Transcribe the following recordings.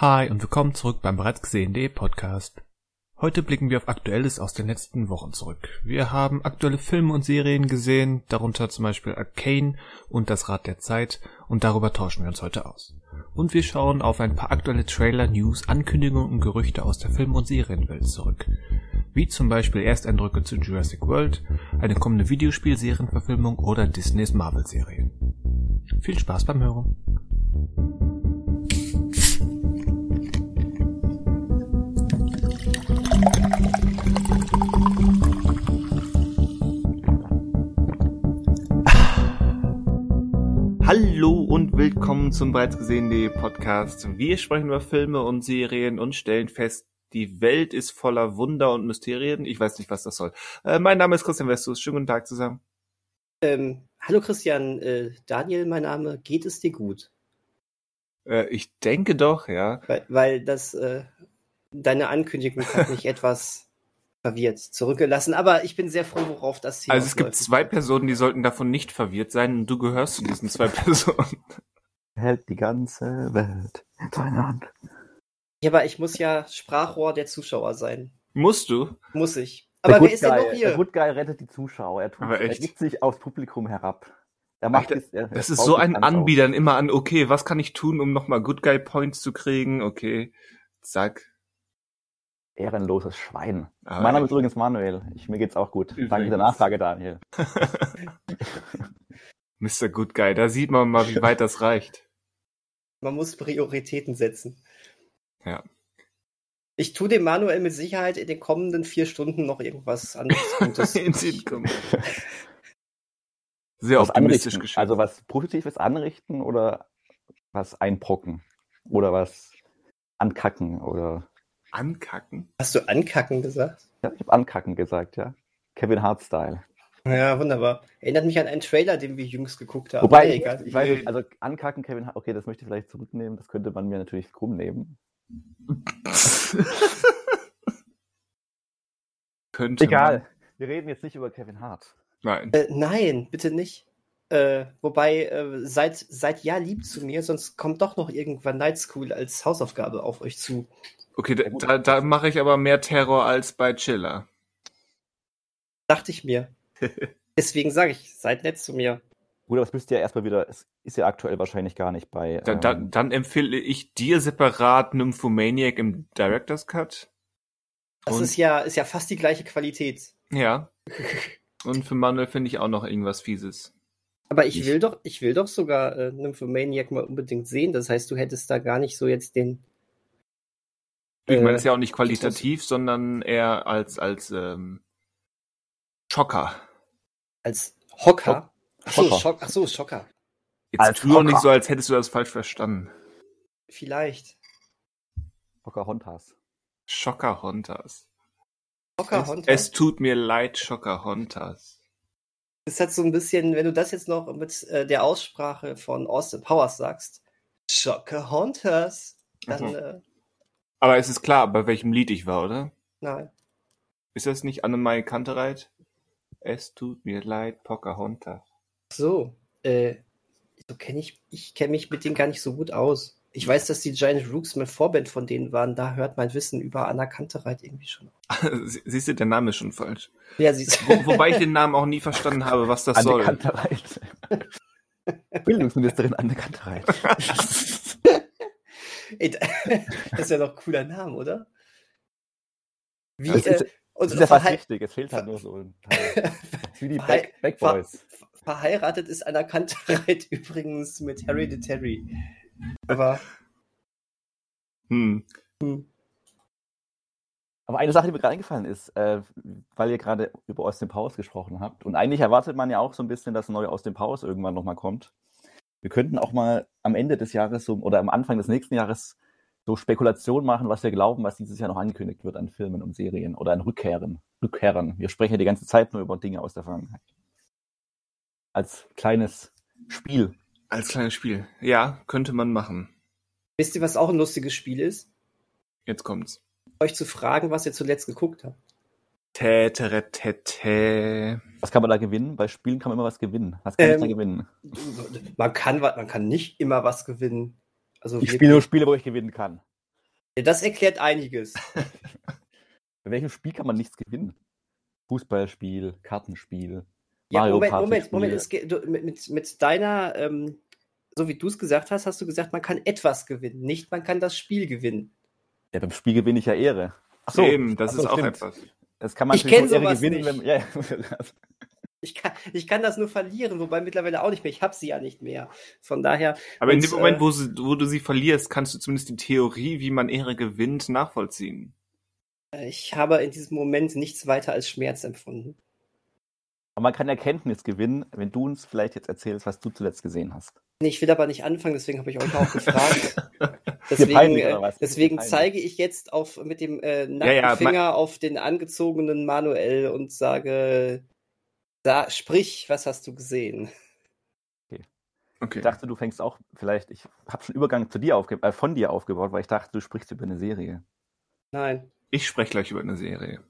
Hi und willkommen zurück beim bereits gesehenen.de Podcast. Heute blicken wir auf Aktuelles aus den letzten Wochen zurück. Wir haben aktuelle Filme und Serien gesehen, darunter zum Beispiel Arcane und Das Rad der Zeit und darüber tauschen wir uns heute aus. Und wir schauen auf ein paar aktuelle Trailer, News, Ankündigungen und Gerüchte aus der Film- und Serienwelt zurück. Wie zum Beispiel Ersteindrücke zu Jurassic World, eine kommende Videospielserienverfilmung oder Disneys Marvel-Serien. Viel Spaß beim Hören. Hallo und willkommen zum bereits gesehenen Podcast. Wir sprechen über Filme und Serien und stellen fest, die Welt ist voller Wunder und Mysterien. Ich weiß nicht, was das soll. Äh, mein Name ist Christian Westus. Schönen guten Tag zusammen. Ähm, hallo Christian, äh, Daniel, mein Name. Geht es dir gut? Äh, ich denke doch, ja. Weil, weil das äh, deine Ankündigung hat mich etwas verwirrt zurückgelassen, aber ich bin sehr froh, worauf das hier Also es gibt zwei Personen, die sollten davon nicht verwirrt sein und du gehörst zu diesen zwei Personen. Hält die ganze Welt in seiner Hand. Ja, aber ich muss ja Sprachrohr der Zuschauer sein. Musst du? Muss ich. Aber wer ist denn noch hier? Der Good Guy rettet die Zuschauer. Er, tut, er gibt sich aufs Publikum herab. Er macht Ach, das, er, das ist so ein Anbietern immer an, okay, was kann ich tun, um nochmal Good Guy Points zu kriegen? Okay, zack. Ehrenloses Schwein. Aber mein Name ist übrigens Manuel. Ich, mir geht's auch gut. Übrigens. Danke der Nachfrage, Daniel. Mr. Good Guy, da sieht man mal, wie weit das reicht. Man muss Prioritäten setzen. Ja. Ich tue dem Manuel mit Sicherheit in den kommenden vier Stunden noch irgendwas anderes Gutes. in den Sehr was optimistisch geschrieben. Also was Positives anrichten oder was einbrocken? Oder was ankacken oder Ankacken? Hast du ankacken gesagt? Ja, ich habe ankacken gesagt, ja. Kevin Hart Style. Ja, wunderbar. Erinnert mich an einen Trailer, den wir jüngst geguckt haben. Wobei, ich, ich weiß nicht, also ankacken Kevin Hart, okay, das möchte ich vielleicht zurücknehmen, das könnte man mir natürlich krumm nehmen. könnte Egal, man. wir reden jetzt nicht über Kevin Hart. Nein. Äh, nein, bitte nicht. Äh, wobei, äh, seid, seid ja lieb zu mir, sonst kommt doch noch irgendwann Night School als Hausaufgabe auf euch zu. Okay, da, da, da mache ich aber mehr Terror als bei Chiller. Dachte ich mir. Deswegen sage ich, seid nett zu mir. Gut, aber es müsst ihr ja erstmal wieder, es ist ja aktuell wahrscheinlich gar nicht bei. Ähm, dann, dann, dann, empfehle ich dir separat Nymphomaniac im Director's Cut. Das Und, ist ja, ist ja fast die gleiche Qualität. Ja. Und für Manuel finde ich auch noch irgendwas Fieses. Aber ich, ich, will doch, ich will doch sogar äh, Nymphomaniac mal unbedingt sehen. Das heißt, du hättest da gar nicht so jetzt den ich meine, es ist ja auch nicht qualitativ, sondern eher als, als ähm, Schocker. Als Hocker? Achso, Schock, ach so, Schocker. Jetzt als tu doch nicht so, als hättest du das falsch verstanden. Vielleicht. Pocahontas. Schockerhontas. Schockerhontas? Es, es tut mir leid, Schockerhontas. Es hat so ein bisschen, wenn du das jetzt noch mit äh, der Aussprache von Austin Powers sagst, Schockerhontas, dann mhm. äh, aber es ist klar, bei welchem Lied ich war, oder? Nein. Ist das nicht Annemai Kantereit? Es tut mir leid, Pocahontas. So, äh, so kenne ich, ich kenne mich mit denen gar nicht so gut aus. Ich weiß, dass die Giant Rooks mit Vorband von denen waren. Da hört mein Wissen über Anna Kantereit irgendwie schon Siehst du, der Name ist schon falsch. Ja, siehst du. Wo, wobei ich den Namen auch nie verstanden habe, was das Anne soll. Kantereit. Bildungsministerin Anne Kantereit. Ey, das ist ja doch ein cooler Name, oder? Wie, das ist, äh, das ist ja fast richtig, es fehlt halt nur so ein Wie die Back, Boys. verheiratet ist Anna Kantereit übrigens mit Hereditary. Aber. Hm. hm. Aber eine Sache, die mir gerade eingefallen ist, äh, weil ihr gerade über Austin Powers gesprochen habt, und eigentlich erwartet man ja auch so ein bisschen, dass ein neuer Austin Powers irgendwann nochmal kommt. Wir könnten auch mal am Ende des Jahres so, oder am Anfang des nächsten Jahres so Spekulationen machen, was wir glauben, was dieses Jahr noch angekündigt wird an Filmen und Serien oder an Rückkehren. Rückkehren. Wir sprechen ja die ganze Zeit nur über Dinge aus der Vergangenheit. Als kleines Spiel. Als kleines Spiel. Ja, könnte man machen. Wisst ihr, was auch ein lustiges Spiel ist? Jetzt kommt's. Euch zu fragen, was ihr zuletzt geguckt habt. Täteretätä. Was kann man da gewinnen? Bei Spielen kann man immer was gewinnen. Was kann ähm, ich da gewinnen? Man kann, man kann nicht immer was gewinnen. Also ich spiele nur Spiele, wo ich gewinnen kann. Das erklärt einiges. Bei welchem Spiel kann man nichts gewinnen? Fußballspiel, Kartenspiel, Ja, Mario Moment, Moment, Moment. Es geht, du, mit, mit, mit deiner, ähm, so wie du es gesagt hast, hast du gesagt, man kann etwas gewinnen, nicht man kann das Spiel gewinnen. Ja, beim Spiel gewinne ich ja Ehre. Ach so, Eben, das ach so, ist auch stimmt. etwas. Das kann man Ich natürlich nur gewinnen, nicht. wenn ja, Ich kann, ich kann das nur verlieren, wobei mittlerweile auch nicht mehr. Ich habe sie ja nicht mehr. Von daher, Aber in dem Moment, äh, wo, sie, wo du sie verlierst, kannst du zumindest die Theorie, wie man Ehre gewinnt, nachvollziehen. ich habe in diesem Moment nichts weiter als Schmerz empfunden. Aber man kann Erkenntnis gewinnen, wenn du uns vielleicht jetzt erzählst, was du zuletzt gesehen hast. Nee, ich will aber nicht anfangen, deswegen habe ich euch auch gefragt. deswegen peinlich, äh, deswegen zeige ich jetzt auf, mit dem äh, nackten Ja, ja, Finger auf den angezogenen Manuel und sage, da, sprich, was hast du gesehen? Okay. Ich dachte, du fängst auch vielleicht, ich habe schon Übergang zu dir aufge äh, von dir aufgebaut, weil ich dachte, du sprichst über eine Serie. Nein. Ich spreche gleich über eine Serie.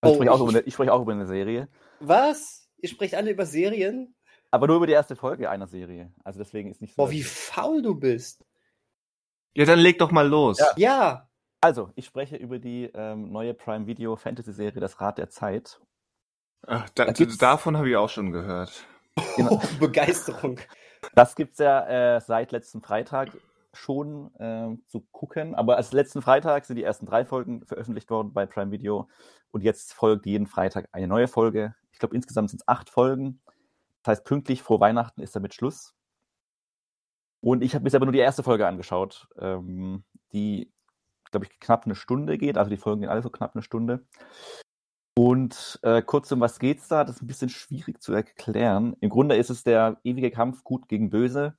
Also Oh, ich spreche auch, ich- über eine- ich spreche auch über eine Serie, Was? Ihr sprecht alle über Serien? aber nur über die erste Folge einer Serie. Also deswegen ist nicht so. Boah, wie faul du bist. Ja, dann leg doch mal los. Ja. Ja. Also, ich spreche über die ähm, neue Prime Video Fantasy Serie Das Rad der Zeit. Ach, da, Da davon habe ich auch schon gehört. Genau. Begeisterung. Das gibt's ja äh, seit letzten Freitag schon ähm, zu gucken. Aber als letzten Freitag sind die ersten drei Folgen veröffentlicht worden bei Prime Video. Und jetzt folgt jeden Freitag eine neue Folge. Ich glaube, insgesamt sind es acht Folgen. Das heißt, pünktlich vor Weihnachten ist damit Schluss. Und ich habe mir aber nur die erste Folge angeschaut, ähm, die, glaube ich, knapp eine Stunde geht. Also die Folgen gehen alle so knapp eine Stunde. Und äh, kurz um was geht's da? Das ist ein bisschen schwierig zu erklären. Im Grunde ist es der ewige Kampf gut gegen böse.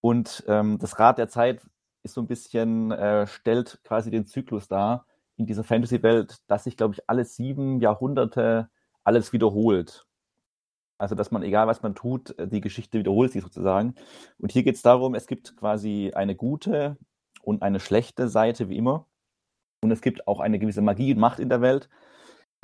Und ähm, das Rad der Zeit ist so ein bisschen, äh, stellt quasi den Zyklus dar in dieser Fantasy-Welt, dass sich, glaube ich, alle sieben Jahrhunderte alles wiederholt. Also, dass man, egal was man tut, äh, die Geschichte wiederholt sich sozusagen. Und hier geht es darum, es gibt quasi eine gute und eine schlechte Seite, wie immer. Und es gibt auch eine gewisse Magie und Macht in der Welt,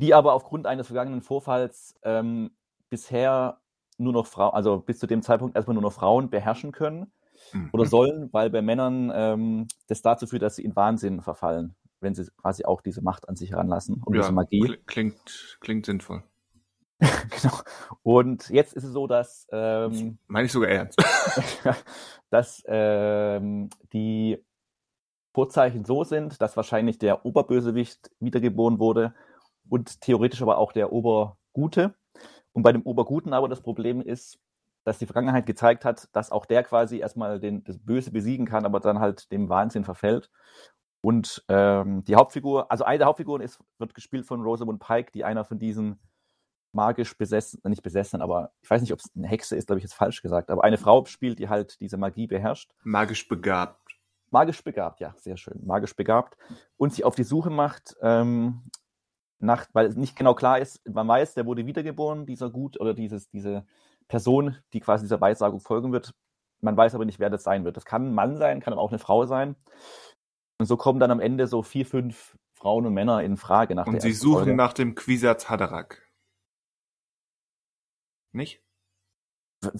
die aber aufgrund eines vergangenen Vorfalls ähm, bisher nur noch Frauen, also bis zu dem Zeitpunkt erstmal nur noch Frauen beherrschen können Mhm. oder sollen, weil bei Männern ähm, das dazu führt, dass sie in Wahnsinn verfallen, wenn sie quasi auch diese Macht an sich heranlassen und diese Magie. kli- Klingt, klingt sinnvoll. genau. Und jetzt ist es so, dass, ähm, Meine ich sogar ernst. dass ähm, die Vorzeichen so sind, dass wahrscheinlich der Oberbösewicht wiedergeboren wurde und theoretisch aber auch der Obergute. Und bei dem Oberguten aber das Problem ist, dass die Vergangenheit gezeigt hat, dass auch der quasi erstmal den, das Böse besiegen kann, aber dann halt dem Wahnsinn verfällt. Und ähm, die Hauptfigur, also eine der Hauptfiguren ist, wird gespielt von Rosamund Pike, die einer von diesen magisch besessen, nicht besessen, aber ich weiß nicht, ob es eine Hexe ist, glaube ich jetzt falsch gesagt, aber eine Frau spielt, die halt diese Magie beherrscht. Magisch begabt. Magisch begabt, ja, sehr schön. Magisch begabt. Und sich auf die Suche macht, ähm, nach, weil es nicht genau klar ist, man weiß, der wurde wiedergeboren, dieser Gut oder dieses, diese Person, die quasi dieser Weissagung folgen wird. Man weiß aber nicht, wer das sein wird. Das kann ein Mann sein, kann aber auch eine Frau sein. Und so kommen dann am Ende so vier, fünf Frauen und Männer in Frage nach Und sie suchen Folge. nach dem Quisatz Haderach. Nicht?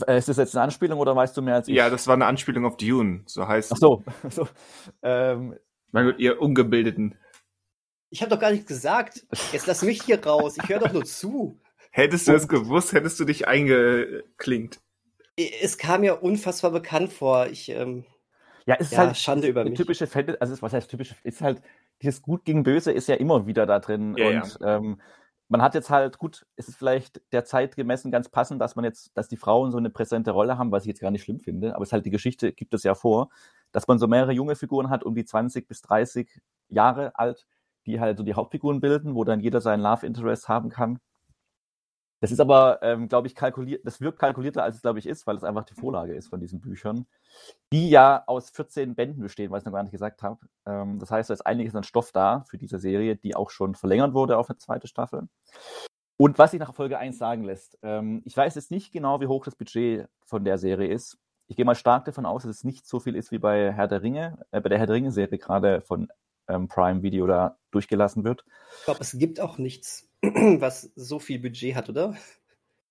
Äh, Ist das jetzt eine Anspielung oder weißt du mehr als ich? Ja, das war eine Anspielung auf Dune. So heißt Ach so. ach so. Ähm, Mein Gott, ihr Ungebildeten. Ich habe doch gar nichts gesagt. Jetzt lass mich hier raus. Ich höre doch nur zu. Hättest du es gewusst, hättest du dich eingeklinkt. Es kam mir unfassbar bekannt vor. Ich, ähm, ja, es ist ja, halt Schande über mich. typische Fantasy, also es- was heißt typisch, ist halt, dieses Gut gegen Böse ist ja immer wieder da drin. Ja, und Ähm, man hat jetzt halt, gut, es ist vielleicht der Zeit gemessen ganz passend, dass man jetzt, dass die Frauen so eine präsente Rolle haben, was ich jetzt gar nicht schlimm finde, aber es ist halt die Geschichte gibt es ja vor, dass man so mehrere junge Figuren hat, um die 20 bis 30 Jahre alt, die halt so die Hauptfiguren bilden, wo dann jeder seinen Love Interest haben kann. Das ist aber, ähm, glaube ich, kalkuliert, das wirkt kalkulierter, als es, glaube ich, ist, weil es einfach die Vorlage ist von diesen Büchern, die ja aus 14 Bänden bestehen, was ich noch gar nicht gesagt habe. Ähm, das heißt, da ist einiges an Stoff da für diese Serie, die auch schon verlängert wurde auf eine zweite Staffel. Und was sich nach Folge 1 sagen lässt, ähm, ich weiß jetzt nicht genau, wie hoch das Budget von der Serie ist. Ich gehe mal stark davon aus, dass es nicht so viel ist wie bei Herr der Ringe, äh, bei der Herr der Ringe-Serie gerade von ähm, Prime Video da durchgelassen wird. Ich glaube, es gibt auch nichts, was so viel Budget hat, oder?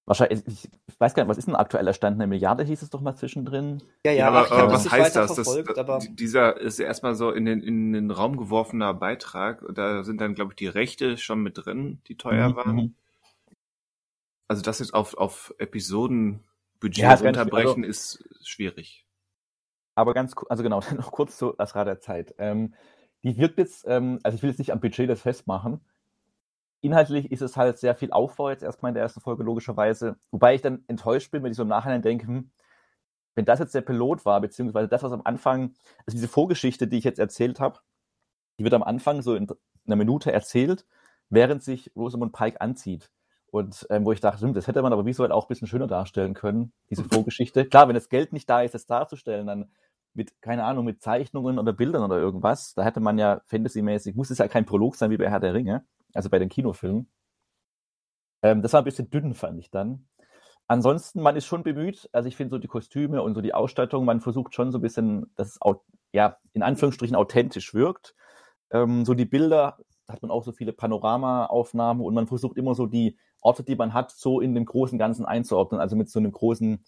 Wahrscheinlich, ich weiß gar nicht, was ist ein aktueller Stand? Eine Milliarde hieß es doch mal zwischendrin. Ja, ja, ja aber, aber was heißt das? das aber... Dieser ist erstmal so in den, in den Raum geworfener Beitrag. Da sind dann, glaube ich, die Rechte schon mit drin, die teuer mhm. waren. Mhm. Also das jetzt auf, auf Episodenbudget ja, runterbrechen also, ist schwierig. Aber ganz also genau, noch kurz zu das Rad der Zeit. Ähm, die wirkt jetzt, ähm, also ich will jetzt nicht am Budget das festmachen, inhaltlich ist es halt sehr viel Aufbau jetzt erstmal in der ersten Folge, logischerweise. Wobei ich dann enttäuscht bin, wenn ich so im Nachhinein denke, hm, wenn das jetzt der Pilot war, beziehungsweise das, was am Anfang, also diese Vorgeschichte, die ich jetzt erzählt habe, die wird am Anfang so in einer Minute erzählt, während sich Rosamund Pike anzieht. Und ähm, wo ich dachte, das hätte man aber visuell auch ein bisschen schöner darstellen können, diese Vorgeschichte. Klar, wenn das Geld nicht da ist, das darzustellen, dann mit, keine Ahnung, mit Zeichnungen oder Bildern oder irgendwas, da hätte man ja fantasymäßig, muss es ja kein Prolog sein wie bei Herr der Ringe, also bei den Kinofilmen. Ähm, das war ein bisschen dünn, fand ich dann. Ansonsten, man ist schon bemüht, also ich finde so die Kostüme und so die Ausstattung, man versucht schon so ein bisschen, dass es auch, ja, in Anführungsstrichen authentisch wirkt. Ähm, so die Bilder, da hat man auch so viele Panoramaaufnahmen und man versucht immer so die Orte, die man hat, so in dem großen Ganzen einzuordnen, also mit so einem großen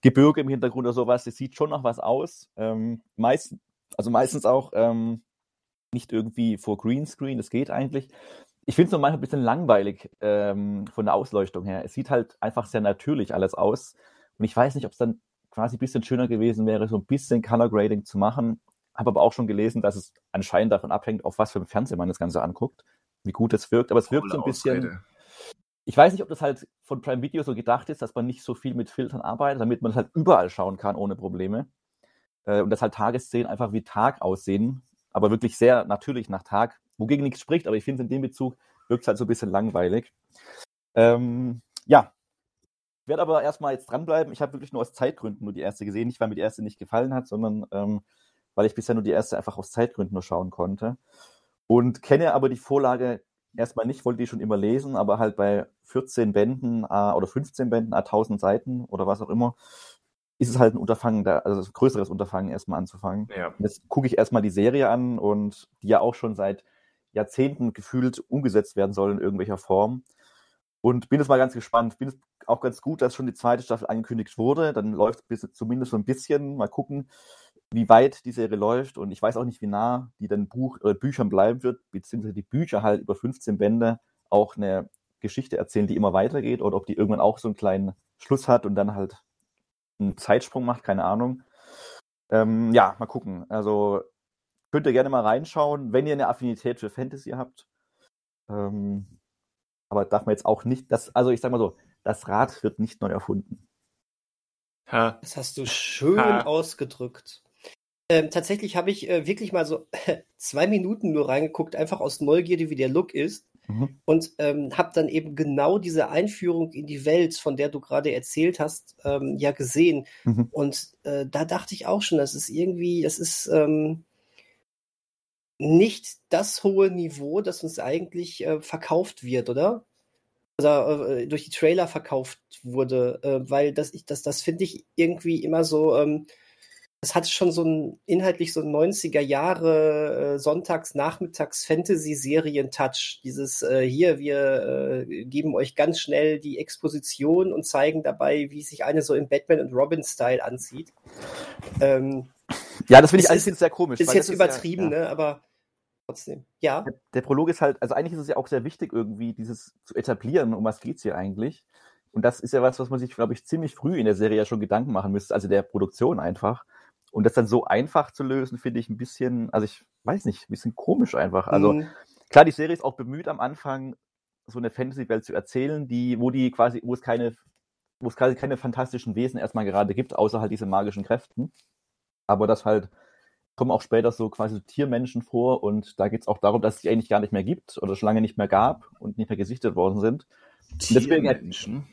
Gebirge im Hintergrund oder sowas. Das sieht schon noch was aus. Ähm, meist, also meistens auch ähm, nicht irgendwie vor Greenscreen, das geht eigentlich ich finde es nur manchmal ein bisschen langweilig ähm, von der Ausleuchtung her. Es sieht halt einfach sehr natürlich alles aus. Und ich weiß nicht, ob es dann quasi ein bisschen schöner gewesen wäre, so ein bisschen Color Grading zu machen. Habe aber auch schon gelesen, dass es anscheinend davon abhängt, auf was für ein Fernseher man das Ganze anguckt, wie gut es wirkt. Aber es wirkt so ein bisschen. Ausrede. Ich weiß nicht, ob das halt von Prime Video so gedacht ist, dass man nicht so viel mit Filtern arbeitet, damit man es halt überall schauen kann ohne Probleme. Äh, und dass halt Tagesszenen einfach wie Tag aussehen, aber wirklich sehr natürlich nach Tag wogegen nichts spricht, aber ich finde in dem Bezug wirkt es halt so ein bisschen langweilig. Ähm, ja, ich werde aber erstmal jetzt dranbleiben. Ich habe wirklich nur aus Zeitgründen nur die erste gesehen, nicht weil mir die erste nicht gefallen hat, sondern ähm, weil ich bisher nur die erste einfach aus Zeitgründen nur schauen konnte. Und kenne aber die Vorlage erstmal nicht, wollte die schon immer lesen, aber halt bei 14 Bänden äh, oder 15 Bänden, 1000 Seiten oder was auch immer, ist es halt ein Unterfangen, da, also ein größeres Unterfangen erstmal anzufangen. Ja. Jetzt gucke ich erstmal die Serie an und die ja auch schon seit Jahrzehnten gefühlt umgesetzt werden soll in irgendwelcher Form. Und bin jetzt mal ganz gespannt. Bin auch ganz gut, dass schon die zweite Staffel angekündigt wurde. Dann läuft es zumindest so ein bisschen. Mal gucken, wie weit die Serie läuft. Und ich weiß auch nicht, wie nah die dann Buch, äh, Büchern bleiben wird, beziehungsweise die Bücher halt über 15 Bände auch eine Geschichte erzählen, die immer weitergeht, oder ob die irgendwann auch so einen kleinen Schluss hat und dann halt einen Zeitsprung macht, keine Ahnung. Ähm, ja, mal gucken. Also Könnt ihr gerne mal reinschauen, wenn ihr eine Affinität für Fantasy habt. Ähm, aber darf man jetzt auch nicht, das, also ich sag mal so, das Rad wird nicht neu erfunden. Ha. Das hast du schön ha. ausgedrückt. Ähm, tatsächlich habe ich äh, wirklich mal so zwei Minuten nur reingeguckt, einfach aus Neugierde, wie der Look ist. Mhm. Und ähm, habe dann eben genau diese Einführung in die Welt, von der du gerade erzählt hast, ähm, ja gesehen. Mhm. Und äh, da dachte ich auch schon, das ist irgendwie, das ist, ähm, nicht das hohe Niveau, das uns eigentlich äh, verkauft wird, oder? Oder äh, durch die Trailer verkauft wurde, äh, weil das, ich, das, das finde ich irgendwie immer so, ähm, das hatte schon so ein inhaltlich so ein 90er Jahre äh, Sonntags, Nachmittags Fantasy-Serien-Touch. Dieses äh, hier, wir äh, geben euch ganz schnell die Exposition und zeigen dabei, wie sich eine so im Batman und Robin-Style anzieht. Ähm, ja, das finde ich alles sehr komisch. Ist jetzt übertrieben, ja, ja. ne? Aber trotzdem. Ja. Der, der, Prolog ist halt, also eigentlich ist es ja auch sehr wichtig, irgendwie dieses zu etablieren, um was geht's hier eigentlich. Und das ist ja was, was man sich, glaube ich, ziemlich früh in der Serie ja schon Gedanken machen müsste, also der Produktion einfach. Und das dann so einfach zu lösen, finde ich ein bisschen, also ich weiß nicht, ein bisschen komisch einfach. Also mhm. klar, die Serie ist auch bemüht am Anfang, so eine Fantasy-Welt zu erzählen, die, wo die quasi, wo es keine, wo es quasi keine fantastischen Wesen erstmal gerade gibt, außer halt diese magischen Kräften. Aber das halt kommen auch später so quasi Tiermenschen vor und da geht es auch darum, dass es die eigentlich gar nicht mehr gibt oder schon lange nicht mehr gab und nicht mehr gesichtet worden sind. Tiermenschen?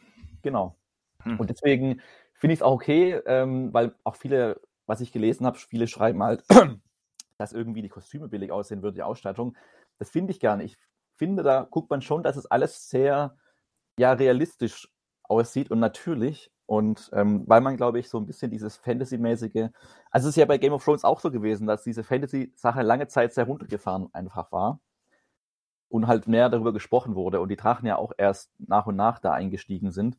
Genau. Hm. Und deswegen finde ich es auch okay, ähm, weil auch viele, was ich gelesen habe, viele schreiben halt, dass irgendwie die Kostüme billig aussehen würden, die Ausstattung. Das finde ich gar nicht. Ich finde, da guckt man schon, dass es alles sehr ja, realistisch aussieht und natürlich. Und ähm, weil man, glaube ich, so ein bisschen dieses Fantasy-mäßige, also es ist ja bei Game of Thrones auch so gewesen, dass diese Fantasy-Sache lange Zeit sehr runtergefahren einfach war und halt mehr darüber gesprochen wurde und die Drachen ja auch erst nach und nach da eingestiegen sind.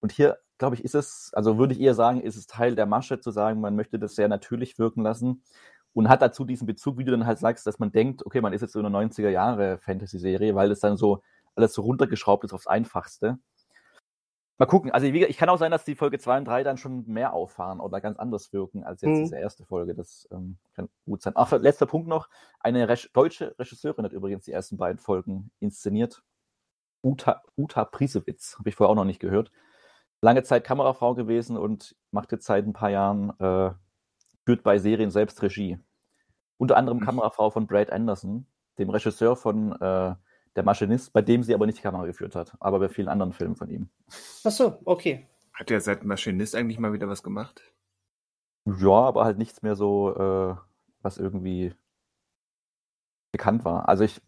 Und hier, glaube ich, ist es, also würde ich eher sagen, ist es Teil der Masche zu sagen, man möchte das sehr natürlich wirken lassen und hat dazu diesen Bezug, wie du dann halt sagst, dass man denkt, okay, man ist jetzt so eine 90er Jahre Fantasy-Serie, weil es dann so alles so runtergeschraubt ist aufs Einfachste. Mal gucken, also wie, ich kann auch sein, dass die Folge 2 und 3 dann schon mehr auffahren oder ganz anders wirken als jetzt Mhm. diese erste Folge. Das ähm, kann gut sein. Ach, letzter Punkt noch. Eine Re deutsche Regisseurin hat übrigens die ersten beiden Folgen inszeniert. Uta, Uta Prisewitz, habe ich vorher auch noch nicht gehört. Lange Zeit Kamerafrau gewesen und macht jetzt seit ein paar Jahren, äh, führt bei Serien selbst Regie. Unter anderem Mhm. Kamerafrau von Brad Anderson, dem Regisseur von äh, Der Maschinist, bei dem sie aber nicht die Kamera geführt hat, aber bei vielen anderen Filmen von ihm. Ach so, okay. Hat der seit Maschinist eigentlich mal wieder was gemacht? Ja, aber halt nichts mehr so, äh, was irgendwie bekannt war. Also ich,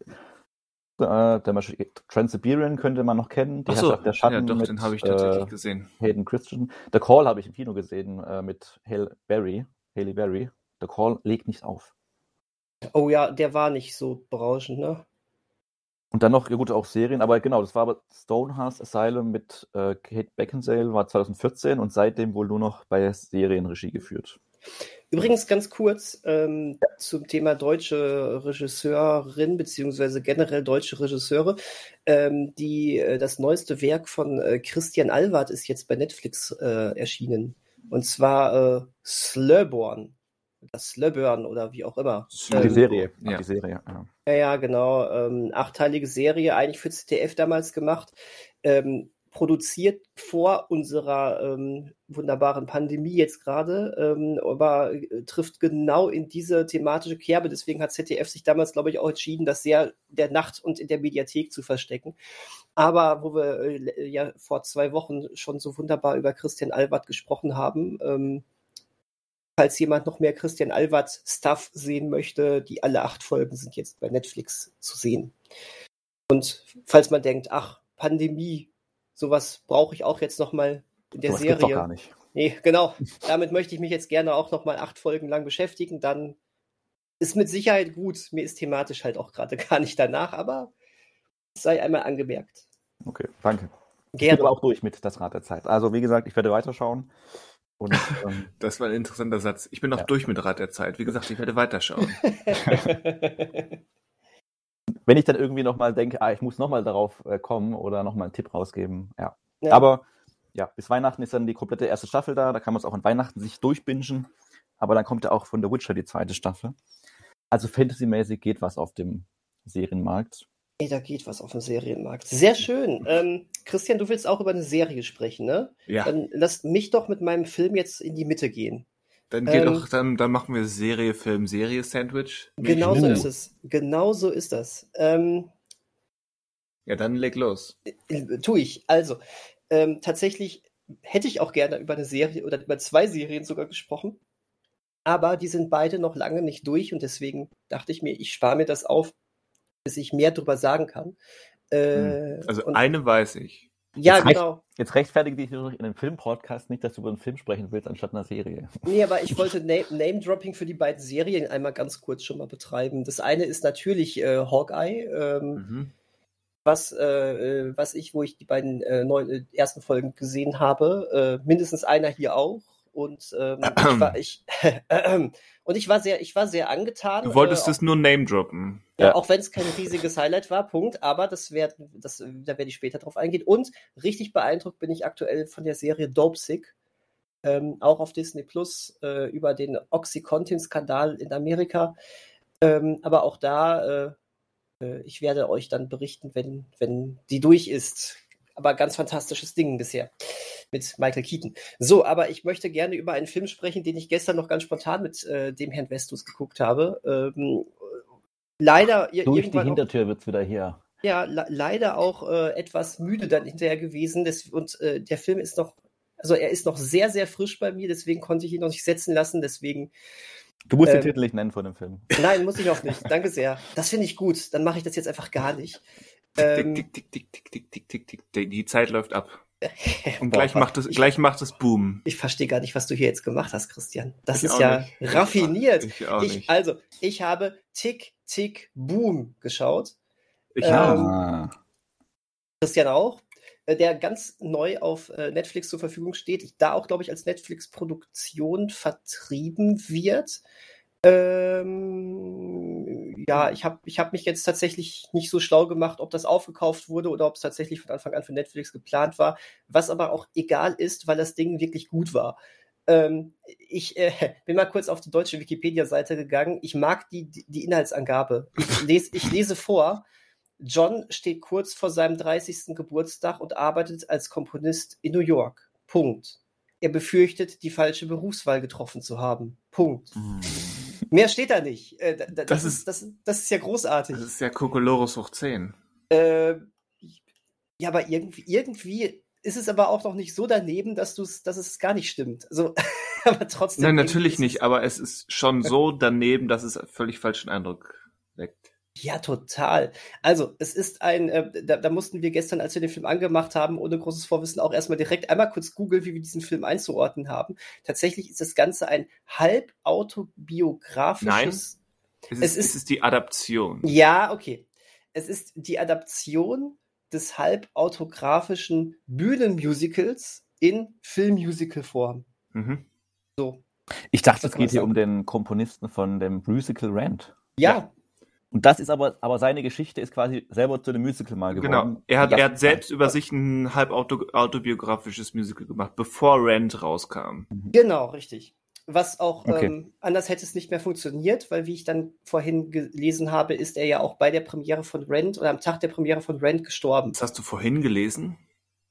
äh, der Masch Trans-Siberian könnte man noch kennen. Die Ach so, Herrschaft der Schatten ja, doch, mit, den habe ich tatsächlich äh, gesehen. Hayden Christensen. The Call habe ich im Kino gesehen äh, mit Hale Berry, Haley Berry. The Call legt nicht auf. Oh ja, der war nicht so berauschend, ne? Und dann noch, ja gut, auch Serien, aber genau, das war aber Stonehouse Asylum mit äh, Kate Beckinsale, war 2014 und seitdem wohl nur noch bei Serienregie geführt. Übrigens ganz kurz ähm, zum Thema deutsche Regisseurin beziehungsweise generell deutsche Regisseure. Ähm, die, äh, das neueste Werk von äh, Christian Alward ist jetzt bei Netflix äh, erschienen. Und zwar äh, Slurborn. Das Slurburn oder wie auch immer. Die Ähm, Serie, ja. die Serie, ja. Ja, ja, genau. Ähm, achteilige Serie, eigentlich für ZDF damals gemacht. Ähm, produziert vor unserer ähm, wunderbaren Pandemie jetzt gerade, ähm, aber äh, trifft genau in diese thematische Kerbe. Deswegen hat ZDF sich damals, glaube ich, auch entschieden, das sehr der Nacht und in der Mediathek zu verstecken. Aber wo wir äh, ja vor zwei Wochen schon so wunderbar über Christian Albert gesprochen haben, ähm, falls jemand noch mehr Christian Alward Stuff sehen möchte, die alle acht Folgen sind jetzt bei Netflix zu sehen. Und falls man denkt, ach, Pandemie, sowas brauche ich auch jetzt noch mal in der Sowas gibt's doch Serie. gar nicht. Nee, genau. Damit möchte ich mich jetzt gerne auch noch mal acht Folgen lang beschäftigen. Dann ist mit Sicherheit gut. Mir ist thematisch halt auch gerade gar nicht danach, aber sei einmal angemerkt. Okay, danke. Ich bin Gerne. aber auch durch mit das Rad der Zeit. Also wie gesagt, ich werde weiterschauen. Und ähm, Das war ein interessanter Satz. Ich bin noch Ja. durch mit Rat der Zeit. Wie gesagt, ich werde weiterschauen. wenn ich dann irgendwie nochmal denke, ah, ich muss nochmal darauf äh, kommen oder nochmal einen Tipp rausgeben, ja. Ja. Aber ja, bis Weihnachten ist dann die komplette erste Staffel da. Da kann man es auch an Weihnachten sich durchbingen. Aber dann kommt ja auch von The Witcher die zweite Staffel. Also fantasymäßig geht was auf dem Serienmarkt. Ey, da geht was auf dem Serienmarkt. Sehr schön. Ähm, Christian, du willst auch über eine Serie sprechen, ne? Ja, Dann lass mich doch mit meinem Film jetzt in die Mitte gehen. dann geht ähm, doch, dann, dann machen wir Serie, Film, Serie, Sandwich. Genau so ist es. Genau so ist das. Ähm, Ja, dann leg los. äh, tu ich. Also, ähm, tatsächlich hätte ich auch gerne über eine Serie oder über zwei Serien sogar gesprochen. Aber die sind beide noch lange nicht durch und deswegen dachte ich mir, ich spare mir das auf, bis ich mehr drüber sagen kann. Äh, Also und, eine weiß ich. ja, Jetzt genau. Jetzt rechtfertige dich in einem Film-Podcast nicht, dass du über einen Film sprechen willst, anstatt einer Serie. Nee, aber ich wollte Na- Name-Dropping für die beiden Serien einmal ganz kurz schon mal betreiben. Das eine ist natürlich äh, Hawkeye, ähm, Mhm. was, äh, äh, was ich, wo ich die beiden äh, neun, äh, ersten Folgen gesehen habe, äh, mindestens einer hier auch. Und ähm, ich war ich und ich war sehr, ich war sehr angetan. Du wolltest äh, es nur name droppen. ja, Ja. auch wenn es kein riesiges Highlight war, Punkt. Aber das wär, das, da werde ich später drauf eingehen. Und richtig beeindruckt bin ich aktuell von der Serie Dope Sick. Ähm, auch auf Disney Plus äh, über den Oxycontin-Skandal in Amerika. Ähm, aber auch da, äh, äh, ich werde euch dann berichten, wenn, wenn die durch ist. Aber ganz fantastisches Ding bisher mit Michael Keaton. So, aber ich möchte gerne über einen Film sprechen, den ich gestern noch ganz spontan mit äh, dem Herrn Westus geguckt habe. Ähm, leider Durch die Hintertür wird's wieder hier. ja, le leider auch äh, etwas müde dann hinterher gewesen. Das, und äh, der Film ist noch, also er ist noch sehr, sehr frisch bei mir, deswegen konnte ich ihn noch nicht setzen lassen. Deswegen, Du musst Ähm, den Titel nicht nennen von dem Film. nein, muss ich auch nicht. Danke sehr. Das finde ich gut. Dann mache ich das jetzt einfach gar nicht. Ähm, Tick, tick, tick, tick, tick, tick, tick, tick. Die- Die Zeit läuft ab. Und Boah, gleich macht es, ich- gleich macht es Boom. Ich verstehe gar nicht, was du hier jetzt gemacht hast, Christian. Das Ich ist ja nicht. raffiniert. Ich auch Ich, nicht. also, ich habe Tick, Tick, Boom geschaut. Ich ähm, auch. Christian auch. äh, der ganz neu auf äh, Netflix zur Verfügung steht, da auch, glaube ich, als Netflix-Produktion vertrieben wird. Ähm, ja, ich habe ich hab mich jetzt tatsächlich nicht so schlau gemacht, ob das aufgekauft wurde oder ob es tatsächlich von Anfang an für Netflix geplant war, was aber auch egal ist, weil das Ding wirklich gut war. Ähm, ich äh, bin mal kurz auf die deutsche Wikipedia-Seite gegangen. Ich mag die, die Inhaltsangabe. Ich lese, ich lese vor. John steht kurz vor seinem 30. Geburtstag und arbeitet als Komponist in New York. Punkt. Er befürchtet, die falsche Berufswahl getroffen zu haben. Punkt. Mhm. Mehr steht da nicht. Äh, das, das, ist, das, das, ist ja großartig. Das ist ja Kokolores hoch 10. Äh, ja, aber irgendwie, irgendwie ist es aber auch noch nicht so daneben, dass, du's, dass es gar nicht stimmt. Also, aber trotzdem. Nein, natürlich nicht, aber es ist schon so daneben, dass es völlig falschen Eindruck weckt. Ja, total. Also, es ist ein, äh, da, da, mussten wir gestern, als wir den Film angemacht haben, ohne großes Vorwissen auch erstmal direkt einmal kurz googeln, wie wir diesen Film einzuordnen haben. Tatsächlich ist das Ganze ein halb autobiografisches. Nein, es ist, es ist, es ist die Adaption. Ja, okay. Es ist die Adaption des halb autografischen Bühnenmusicals in Filmmusical-Form. Mhm. So. Ich dachte, es geht hier um den Komponisten von dem Musical Rant. Ja, ja. Und das ist aber, aber seine Geschichte ist quasi selber zu einem Musical mal geworden. Genau. Er hat, er hat selbst über sich ein halb auto, autobiografisches Musical gemacht, bevor Rent rauskam. Mhm. Genau, richtig. Was auch okay. ähm, anders hätte es nicht mehr funktioniert, weil wie ich dann vorhin gelesen habe, ist er ja auch bei der Premiere von Rent oder am Tag der Premiere von Rent gestorben. Das hast du vorhin gelesen?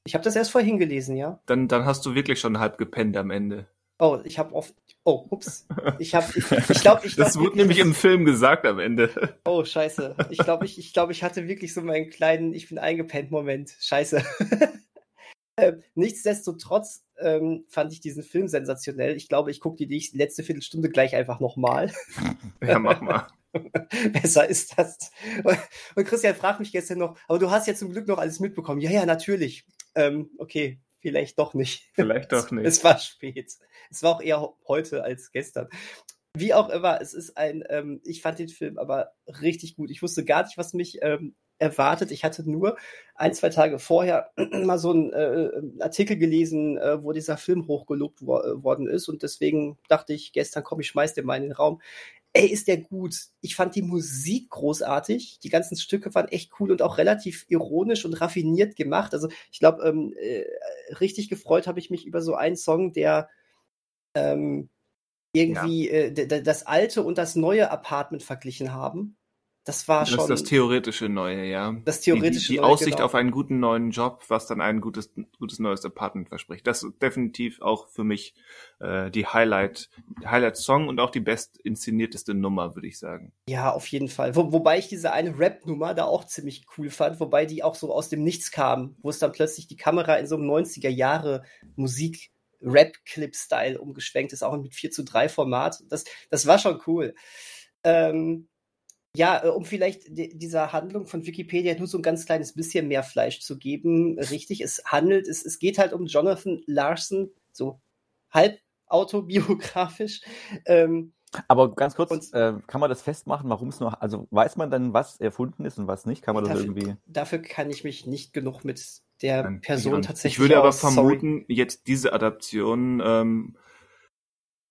Ich habe das erst vorhin gelesen, ja. Dann, dann hast du wirklich schon halb gepennt am Ende. Oh, ich habe oft. Oh, ups. Ich habe. Ich, ich glaube, ich. das wurde nämlich im Film gesagt am Ende. Oh, scheiße. Ich glaube, ich, ich, glaub, ich hatte wirklich so meinen kleinen Ich bin eingepennt Moment. Scheiße. ähm, nichtsdestotrotz ähm, fand ich diesen Film sensationell. Ich glaube, ich gucke die letzte Viertelstunde gleich einfach nochmal. Ja, mach mal. Besser ist das. Und Christian fragt mich gestern noch, aber du hast ja zum Glück noch alles mitbekommen. Ja, ja, natürlich. Ähm, okay, vielleicht doch nicht. Vielleicht doch nicht. Es war spät. Es war auch eher heute als gestern. Wie auch immer, es ist ein, ähm, ich fand den Film aber richtig gut. Ich wusste gar nicht, was mich ähm, erwartet. Ich hatte nur ein, zwei Tage vorher mal so einen äh, Artikel gelesen, äh, wo dieser Film hochgelobt wo äh, worden ist. Und deswegen dachte ich, gestern komm, ich schmeiß den mal in den Raum ey, ist der gut. Ich fand die Musik großartig. Die ganzen Stücke waren echt cool und auch relativ ironisch und raffiniert gemacht. Also ich glaube, ähm, äh, richtig gefreut habe ich mich über so einen Song, der ähm, irgendwie ja. äh, das alte und das neue Apartment verglichen haben. Das war schon. Das ist das theoretische Neue, ja. Das theoretische Die, die, die Neue, Aussicht genau. auf einen guten neuen Job, was dann ein gutes, gutes neues Apartment verspricht. Das ist definitiv auch für mich äh, die Highlight, Highlight-Song und auch die best inszenierteste Nummer, würde ich sagen. Ja, auf jeden Fall. Wo, wobei ich diese eine Rap-Nummer da auch ziemlich cool fand, wobei die auch so aus dem Nichts kam, wo es dann plötzlich die Kamera in so einem 90er Jahre Musik Rap-Clip-Style umgeschwenkt ist, auch mit 4 zu 3 Format. Das, das war schon cool. Ähm, ja, äh, um vielleicht dieser Handlung von Wikipedia nur so ein ganz kleines bisschen mehr Fleisch zu geben. Richtig, es handelt, es, es geht halt um Jonathan Larson, so halb autobiografisch. Ähm, aber ganz kurz, und, äh, kann man das festmachen, warum es nur, also weiß man dann, was erfunden ist und was nicht? Kann man das dafür, irgendwie? Dafür kann ich mich nicht genug mit der Person tatsächlich. Ich würde aber vermuten, sorry. jetzt diese Adaption ähm,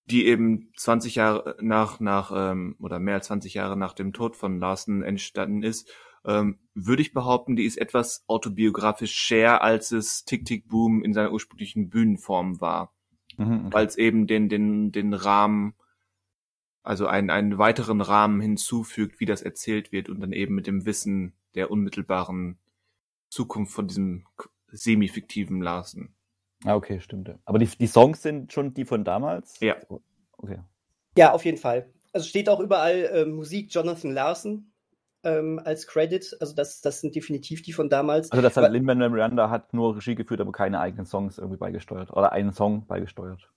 die eben 20 Jahre nach, nach ähm, oder mehr als 20 Jahre nach dem Tod von Larsen entstanden ist, ähm, würde ich behaupten, die ist etwas autobiografisch share, als es Tick Tick Boom in seiner ursprünglichen Bühnenform war. Mhm, okay. Weil es eben den, den, den Rahmen, also einen, einen weiteren Rahmen hinzufügt, wie das erzählt wird und dann eben mit dem Wissen der unmittelbaren Zukunft von diesem semi-fiktiven Larsen. Ah, okay, stimmt. Aber die, die Songs sind schon die von damals? Ja. Okay. Ja, auf jeden Fall. Also steht auch überall äh, Musik Jonathan Larson ähm, als Credit. Also das, das sind definitiv die von damals. Also das hat Lin-Manuel Miranda hat nur Regie geführt, aber keine eigenen Songs irgendwie beigesteuert. Oder einen Song beigesteuert.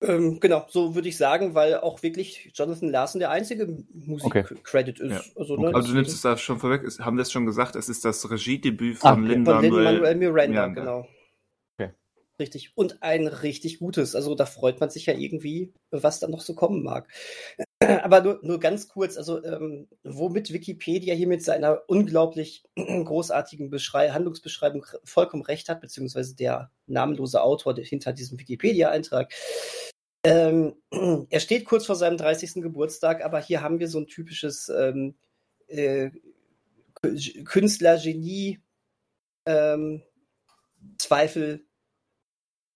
Ähm, genau, so würde ich sagen, weil auch wirklich Jonathan Larson der einzige Musik-Credit okay. ist. Ja. Also, ne, also, du nimmst es da schon vorweg, haben wir es schon gesagt, es ist das Regiedebüt von ah, Lin-Manuel Miranda, Miranda, genau. Richtig. Und ein richtig gutes. Also da freut man sich ja irgendwie, was da noch so kommen mag. Aber nur, nur ganz kurz, also ähm, womit Wikipedia hier mit seiner unglaublich großartigen Beschrei Handlungsbeschreibung vollkommen recht hat, beziehungsweise der namenlose Autor hinter diesem Wikipedia-Eintrag. Ähm, er steht kurz vor seinem 30. Geburtstag, aber hier haben wir so ein typisches ähm, äh, Künstler-Genie ähm, Zweifel.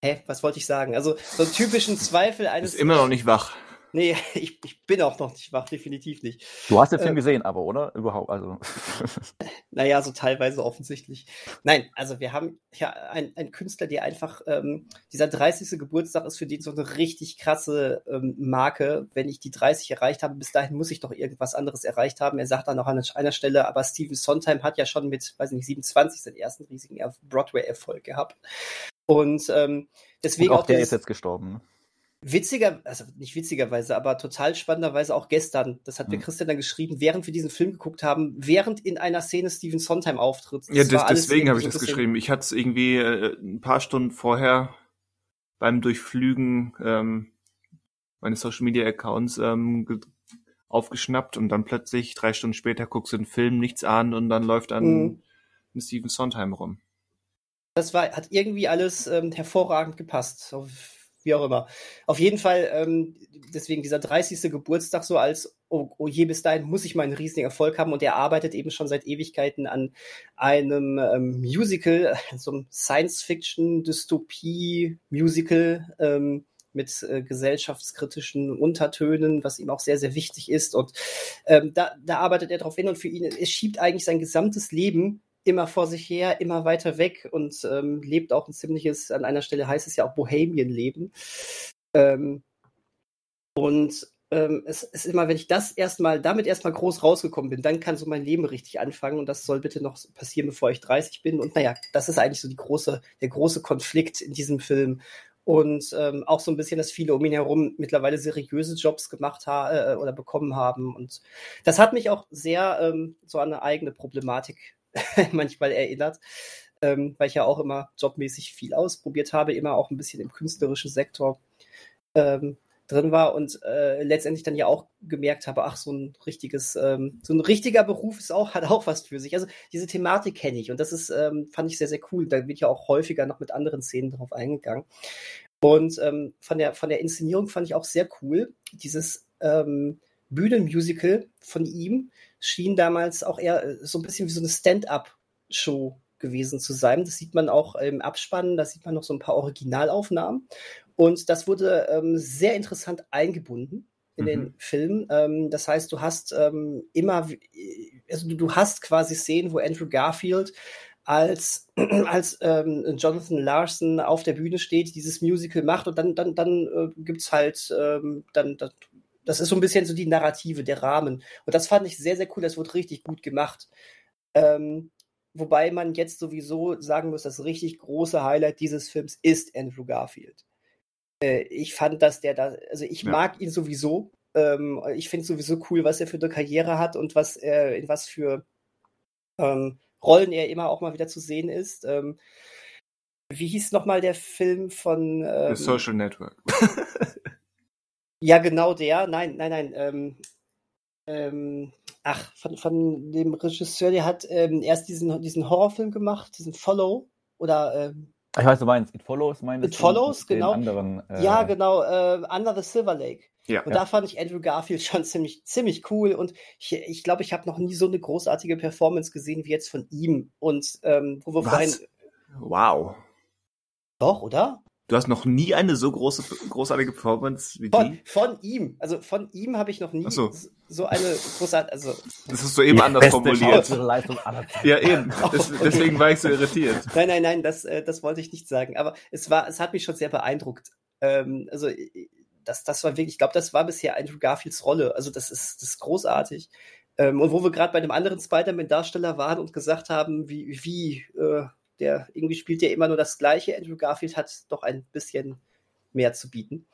Hä, was wollte ich sagen? Also so einen typischen Zweifel eines. Ist immer noch nicht wach. Nee, ich, ich bin auch noch nicht wach, definitiv nicht. Du hast den Film äh, gesehen, aber, oder? Überhaupt, also. naja, so teilweise offensichtlich. Nein, also wir haben ja einen, einen Künstler, der einfach, ähm, dieser 30. Geburtstag ist für den so eine richtig krasse ähm, Marke. Wenn ich die 30 erreicht habe, bis dahin muss ich doch irgendwas anderes erreicht haben. Er sagt dann auch an einer Stelle, aber Steven Sondheim hat ja schon mit, weiß nicht, 27 seinen ersten riesigen Broadway-Erfolg gehabt. Und ähm, deswegen Und auch, auch der ist jetzt gestorben. Ne? Witziger, also nicht witzigerweise, aber total spannenderweise auch gestern, das hat mir hm. Christian dann geschrieben, während wir diesen Film geguckt haben, während in einer Szene Steven Sondheim auftritt. Ja, das, deswegen habe ich so das geschrieben. Ich hatte es irgendwie äh, ein paar Stunden vorher beim Durchflügen ähm, meines Social Media Accounts ähm, aufgeschnappt und dann plötzlich drei Stunden später guckst du den Film, nichts an und dann läuft dann mhm. ein Steven Sondheim rum. Das war, hat irgendwie alles ähm, hervorragend gepasst. Wie auch immer. Auf jeden Fall, ähm, deswegen dieser 30. Geburtstag so als, oh, oh je, bis dahin muss ich meinen riesigen Erfolg haben und er arbeitet eben schon seit Ewigkeiten an einem ähm, Musical, so einem Science-Fiction-Dystopie-Musical, ähm, mit äh, gesellschaftskritischen Untertönen, was ihm auch sehr, sehr wichtig ist. Und ähm, da, da arbeitet er darauf hin und für ihn, es schiebt eigentlich sein gesamtes Leben immer vor sich her, immer weiter weg und ähm, lebt auch ein ziemliches, an einer Stelle heißt es ja auch Bohemian-Leben. Ähm, und ähm, es ist immer, wenn ich das erstmal, damit erstmal groß rausgekommen bin, dann kann so mein Leben richtig anfangen und das soll bitte noch passieren, bevor ich 30 bin. Und naja, das ist eigentlich so die große, der große Konflikt in diesem Film. Und ähm, auch so ein bisschen, dass viele um ihn herum mittlerweile seriöse Jobs gemacht haben äh, oder bekommen haben. Und das hat mich auch sehr ähm, so an eine eigene Problematik manchmal erinnert, ähm, weil ich ja auch immer jobmäßig viel ausprobiert habe, immer auch ein bisschen im künstlerischen Sektor ähm, drin war und äh, letztendlich dann ja auch gemerkt habe, ach, so ein richtiges, ähm, so ein richtiger Beruf ist auch, hat auch was für sich. Also diese Thematik kenne ich und das ist, ähm, fand ich sehr, sehr cool. Da wird ja auch häufiger noch mit anderen Szenen drauf eingegangen. Und ähm, von, der, von der Inszenierung fand ich auch sehr cool, dieses ähm, Bühnenmusical von ihm schien damals auch eher äh, so ein bisschen wie so eine Stand-up-Show gewesen zu sein. Das sieht man auch im Abspann, da sieht man noch so ein paar Originalaufnahmen. Und das wurde ähm, sehr interessant eingebunden in mhm. den Film. Ähm, das heißt, du hast ähm, immer, also du, hast quasi Szenen, wo Andrew Garfield als, als ähm, Jonathan Larson auf der Bühne steht, dieses Musical macht und dann, dann, dann äh, gibt's halt, ähm, dann, dann das ist so ein bisschen so die Narrative, der Rahmen. Und das fand ich sehr, sehr cool. Das wurde richtig gut gemacht. Ähm, wobei man jetzt sowieso sagen muss, das richtig große Highlight dieses Films ist Andrew Garfield. Äh, ich fand, dass der da, also ich ja. mag ihn sowieso. Ähm, ich finde sowieso cool, was er für eine Karriere hat und was er, in was für ähm, Rollen er immer auch mal wieder zu sehen ist. Ähm, wie hieß nochmal der Film von The Social Network. Ja, genau der. Nein, nein, nein. Ähm, ähm, ach, von, von dem Regisseur, der hat ähm, erst diesen, diesen Horrorfilm gemacht, diesen Follow. Oder. Ähm, ich weiß, du meinst, It Follows, meinst It Follows, genau. Anderen, äh, ja, genau. Äh, Under the Silver Lake. Ja, und ja. da fand ich Andrew Garfield schon ziemlich, ziemlich cool. Und ich glaube, ich, glaub, ich habe noch nie so eine großartige Performance gesehen wie jetzt von ihm. Und ähm, wo wir Was? vorhin. Wow. Doch, oder? Du hast noch nie eine so große, großartige Performance wie von, die? Von ihm. Also von ihm habe ich noch nie so. so. eine großartige. Also das hast du eben anders formuliert. ja, eben. Das, okay. Deswegen war ich so irritiert. Nein, nein, nein, das, äh, das wollte ich nicht sagen. Aber es war, es hat mich schon sehr beeindruckt. Ähm, also das, das war wirklich, ich glaube, das war bisher Andrew Garfields Rolle. Also das ist, das ist großartig. Ähm, und wo wir gerade bei dem anderen Spider-Man-Darsteller waren und gesagt haben, wie, wie äh, der irgendwie spielt ja immer nur das Gleiche. Andrew Garfield hat doch ein bisschen mehr zu bieten.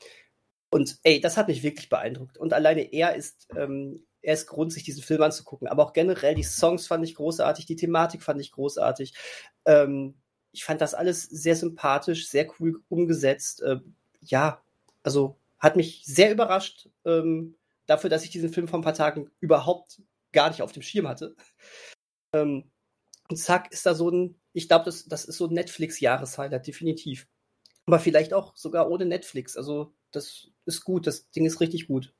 Und ey, das hat mich wirklich beeindruckt. Und alleine er ist, ähm, er ist Grund, sich diesen Film anzugucken. Aber auch generell, die Songs fand ich großartig, die Thematik fand ich großartig. Ähm, ich fand das alles sehr sympathisch, sehr cool umgesetzt. Äh, ja, also hat mich sehr überrascht. Ähm, dafür, dass ich diesen Film vor ein paar Tagen überhaupt gar nicht auf dem Schirm hatte. Ähm, und zack, ist da so ein, ich glaube, das, das ist so ein Netflix-Jahreshighlight, definitiv. Aber vielleicht auch sogar ohne Netflix. Also, das ist gut, das Ding ist richtig gut.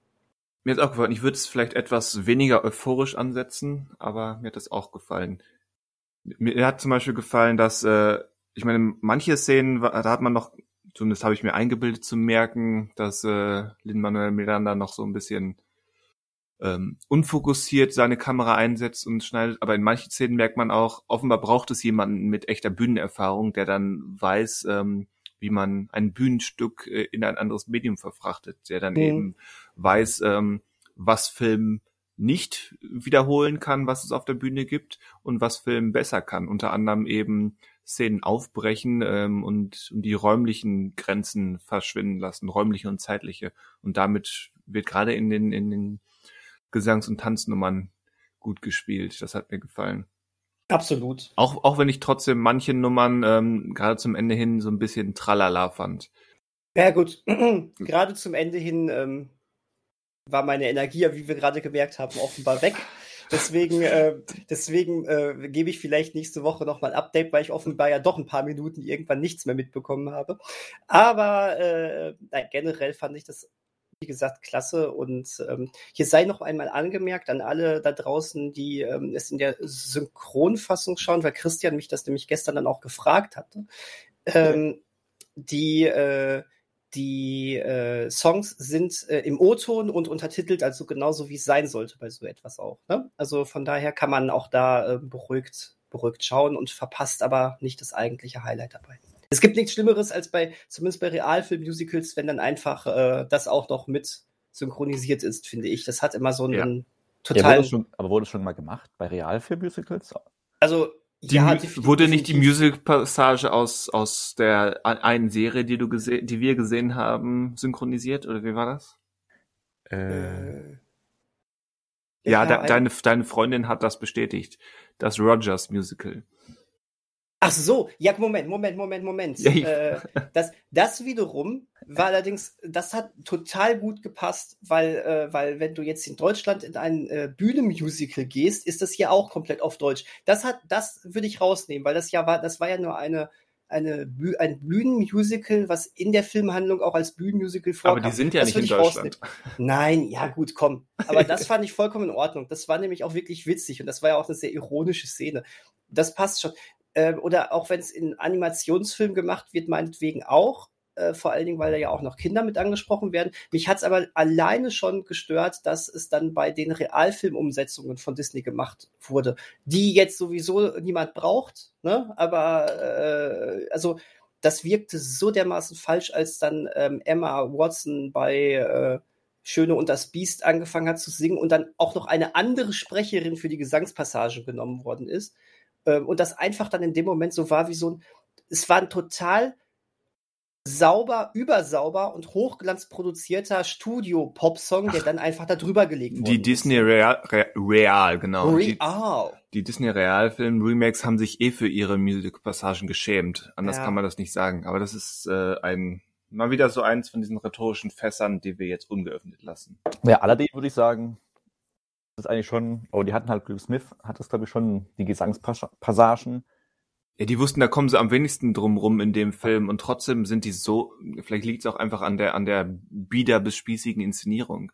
Mir hat auch gefallen, ich würde es vielleicht etwas weniger euphorisch ansetzen, aber mir hat das auch gefallen. Mir hat zum Beispiel gefallen, dass, äh, ich meine, manche Szenen, da hat man noch, zumindest habe ich mir eingebildet zu merken, dass äh, Lin-Manuel Miranda noch so ein bisschen ähm, unfokussiert seine Kamera einsetzt und schneidet, aber in manchen Szenen merkt man auch, offenbar braucht es jemanden mit echter Bühnenerfahrung, der dann weiß, ähm, wie man ein Bühnenstück äh, in ein anderes Medium verfrachtet, der dann mhm. eben weiß, ähm, was Film nicht wiederholen kann, was es auf der Bühne gibt und was Film besser kann. Unter anderem eben Szenen aufbrechen ähm, und, und die räumlichen Grenzen verschwinden lassen, räumliche und zeitliche. Und damit wird gerade in den, in den Gesangs- und Tanznummern gut gespielt. Das hat mir gefallen. Absolut. Auch, auch wenn ich trotzdem manche Nummern ähm, gerade zum Ende hin so ein bisschen tralala fand. Ja gut, gerade zum Ende hin ähm, war meine Energie, wie wir gerade gemerkt haben, offenbar weg. Deswegen, äh, deswegen äh, gebe ich vielleicht nächste Woche nochmal ein Update, weil ich offenbar ja doch ein paar Minuten irgendwann nichts mehr mitbekommen habe. Aber äh, nein, generell fand ich das wie gesagt, klasse. Und ähm, hier sei noch einmal angemerkt an alle da draußen, die ähm, es in der Synchronfassung schauen, weil Christian mich das nämlich gestern dann auch gefragt hatte. Ähm, die äh, die äh, Songs sind äh, im O-Ton und untertitelt, also genauso wie es sein sollte bei so etwas auch. Ne? Also von daher kann man auch da äh, beruhigt, beruhigt schauen und verpasst aber nicht das eigentliche Highlight dabei. Es gibt nichts Schlimmeres als bei, zumindest bei Realfilm-Musicals, wenn dann einfach äh, das auch noch mit synchronisiert ist, finde ich. Das hat immer so einen ja. totalen. Ja, aber wurde es schon mal gemacht bei Realfilm-Musicals? Also die ja, wurde nicht die Music-Passage aus, aus der einen Serie, die du gesehen, die wir gesehen haben, synchronisiert, oder wie war das? Äh, ja, de, deine, deine Freundin hat das bestätigt. Das Rogers Musical. Ach so, ja, Moment, Moment, Moment, Moment. Ja. Äh, das, das wiederum war allerdings, das hat total gut gepasst, weil, äh, weil wenn du jetzt in Deutschland in ein äh, Bühnenmusical gehst, ist das ja auch komplett auf Deutsch. Das hat, das würde ich rausnehmen, weil das ja war, das war ja nur eine, eine ein Bühnenmusical, was in der Filmhandlung auch als Bühnenmusical vorkam. Aber die sind ja das nicht in Deutschland. Rausnehmen. Nein, ja gut, komm. Aber das fand ich vollkommen in Ordnung. Das war nämlich auch wirklich witzig und das war ja auch eine sehr ironische Szene. Das passt schon äh, oder auch wenn es in Animationsfilmen gemacht wird, meinetwegen auch. Äh, vor allen Dingen, weil da ja auch noch Kinder mit angesprochen werden. Mich hat es aber alleine schon gestört, dass es dann bei den Realfilmumsetzungen von Disney gemacht wurde, die jetzt sowieso niemand braucht. Ne? Aber äh, also das wirkte so dermaßen falsch, als dann ähm, Emma Watson bei äh, Schöne und das Biest angefangen hat zu singen und dann auch noch eine andere Sprecherin für die Gesangspassage genommen worden ist. Ähm, und das einfach dann in dem Moment so war wie so ein, es war ein total sauber, übersauber und hochglanzproduzierter Studio-Pop-Song, der dann einfach da drüber gelegt wurde. Die Disney Real, Real genau. Real. Die, die Disney Realfilm-Remakes haben sich eh für ihre Music-Passagen geschämt. Anders ja. kann man das nicht sagen. Aber das ist äh, ein mal wieder so eins von diesen rhetorischen Fässern, die wir jetzt ungeöffnet lassen. Ja, allerdings würde ich sagen, das ist eigentlich schon, oh, die hatten halt, Will Smith hat das, glaube ich, schon, die Gesangspassagen. Ja, die wussten, da kommen sie am wenigsten drum rum in dem Film und trotzdem sind die so, vielleicht liegt es auch einfach an der, an der bieder bis spießigen Inszenierung.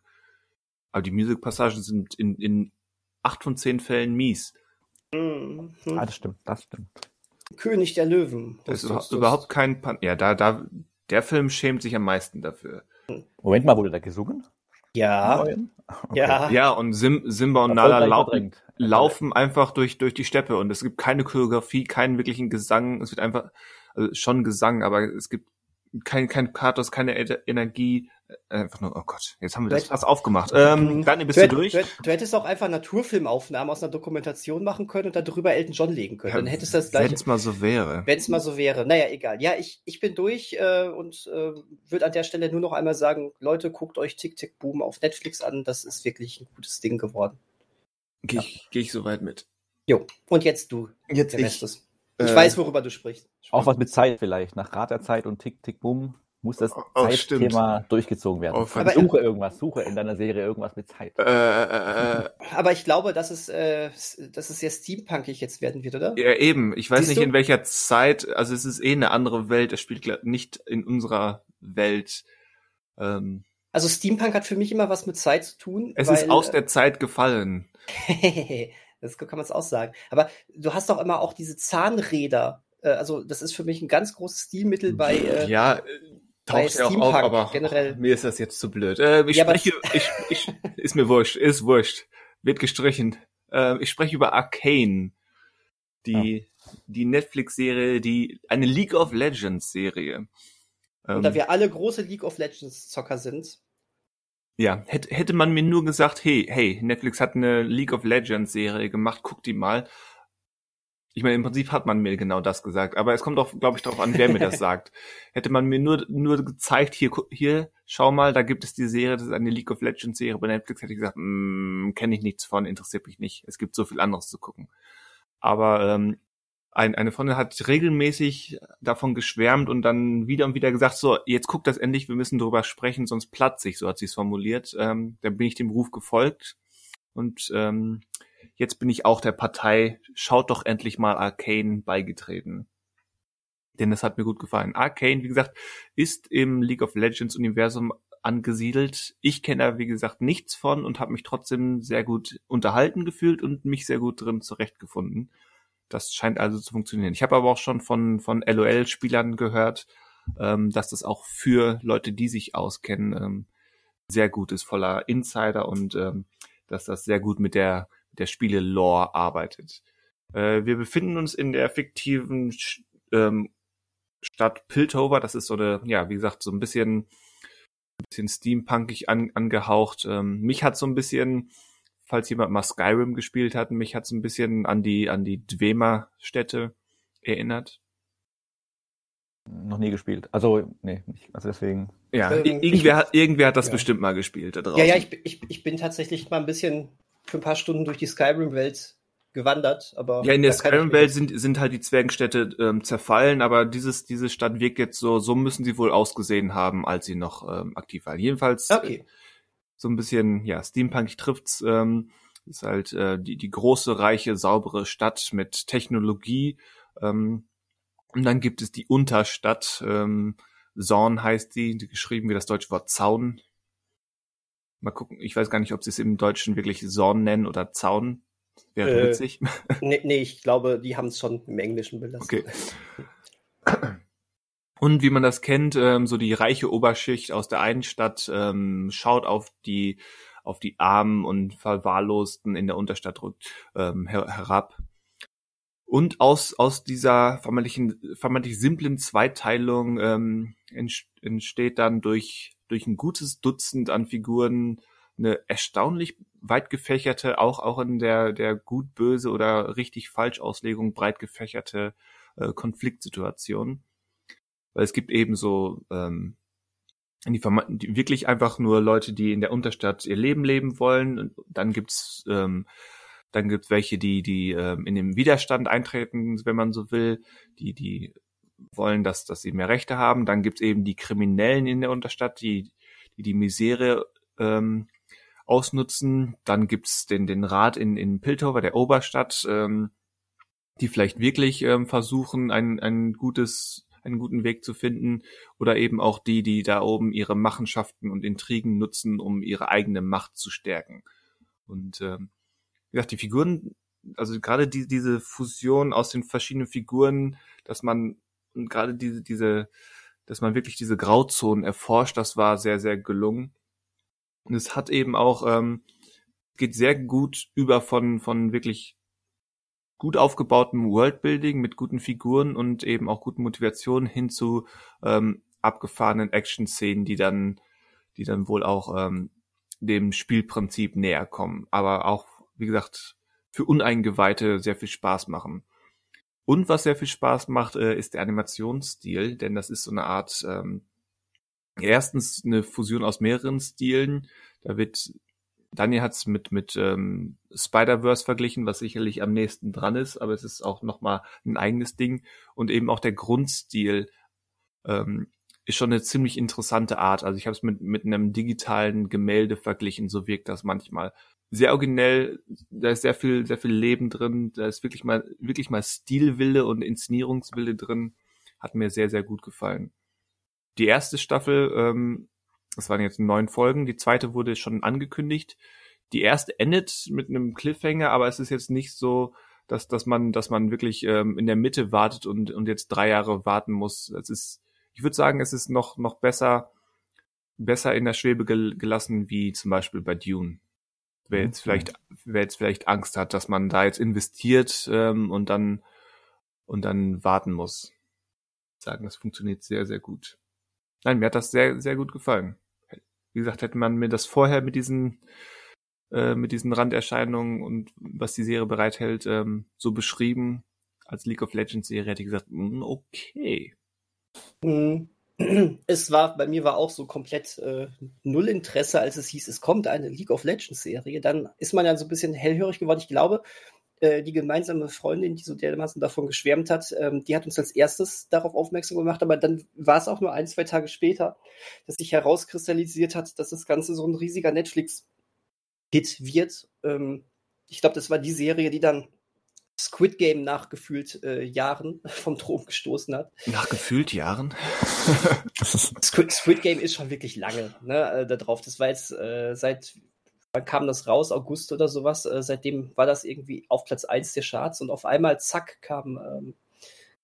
Aber die Musikpassagen sind in, in acht von zehn Fällen mies. Mhm. Ah, das stimmt, das stimmt. König der Löwen. Das ist überhaupt, überhaupt kein, Pan ja, da, da, der Film schämt sich am meisten dafür. Moment mal, wurde da gesungen? Ja. Okay. Ja. Ja, und Sim, Simba und Nala laufen, laufen einfach durch, durch die Steppe und es gibt keine Choreografie, keinen wirklichen Gesang. Es wird einfach, also schon Gesang, aber es gibt kein, kein Pathos, keine Energie. Äh, einfach nur, oh Gott, jetzt haben wir das fast aufgemacht. Ähm, dann bist du, du durch. Du, du, hättest auch einfach Naturfilmaufnahmen aus einer Dokumentation machen können und darüber Elton John legen können. Ja, dann hättest du das gleich. Wenn es mal so wäre. Wenn es mal so wäre. Naja, egal. Ja, ich, ich bin durch äh, und äh, würde an der Stelle nur noch einmal sagen, Leute, guckt euch Tick Tick Boom auf Netflix an. Das ist wirklich ein gutes Ding geworden. Gehe ich, ja. geh ich soweit mit. Jo, und jetzt du. Jetzt ich. Ich äh, weiß, worüber du sprichst. Auch was mit Zeit vielleicht. Nach Rat der Zeit und Tick Tick Boom muss das Oh, Zeitthema durchgezogen werden. Oh, Aber- suche irgendwas, suche in deiner Serie irgendwas mit Zeit. Äh, äh, äh, Aber ich glaube, dass es, äh, dass es sehr steampunkig jetzt werden wird, oder? ja, eben. Ich weiß Siehst nicht, du? in welcher Zeit. Also es ist eh eine andere Welt. Es spielt nicht in unserer Welt. Ähm, Also Steampunk hat für mich immer was mit Zeit zu tun. es weil, ist aus der Zeit gefallen. das kann man es auch sagen. Aber du hast doch immer auch diese Zahnräder. Äh, Also das ist für mich ein ganz großes Stilmittel bei. Äh, ja, äh, taucht ja auch auf, aber generell. mir ist das jetzt zu blöd. Äh, ich Ja, spreche, ich, ich, ist mir wurscht, ist wurscht. Wird gestrichen. Äh, ich spreche über Arcane. Die, die Netflix-Serie, die, eine League of Legends Serie. Und Ähm, da wir alle große League of Legends Zocker sind. Ja, hätte, hätte man mir nur gesagt, hey, hey, Netflix hat eine League of Legends Serie gemacht, guck die mal. Ich meine, im Prinzip hat man mir genau das gesagt, aber es kommt auch, glaube ich, darauf an, wer mir das sagt. Hätte man mir nur, nur gezeigt, hier, hier, schau mal, da gibt es die Serie, das ist eine League of Legends Serie bei Netflix, hätte ich gesagt, mm, kenne ich nichts von, interessiert mich nicht. Es gibt so viel anderes zu gucken. Aber ähm, ein, eine Freundin hat regelmäßig davon geschwärmt und dann wieder und wieder gesagt, so, jetzt guckt das endlich, wir müssen drüber sprechen, sonst platze ich, so hat sie es formuliert. Ähm, dann bin ich dem Ruf gefolgt und ähm, jetzt bin ich auch der Partei, schaut doch endlich mal Arcane beigetreten. Denn das hat mir gut gefallen. Arcane, wie gesagt, ist im League of Legends Universum angesiedelt. Ich kenne da, wie gesagt, nichts von und habe mich trotzdem sehr gut unterhalten gefühlt und mich sehr gut drin zurechtgefunden. Das scheint also zu funktionieren. Ich habe aber auch schon von, von LOL-Spielern gehört, ähm, dass das auch für Leute, die sich auskennen, ähm, sehr gut ist, voller Insider und ähm, dass das sehr gut mit der, der Spiele-Lore arbeitet. Äh, wir befinden uns in der fiktiven Sch- ähm, Stadt Piltover. Das ist so eine, ja, wie gesagt, so ein bisschen, ein bisschen steampunkig an, angehaucht. Ähm, mich hat so ein bisschen, falls jemand mal Skyrim gespielt hat, mich hat so ein bisschen an die, an die Dwemer-Städte erinnert. Noch nie gespielt. Also, nee, nicht. Also deswegen. Ja, Ähm, irgendwer, hat, irgendwer hat das ja. bestimmt mal gespielt da draußen. Ja, ja, ich, bin- ich, ich bin tatsächlich mal ein bisschen für ein paar Stunden durch die Skyrim-Welt gewandert, aber. Ja, in der Skyrim-Welt sind, sind halt die Zwergenstädte ähm, zerfallen, aber dieses, diese Stadt wirkt jetzt so, so müssen sie wohl ausgesehen haben, als sie noch ähm, aktiv waren. Jedenfalls Okay. So ein bisschen, ja, Steampunk trifft's, ähm, ist halt äh, die, die große, reiche, saubere Stadt mit Technologie. Ähm, und dann gibt es die Unterstadt, ähm, Zorn heißt die, geschrieben wie das deutsche Wort Zaun. Mal gucken, ich weiß gar nicht, ob sie es im Deutschen wirklich Zorn nennen oder Zaun. Wäre Äh, witzig. Nee, nee, ich glaube, die haben es schon im Englischen belassen. Okay. Und wie man das kennt, ähm, so die reiche Oberschicht aus der einen Stadt ähm, schaut auf die auf die Armen und Verwahrlosten in der Unterstadt rück- ähm, her herab. Und aus aus dieser vermeintlichen vermeintlich simplen Zweiteilung ähm, ents- entsteht dann durch durch ein gutes Dutzend an Figuren eine erstaunlich weit gefächerte, auch auch in der der gut böse oder richtig falsch Auslegung breit gefächerte äh, Konfliktsituation. Weil es gibt eben so ähm, die, die wirklich einfach nur Leute, die in der Unterstadt ihr Leben leben wollen. Und dann gibt's ähm, dann gibt's welche, die die ähm, in den Widerstand eintreten, wenn man so will, die die wollen, dass dass sie mehr Rechte haben. Dann gibt's eben die Kriminellen in der Unterstadt, die die die Misere ähm, ausnutzen. Dann gibt's den den Rat in in Piltover, der Oberstadt, ähm, die vielleicht wirklich ähm, versuchen, ein ein gutes einen guten Weg zu finden oder eben auch die, die da oben ihre Machenschaften und Intrigen nutzen, um ihre eigene Macht zu stärken. Und ähm, wie gesagt, die Figuren, also gerade die, diese Fusion aus den verschiedenen Figuren, dass man und gerade diese, diese, dass man wirklich diese Grauzonen erforscht, das war sehr, sehr gelungen. Und es hat eben auch, ähm, geht sehr gut über von, von wirklich gut aufgebautem Worldbuilding mit guten Figuren und eben auch guten Motivationen hin zu ähm, abgefahrenen Action-Szenen, die dann, die dann wohl auch ähm, dem Spielprinzip näher kommen, aber auch, wie gesagt, für Uneingeweihte sehr viel Spaß machen. Und was sehr viel Spaß macht, äh, ist der Animationsstil, denn das ist so eine Art, ähm, erstens eine Fusion aus mehreren Stilen. Da wird Daniel hat es mit, mit ähm, Spider-Verse verglichen, was sicherlich am nächsten dran ist, aber es ist auch nochmal ein eigenes Ding. Und eben auch der Grundstil ähm, ist schon eine ziemlich interessante Art. Also ich habe es mit, mit einem digitalen Gemälde verglichen, so wirkt das manchmal. Sehr originell, da ist sehr viel, sehr viel Leben drin, da ist wirklich mal, wirklich mal Stilwille und Inszenierungswille drin. Hat mir sehr, sehr gut gefallen. Die erste Staffel, ähm, das waren jetzt neun Folgen, die zweite wurde schon angekündigt. Die erste endet mit einem Cliffhanger, aber es ist jetzt nicht so, dass, dass man, dass man wirklich ähm, in der Mitte wartet und, und jetzt drei Jahre warten muss. Es ist, ich würde sagen, es ist noch, noch besser, besser in der Schwebe gel gelassen, wie zum Beispiel bei Dune. Wer jetzt mhm. vielleicht, wer jetzt vielleicht Angst hat, dass man da jetzt investiert ähm, und dann und dann warten muss. Ich sagen, das funktioniert sehr, sehr gut. Nein, mir hat das sehr, sehr gut gefallen. Wie gesagt, hätte man mir das vorher mit diesen äh, mit diesen Randerscheinungen und was die Serie bereithält, ähm, so beschrieben als League of Legends Serie, hätte ich gesagt, mm, okay. Mhm. Es war, bei mir war auch so komplett äh, null Interesse, als es hieß, es kommt eine League of Legends Serie. Dann ist man ja so ein bisschen hellhörig geworden. Ich glaube, äh, die gemeinsame Freundin, die so dermaßen davon geschwärmt hat, ähm, die hat uns als erstes darauf aufmerksam gemacht, aber dann war es auch nur ein, zwei Tage später, dass sich herauskristallisiert hat, dass das Ganze so ein riesiger Netflix-Hit wird. Ähm, ich glaube, das war die Serie, die dann Squid Game nach gefühlt äh, Jahren vom Thron gestoßen hat. Nach gefühlt Jahren? Squid, Squid, Game ist schon wirklich lange ne, äh, da drauf. Das war jetzt äh, seit, wann kam das raus? August oder sowas. Äh, seitdem war das irgendwie auf Platz 1 der Charts und auf einmal, zack, kam, ähm,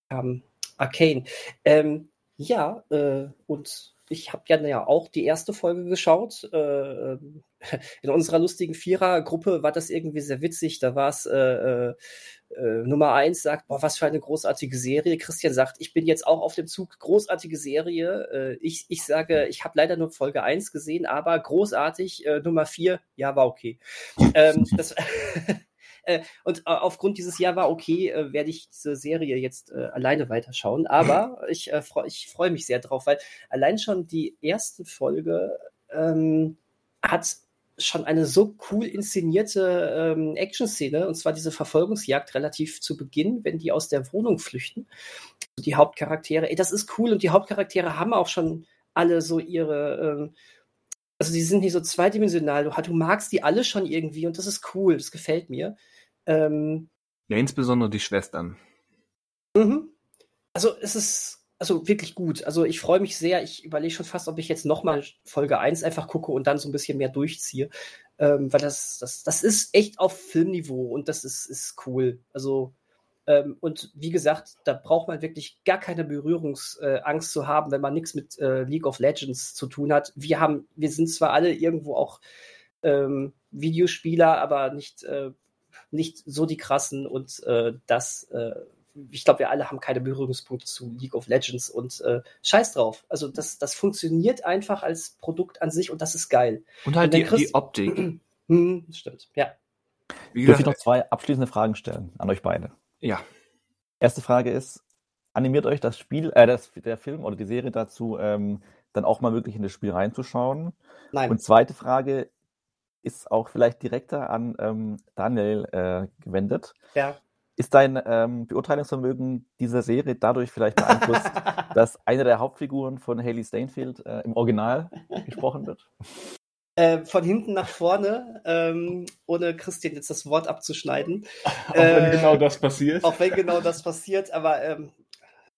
kam Arcane. Ähm, ja, äh, und ich habe ja, ja auch die erste Folge geschaut. Äh, ähm, in unserer lustigen Vierer-Gruppe war das irgendwie sehr witzig. Da war es äh, äh, äh, Nummer eins sagt, boah, was für eine großartige Serie. Christian sagt, ich bin jetzt auch auf dem Zug, großartige Serie. Äh, ich, ich sage, ich habe leider nur Folge eins gesehen, aber großartig. Äh, Nummer vier, ja, war okay. ähm, das, äh, und äh, aufgrund dieses Ja war okay, äh, werde ich diese Serie jetzt äh, alleine weiterschauen. Aber ich, äh, freu, ich freue mich sehr drauf, weil allein schon die erste Folge ähm, hat schon eine so cool inszenierte ähm, Action-Szene, und zwar diese Verfolgungsjagd relativ zu Beginn, wenn die aus der Wohnung flüchten. Die Hauptcharaktere, ey, das ist cool und die Hauptcharaktere haben auch schon alle so ihre, ähm, also die sind nicht so zweidimensional. Du, du magst die alle schon irgendwie und das ist cool, das gefällt mir. Ähm, ja, insbesondere die Schwestern. Mhm. Also es ist also wirklich gut. Also ich freue mich sehr. Ich überlege schon fast, ob ich jetzt nochmal Folge 1 einfach gucke und dann so ein bisschen mehr durchziehe. Ähm, weil das, das, das ist echt auf Filmniveau und das ist, ist cool. Also, ähm, und wie gesagt, da braucht man wirklich gar keine Berührungsangst äh, zu haben, wenn man nichts mit äh, League of Legends zu tun hat. Wir haben, wir sind zwar alle irgendwo auch ähm, Videospieler, aber nicht, äh, nicht so die krassen und äh, das äh, ich glaube, wir alle haben keine Berührungspunkte zu League of Legends und äh, scheiß drauf. Also das, das funktioniert einfach als Produkt an sich und das ist geil. Und halt und die, Chris die, Optik. hm, stimmt, ja. Wie gesagt, Darf ich noch zwei abschließende Fragen stellen an euch beide? Ja. Erste Frage ist, animiert euch das Spiel, äh, das, der Film oder die Serie dazu, ähm, dann auch mal wirklich in das Spiel reinzuschauen? Nein. Und zweite Frage ist auch vielleicht direkter an ähm, Daniel äh, gewendet. Ja. Ist dein ähm, Beurteilungsvermögen dieser Serie dadurch vielleicht beeinflusst, dass eine der Hauptfiguren von Haley Stainfield äh, im Original gesprochen wird? Äh, von hinten nach vorne, ähm, ohne Christian jetzt das Wort abzuschneiden. Auch wenn äh, genau das passiert. Auch wenn genau das passiert, aber ähm,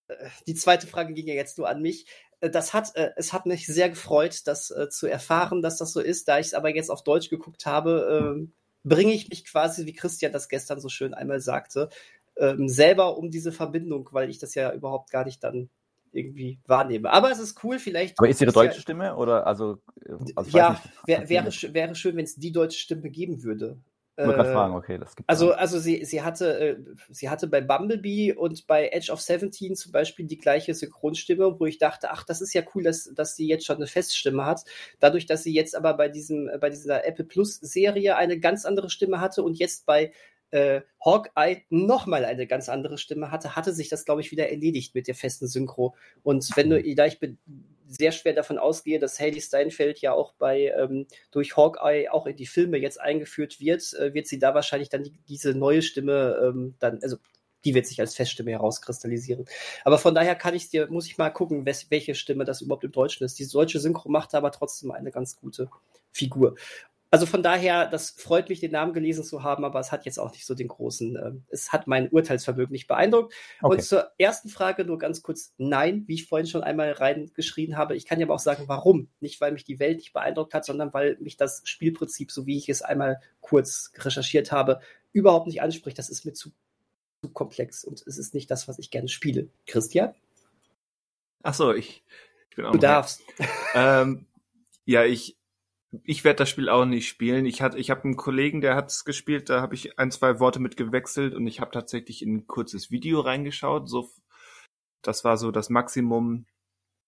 äh, die zweite Frage ging ja jetzt nur an mich. Äh, das hat, äh, es hat mich sehr gefreut, das äh, zu erfahren, dass das so ist. Da ich es aber jetzt auf Deutsch geguckt habe, ähm, bringe ich mich quasi, wie Christian das gestern so schön einmal sagte, ähm, selber um diese Verbindung, weil ich das ja überhaupt gar nicht dann irgendwie wahrnehme. Aber es ist cool, vielleicht. Aber ist ihre deutsche ja, Stimme oder also? also ja, wär, wäre, wäre schön, wenn es die deutsche Stimme geben würde. Ich wollte gerade fragen, okay, das gibt Also, also sie, sie hatte, äh, sie hatte bei Bumblebee und bei Edge of 17 zum Beispiel die gleiche Synchronstimme, wo ich dachte, ach, das ist ja cool, dass, dass sie jetzt schon eine Feststimme hat. Dadurch, dass sie jetzt aber bei diesem, bei dieser Apple Plus Serie eine ganz andere Stimme hatte und jetzt bei äh, Hawkeye nochmal eine ganz andere Stimme hatte, hatte sich das, glaube ich, wieder erledigt mit der festen Synchro. Und wenn du, da ich bin, sehr schwer davon ausgehe, dass Haley Steinfeld ja auch bei ähm, durch Hawkeye auch in die Filme jetzt eingeführt wird, äh, wird sie da wahrscheinlich dann die, diese neue Stimme ähm, dann, also die wird sich als Feststimme herauskristallisieren. Aber von daher kann ich dir, muss ich mal gucken, welche Stimme das überhaupt im Deutschen ist. Die deutsche Synchro macht aber trotzdem eine ganz gute Figur also von daher, das freut mich, den Namen gelesen zu haben, aber es hat jetzt auch nicht so den großen, äh, es hat mein Urteilsvermögen nicht beeindruckt. Okay. Und zur ersten Frage nur ganz kurz, nein, wie ich vorhin schon einmal reingeschrien habe. Ich kann ja aber auch sagen, warum. Nicht, weil mich die Welt nicht beeindruckt hat, sondern weil mich das Spielprinzip, so wie ich es einmal kurz recherchiert habe, überhaupt nicht anspricht. Das ist mir zu, zu komplex und es ist nicht das, was ich gerne spiele. Christian? Ach so, ich, ich bin auch. Du darfst. Ähm, ja, ich, ich werde das Spiel auch nicht spielen. Ich hatte, ich habe einen Kollegen, der hat es gespielt. Da habe ich ein, zwei Worte mit gewechselt und ich habe tatsächlich in ein kurzes Video reingeschaut. So, das war so das Maximum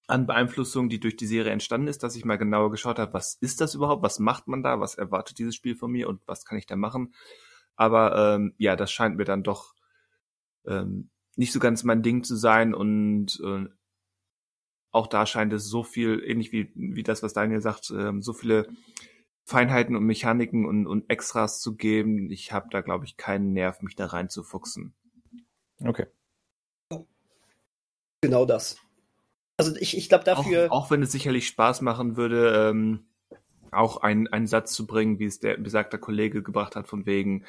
an Beeinflussung, die durch die Serie entstanden ist, dass ich mal genauer geschaut habe, was ist das überhaupt, was macht man da, was erwartet dieses Spiel von mir und was kann ich da machen. Aber ähm, ja, das scheint mir dann doch ähm, nicht so ganz mein Ding zu sein und äh, auch da scheint es so viel, ähnlich wie, wie das, was Daniel sagt, ähm, so viele Feinheiten und Mechaniken und, und Extras zu geben. Ich habe da, glaube ich, keinen Nerv, mich da reinzufuchsen. Okay. Genau das. Also ich, ich glaube dafür. Auch, auch, wenn es sicherlich Spaß machen würde, ähm, auch einen, einen Satz zu bringen, wie es der besagter Kollege gebracht hat, von wegen,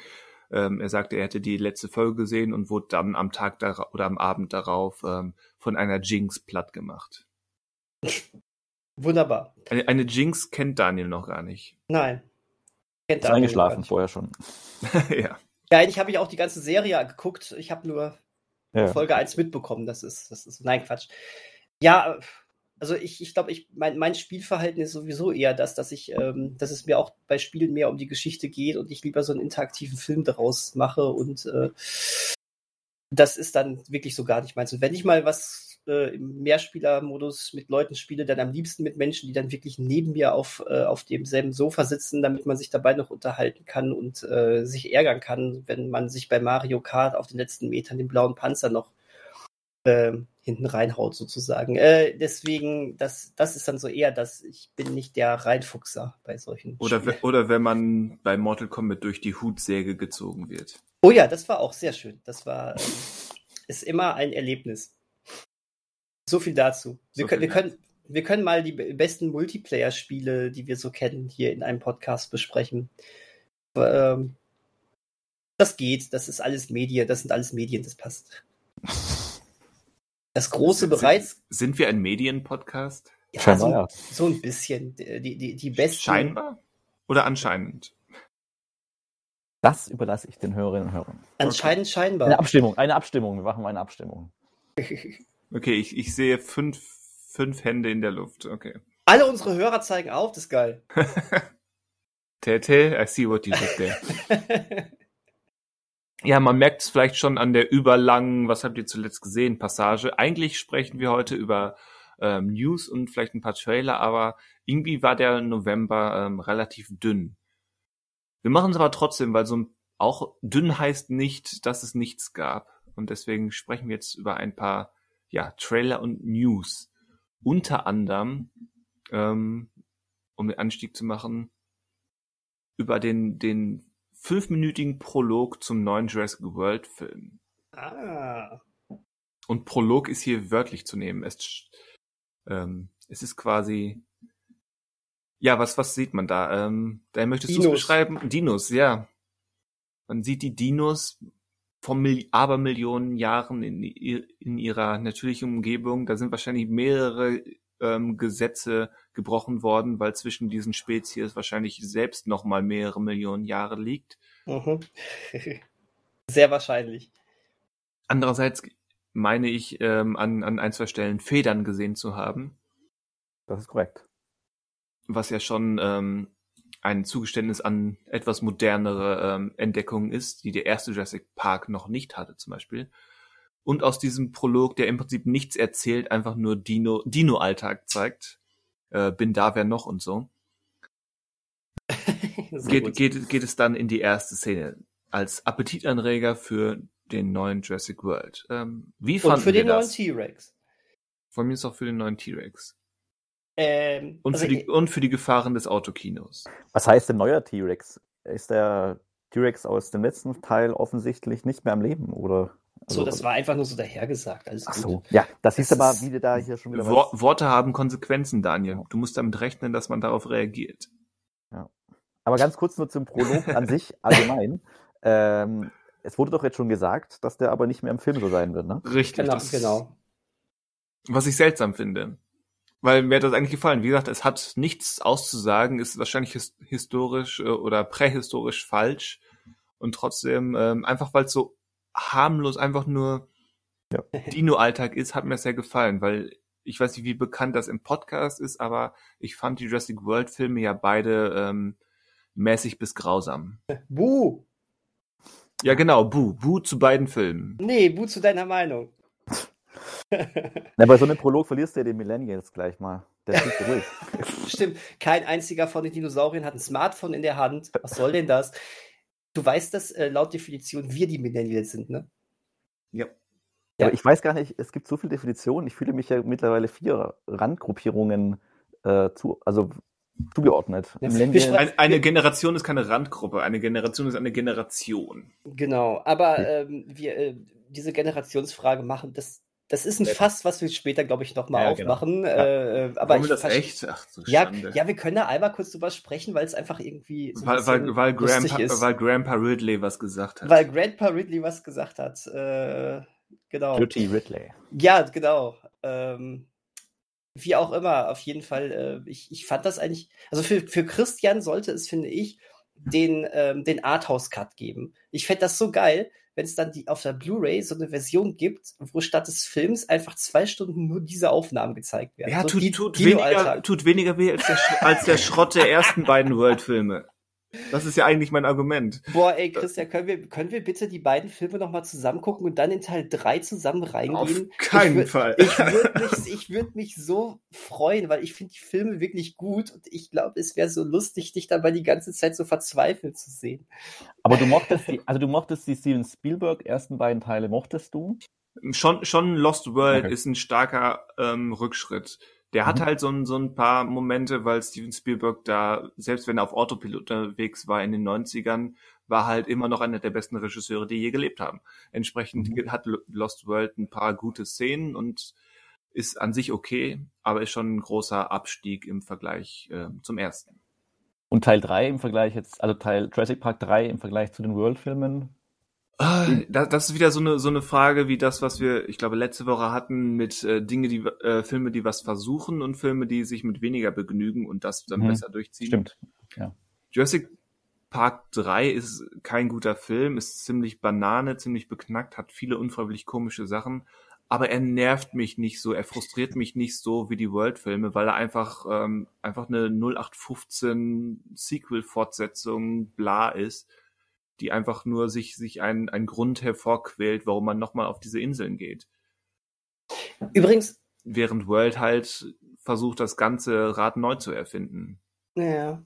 ähm, er sagte, er hätte die letzte Folge gesehen und wurde dann am Tag oder am Abend darauf ähm, von einer Jinx platt gemacht. Wunderbar. Eine, eine, Jinx kennt Daniel noch gar nicht. Nein. Kennt ist Daniel eingeschlafen vorher schon. ja. Ja, eigentlich habe ich auch die ganze Serie geguckt. Ich habe nur ja. Folge 1 mitbekommen. Das ist, das ist, nein, Quatsch. Ja, also ich, ich glaube, ich, mein, mein Spielverhalten ist sowieso eher das, dass ich, ähm, dass es mir auch bei Spielen mehr um die Geschichte geht und ich lieber so einen interaktiven Film daraus mache und äh, das ist dann wirklich so gar nicht meins. Und wenn ich mal was äh, im Mehrspielermodus mit Leuten spiele, dann am liebsten mit Menschen, die dann wirklich neben mir auf, äh, auf demselben Sofa sitzen, damit man sich dabei noch unterhalten kann und äh, sich ärgern kann, wenn man sich bei Mario Kart auf den letzten Metern den blauen Panzer noch äh, hinten reinhaut, sozusagen. Äh, deswegen, das, das ist dann so eher das, ich bin nicht der Reinfuchser bei solchen oder, Spielen. Oder wenn man bei Mortal Kombat durch die Hutsäge gezogen wird. Oh ja, das war auch sehr schön. Das war, ähm, ist immer ein Erlebnis. So viel dazu. Wir, so können, wir, können, wir können mal die besten Multiplayer-Spiele, die wir so kennen, hier in einem Podcast besprechen. Ähm, das geht, das ist alles Medien, das sind alles Medien, das passt. Das große bereits. Sind wir ein Medien-Podcast? Ja, Scheinbar, so, so ein bisschen. Die, die, die besten. Scheinbar? Oder anscheinend? Das überlasse ich den Hörerinnen und Hörern. Anscheinend okay. scheinbar. Eine Abstimmung, eine Abstimmung. Wir machen mal eine Abstimmung. Okay, ich, ich sehe fünf, fünf Hände in der Luft. Okay. Alle unsere Hörer zeigen auf, das ist geil. Tete, I see what you did there. ja, man merkt es vielleicht schon an der überlangen, was habt ihr zuletzt gesehen, Passage. Eigentlich sprechen wir heute über ähm, News und vielleicht ein paar Trailer, aber irgendwie war der November ähm, relativ dünn. Wir machen es aber trotzdem, weil so auch dünn heißt nicht, dass es nichts gab. Und deswegen sprechen wir jetzt über ein paar ja, Trailer und News. Unter anderem, ähm, um den Anstieg zu machen, über den, den fünfminütigen Prolog zum neuen Jurassic World Film. Ah. Und Prolog ist hier wörtlich zu nehmen. Es, ähm, es ist quasi, ja, was, was sieht man da? Ähm, da möchtest du es beschreiben? Dinos, ja. Man sieht die Dinos vor Mil Abermillionen Jahren in, in ihrer natürlichen Umgebung. Da sind wahrscheinlich mehrere ähm, Gesetze gebrochen worden, weil zwischen diesen Spezies wahrscheinlich selbst noch mal mehrere Millionen Jahre liegt. Mhm. Sehr wahrscheinlich. Andererseits meine ich, ähm, an, an ein, zwei Stellen Federn gesehen zu haben. Das ist korrekt. Was ja schon ähm, ein Zugeständnis an etwas modernere ähm, Entdeckungen ist, die der erste Jurassic Park noch nicht hatte zum Beispiel. Und aus diesem Prolog, der im Prinzip nichts erzählt, einfach nur Dino, Dino-Alltag zeigt. Äh, bin da, wer noch und so. geht, geht, geht es dann in die erste Szene als Appetitanreger für den neuen Jurassic World. Ähm, wie fanden Und für den neuen T-Rex. Von mir ist auch für den neuen T-Rex. Ähm, und, also für die, und für die Gefahren des Autokinos. Was heißt denn neuer T-Rex? Ist der T-Rex aus dem letzten Teil offensichtlich nicht mehr am Leben, oder? So, das war einfach nur so dahergesagt. Alles Ach gut. so, ja, das ist Das aber, ist- wie du da hier schon wieder Wor Worte haben Konsequenzen, Daniel. Du musst damit rechnen, dass man darauf reagiert. Aber ganz kurz nur zum Prolog an sich allgemein. Ähm, es wurde doch jetzt schon gesagt, dass der aber nicht mehr im Film so sein wird, ne? Richtig. Genau, das- genau. Was ich seltsam finde. Weil mir hat das eigentlich gefallen. Wie gesagt, es hat nichts auszusagen, ist wahrscheinlich his historisch äh, oder prähistorisch falsch. Und trotzdem, ähm, einfach weil es so harmlos einfach nur Ja. Dino-Alltag ist, hat mir sehr gefallen, weil ich weiß nicht, wie bekannt das im Podcast ist, aber ich fand die Jurassic World-Filme ja beide ähm, mäßig bis grausam. Buh! Ja, genau, Bu. Bu zu beiden Filmen. Nee, Buh zu deiner Meinung. Na, bei so einem Prolog verlierst du ja den Millennials gleich mal. Der ist ruhig. Stimmt, kein einziger von den Dinosauriern hat ein Smartphone in der Hand. Was soll denn das? Du weißt, dass äh, laut Definition wir die Millennials sind, ne? Ja. Ja. Aber ich weiß gar nicht, es gibt so viele Definitionen. Ich fühle mich ja mittlerweile vier Randgruppierungen äh, zu, also zugeordnet. Ja, Millennial- wir sprechen- Ein, eine Generation ist keine Randgruppe, eine Generation ist eine Generation. Genau, aber ähm, wir äh, diese Generationsfrage machen, das, das ist ein Fass, was wir später, glaube ich, nochmal Ja, genau. aufmachen. Äh, äh, aber Wollen wir ich das echt? Ach, so Ja, ja, wir können da einmal kurz drüber sprechen, weil es einfach irgendwie so ein weil, weil, weil, lustig Grandpa, ist. weil Grandpa Ridley was gesagt hat. Weil Grandpa Ridley was gesagt hat. Äh, genau. Dirty Ridley. Ja, genau. Ähm, wie auch immer, auf jeden Fall. Äh, ich, ich fand das eigentlich. Also für, für Christian sollte es, finde ich, den, ähm, den Arthouse-Cut geben. Ich fände das so geil, wenn es dann die, auf der Blu-ray so eine Version gibt, wo statt des Films einfach zwei Stunden nur diese Aufnahmen gezeigt werden. ja, so tut, die- tut, weniger, tut weniger weh als der, als der Schrott der ersten beiden World-Filme. Das ist ja eigentlich mein Argument. Boah, ey, Christian, können wir, können wir bitte die beiden Filme nochmal zusammen gucken und dann in Teil 3 zusammen reingehen? Auf Ich keinen würd- Fall. Ich würde mich, ich würd mich so freuen, weil ich finde die Filme wirklich gut und ich glaube, es wäre so lustig, dich dabei die ganze Zeit so verzweifelt zu sehen. Aber du mochtest die, also du mochtest die Steven Spielberg ersten beiden Teile, mochtest du? Schon, schon Lost World Okay. ist ein starker ähm, Rückschritt. Der hat Mhm. halt so ein, so ein paar Momente, weil Steven Spielberg da, selbst wenn er auf Autopilot unterwegs war in den 90ern, war halt immer noch einer der besten Regisseure, die je gelebt haben. Entsprechend Mhm. hat Lo- Lost World ein paar gute Szenen und ist an sich okay, aber ist schon ein großer Abstieg im Vergleich äh, zum ersten. Und Teil 3 im Vergleich jetzt, also Teil Jurassic Park 3 im Vergleich zu den World-Filmen? Ah, da- Das ist wieder so eine so eine Frage wie das, was wir, ich glaube, letzte Woche hatten mit äh, Dinge, die äh, Filme, die was versuchen und Filme, die sich mit weniger begnügen und das dann Mhm. besser durchziehen. Stimmt. Jurassic Park 3 ist kein guter Film, ist ziemlich Banane, ziemlich beknackt, hat viele unfreiwillig komische Sachen, aber er nervt mich nicht so, er frustriert mich nicht so wie die World-Filme, weil er einfach ähm, einfach eine 0815 Sequel-Fortsetzung bla ist, die einfach nur sich sich ein ein Grund hervorquält, warum man nochmal auf diese Inseln geht. Übrigens, Während World halt versucht, das ganze Rad neu zu erfinden ja.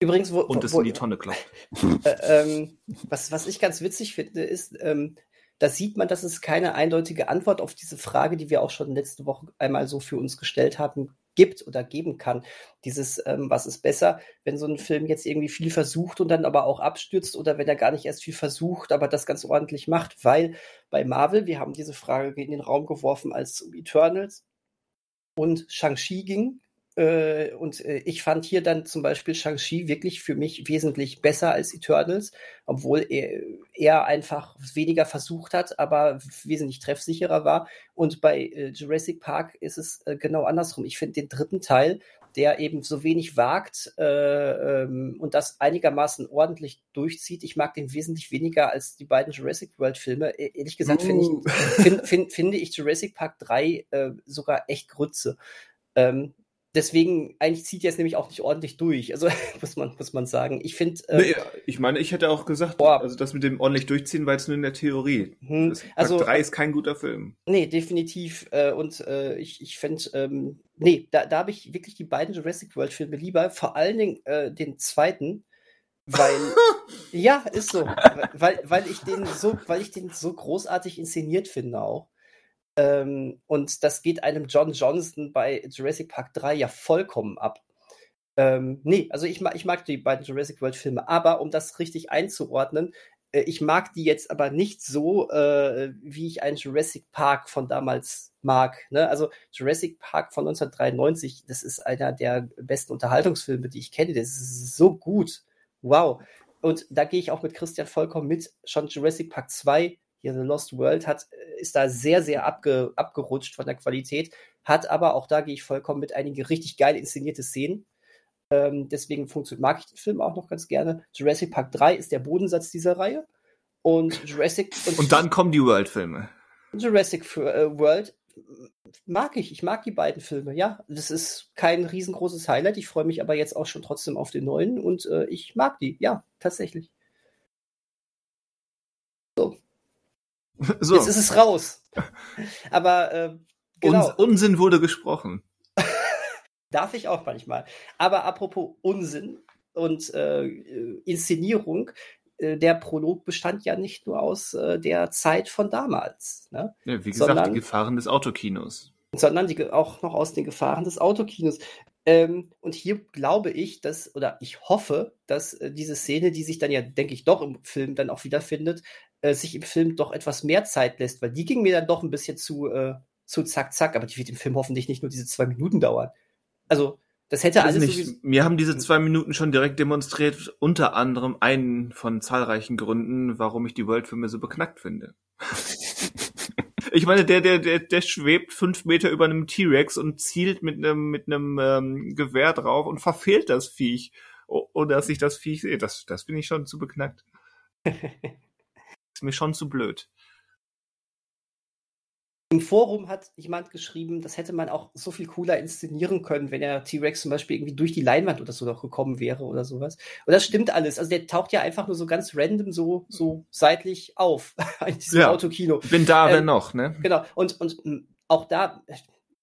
Übrigens, wo, und es in die Tonne klopft. Äh, ähm, was, was ich ganz witzig finde, ist, ähm, da sieht man, dass es keine eindeutige Antwort auf diese Frage, die wir auch schon letzte Woche einmal so für uns gestellt haben, gibt oder geben kann. Dieses, ähm, was ist besser, wenn so ein Film jetzt irgendwie viel versucht und dann aber auch abstürzt oder wenn er gar nicht erst viel versucht, aber das ganz ordentlich macht, weil bei Marvel, wir haben diese Frage in den Raum geworfen, als um Eternals und Shang-Chi ging, und äh, ich fand hier dann zum Beispiel Shang-Chi wirklich für mich wesentlich besser als Eternals, obwohl er, er einfach weniger versucht hat, aber wesentlich treffsicherer war. Und bei äh, Jurassic Park ist es äh, genau andersrum. Ich finde den dritten Teil, der eben so wenig wagt äh, ähm, und das einigermaßen ordentlich durchzieht. Ich mag den wesentlich weniger als die beiden Jurassic World Filme. E ehrlich gesagt finde ich, find, find, finde ich Jurassic Park 3 äh, sogar echt Grütze. Ähm, deswegen, eigentlich zieht er es nämlich auch nicht ordentlich durch. Also muss man, muss man sagen. Ich finde. Äh, Nee, ich meine, ich hätte auch gesagt, Boah. also das mit dem ordentlich durchziehen war jetzt nur in der Theorie. hm, Das, also, also 3 ist kein guter Film. nee, definitiv. Äh, und äh, ich, ich finde, ähm, nee, da, da habe ich wirklich die beiden Jurassic World Filme lieber. Vor allen Dingen äh, den zweiten. Weil, ja, ist so. Weil, weil ich den so, weil ich den so großartig inszeniert finde auch. Ähm, und das geht einem John Johnson bei Jurassic Park 3 ja vollkommen ab. Ähm, nee, also ich mag, ich mag die beiden Jurassic World Filme, aber um das richtig einzuordnen, Äh, ich mag die jetzt aber nicht so, äh, wie ich einen Jurassic Park von damals mag. Ne? Also Jurassic Park von 1993, das ist einer der besten Unterhaltungsfilme, die ich kenne. Das ist so gut. Wow. Und da gehe ich auch mit Christian vollkommen mit. Schon Jurassic Park 2, hier The Lost World, hat, ist da sehr, sehr abge, abgerutscht von der Qualität. Hat aber, auch da gehe ich vollkommen mit, einige richtig geil inszenierte Szenen. Ähm, deswegen mag ich den Film auch noch ganz gerne. Jurassic Park 3 ist der Bodensatz dieser Reihe. Und Jurassic. Und, und dann kommen die World-Filme. Jurassic äh, World mag ich. Ich mag die beiden Filme, ja. Das ist kein riesengroßes Highlight. Ich freue mich aber jetzt auch schon trotzdem auf den neuen und äh, ich mag die, ja, tatsächlich. So. so. Jetzt ist es raus. Aber äh, genau. Uns, Unsinn wurde gesprochen. Darf ich auch manchmal. Aber apropos Unsinn und äh, Inszenierung, äh, der Prolog bestand ja nicht nur aus äh, der Zeit von damals. Ne? Ja, wie gesagt, sondern, die Gefahren des Autokinos. Sondern die, auch noch aus den Gefahren des Autokinos. Ähm, und hier glaube ich, dass, oder ich hoffe, dass äh, diese Szene, die sich dann ja, denke ich, doch im Film dann auch wiederfindet, äh, sich im Film doch etwas mehr Zeit lässt, weil die ging mir dann doch ein bisschen zu, äh, zu zack, zack, aber die wird im Film hoffentlich nicht nur diese zwei Minuten dauern. Also, das hätte alles nicht. Mir haben diese zwei Minuten schon direkt demonstriert, unter anderem einen von zahlreichen Gründen, warum ich die World-Filme so beknackt finde. ich meine, der, der, der, der schwebt fünf Meter über einem T-Rex und zielt mit einem, mit einem ähm, Gewehr drauf und verfehlt das Viech. Oder dass ich das Viech sehe. Das, das bin ich schon zu beknackt. ist mir schon zu blöd. Im Forum hat jemand geschrieben, das hätte man auch so viel cooler inszenieren können, wenn der T-Rex zum Beispiel irgendwie durch die Leinwand oder so noch gekommen wäre oder sowas. Und das stimmt alles. Also der taucht ja einfach nur so ganz random so, so seitlich auf in diesem ja, Autokino. Bin da, ähm, wenn noch, ne? Genau. Und, und auch da,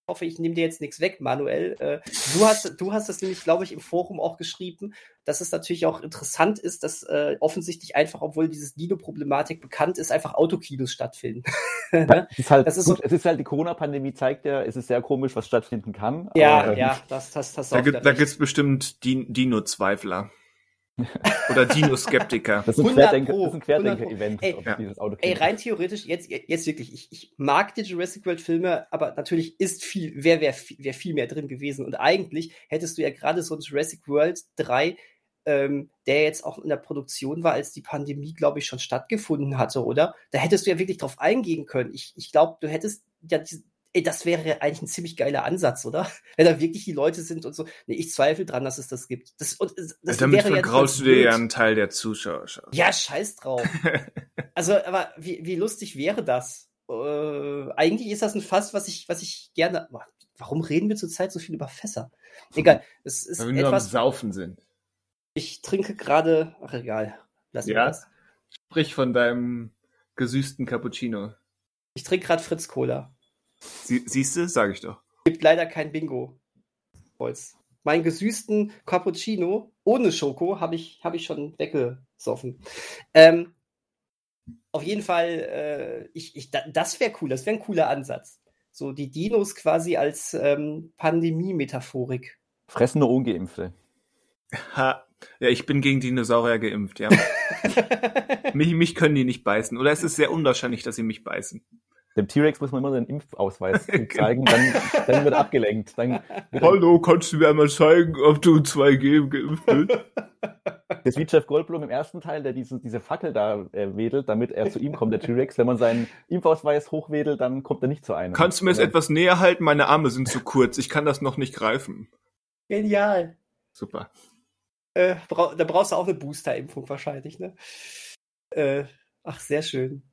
hoffe, ich nehme dir jetzt nichts weg, Manuel. Äh, du hast, du hast das nämlich, glaube ich, im Forum auch geschrieben, dass es natürlich auch interessant ist, dass äh, offensichtlich einfach, obwohl dieses Dino-Problematik bekannt ist, einfach Autokinos stattfinden. ne? es, ist halt, das ist gut, so, es ist halt die Corona-Pandemie zeigt ja, es ist sehr komisch, was stattfinden kann. Ja, aber, ja, das, das, das Da gibt es bestimmt Dino-Zweifler. Oder Dino-Skeptiker. Das ist ein Querdenker-Event, Querdenker ey, dieses Autokino. Ey, rein theoretisch, jetzt, jetzt wirklich, ich, ich mag die Jurassic World-Filme, aber natürlich ist viel, wäre wär, wär viel mehr drin gewesen. Und eigentlich hättest du ja gerade so ein Jurassic World 3 ähm, der jetzt auch in der Produktion war, als die Pandemie, glaube ich, schon stattgefunden hatte, oder? Da hättest du ja wirklich drauf eingehen können. Ich, ich glaube, du hättest ja ey, das wäre eigentlich ein ziemlich geiler Ansatz, oder? Wenn da wirklich die Leute sind und so. Nee, ich zweifle dran, dass es das gibt. Das, und, das ja, damit vergraust du dir ja einen Teil der Zuschauer. Ja, scheiß drauf. also, aber wie, wie lustig wäre das? Äh, eigentlich ist das ein Fass, was ich, was ich gerne. Warum reden wir zurzeit so viel über Fässer? Egal. Es ist Weil wir etwas, nur am Saufen sind. Ich trinke gerade. Ach, egal. Lass ja? das. Sprich von deinem gesüßten Cappuccino. Ich trinke gerade Fritz Cola. Sie, siehst du, sage ich doch. Gibt leider kein Bingo. Holz. Meinen gesüßten Cappuccino ohne Schoko habe ich, hab ich schon weggesoffen. Ähm, auf jeden Fall, äh, ich, ich, das wäre cool, das wäre ein cooler Ansatz. So die Dinos quasi als ähm, Pandemie-Metaphorik. Fressen nur Ungeimpfte. Ha. Ja, ich bin gegen Dinosaurier geimpft, ja. mich, mich können die nicht beißen. Oder es ist sehr unwahrscheinlich, dass sie mich beißen. Dem T-Rex muss man immer den Impfausweis zeigen, dann, dann wird abgelenkt. Dann wird Hallo, kannst du mir einmal zeigen, ob du 2G geimpft bist? Das ist wie Jeff Goldblum im ersten Teil, der diese, diese Fackel da äh, wedelt, damit er zu ihm kommt, der T-Rex. Wenn man seinen Impfausweis hochwedelt, dann kommt er nicht zu einem. Kannst du mir jetzt etwas näher halten? Meine Arme sind zu kurz. Ich kann das noch nicht greifen. Genial. Super. Äh, bra da brauchst du auch eine Booster-Impfung wahrscheinlich, ne? Äh, ach, sehr schön.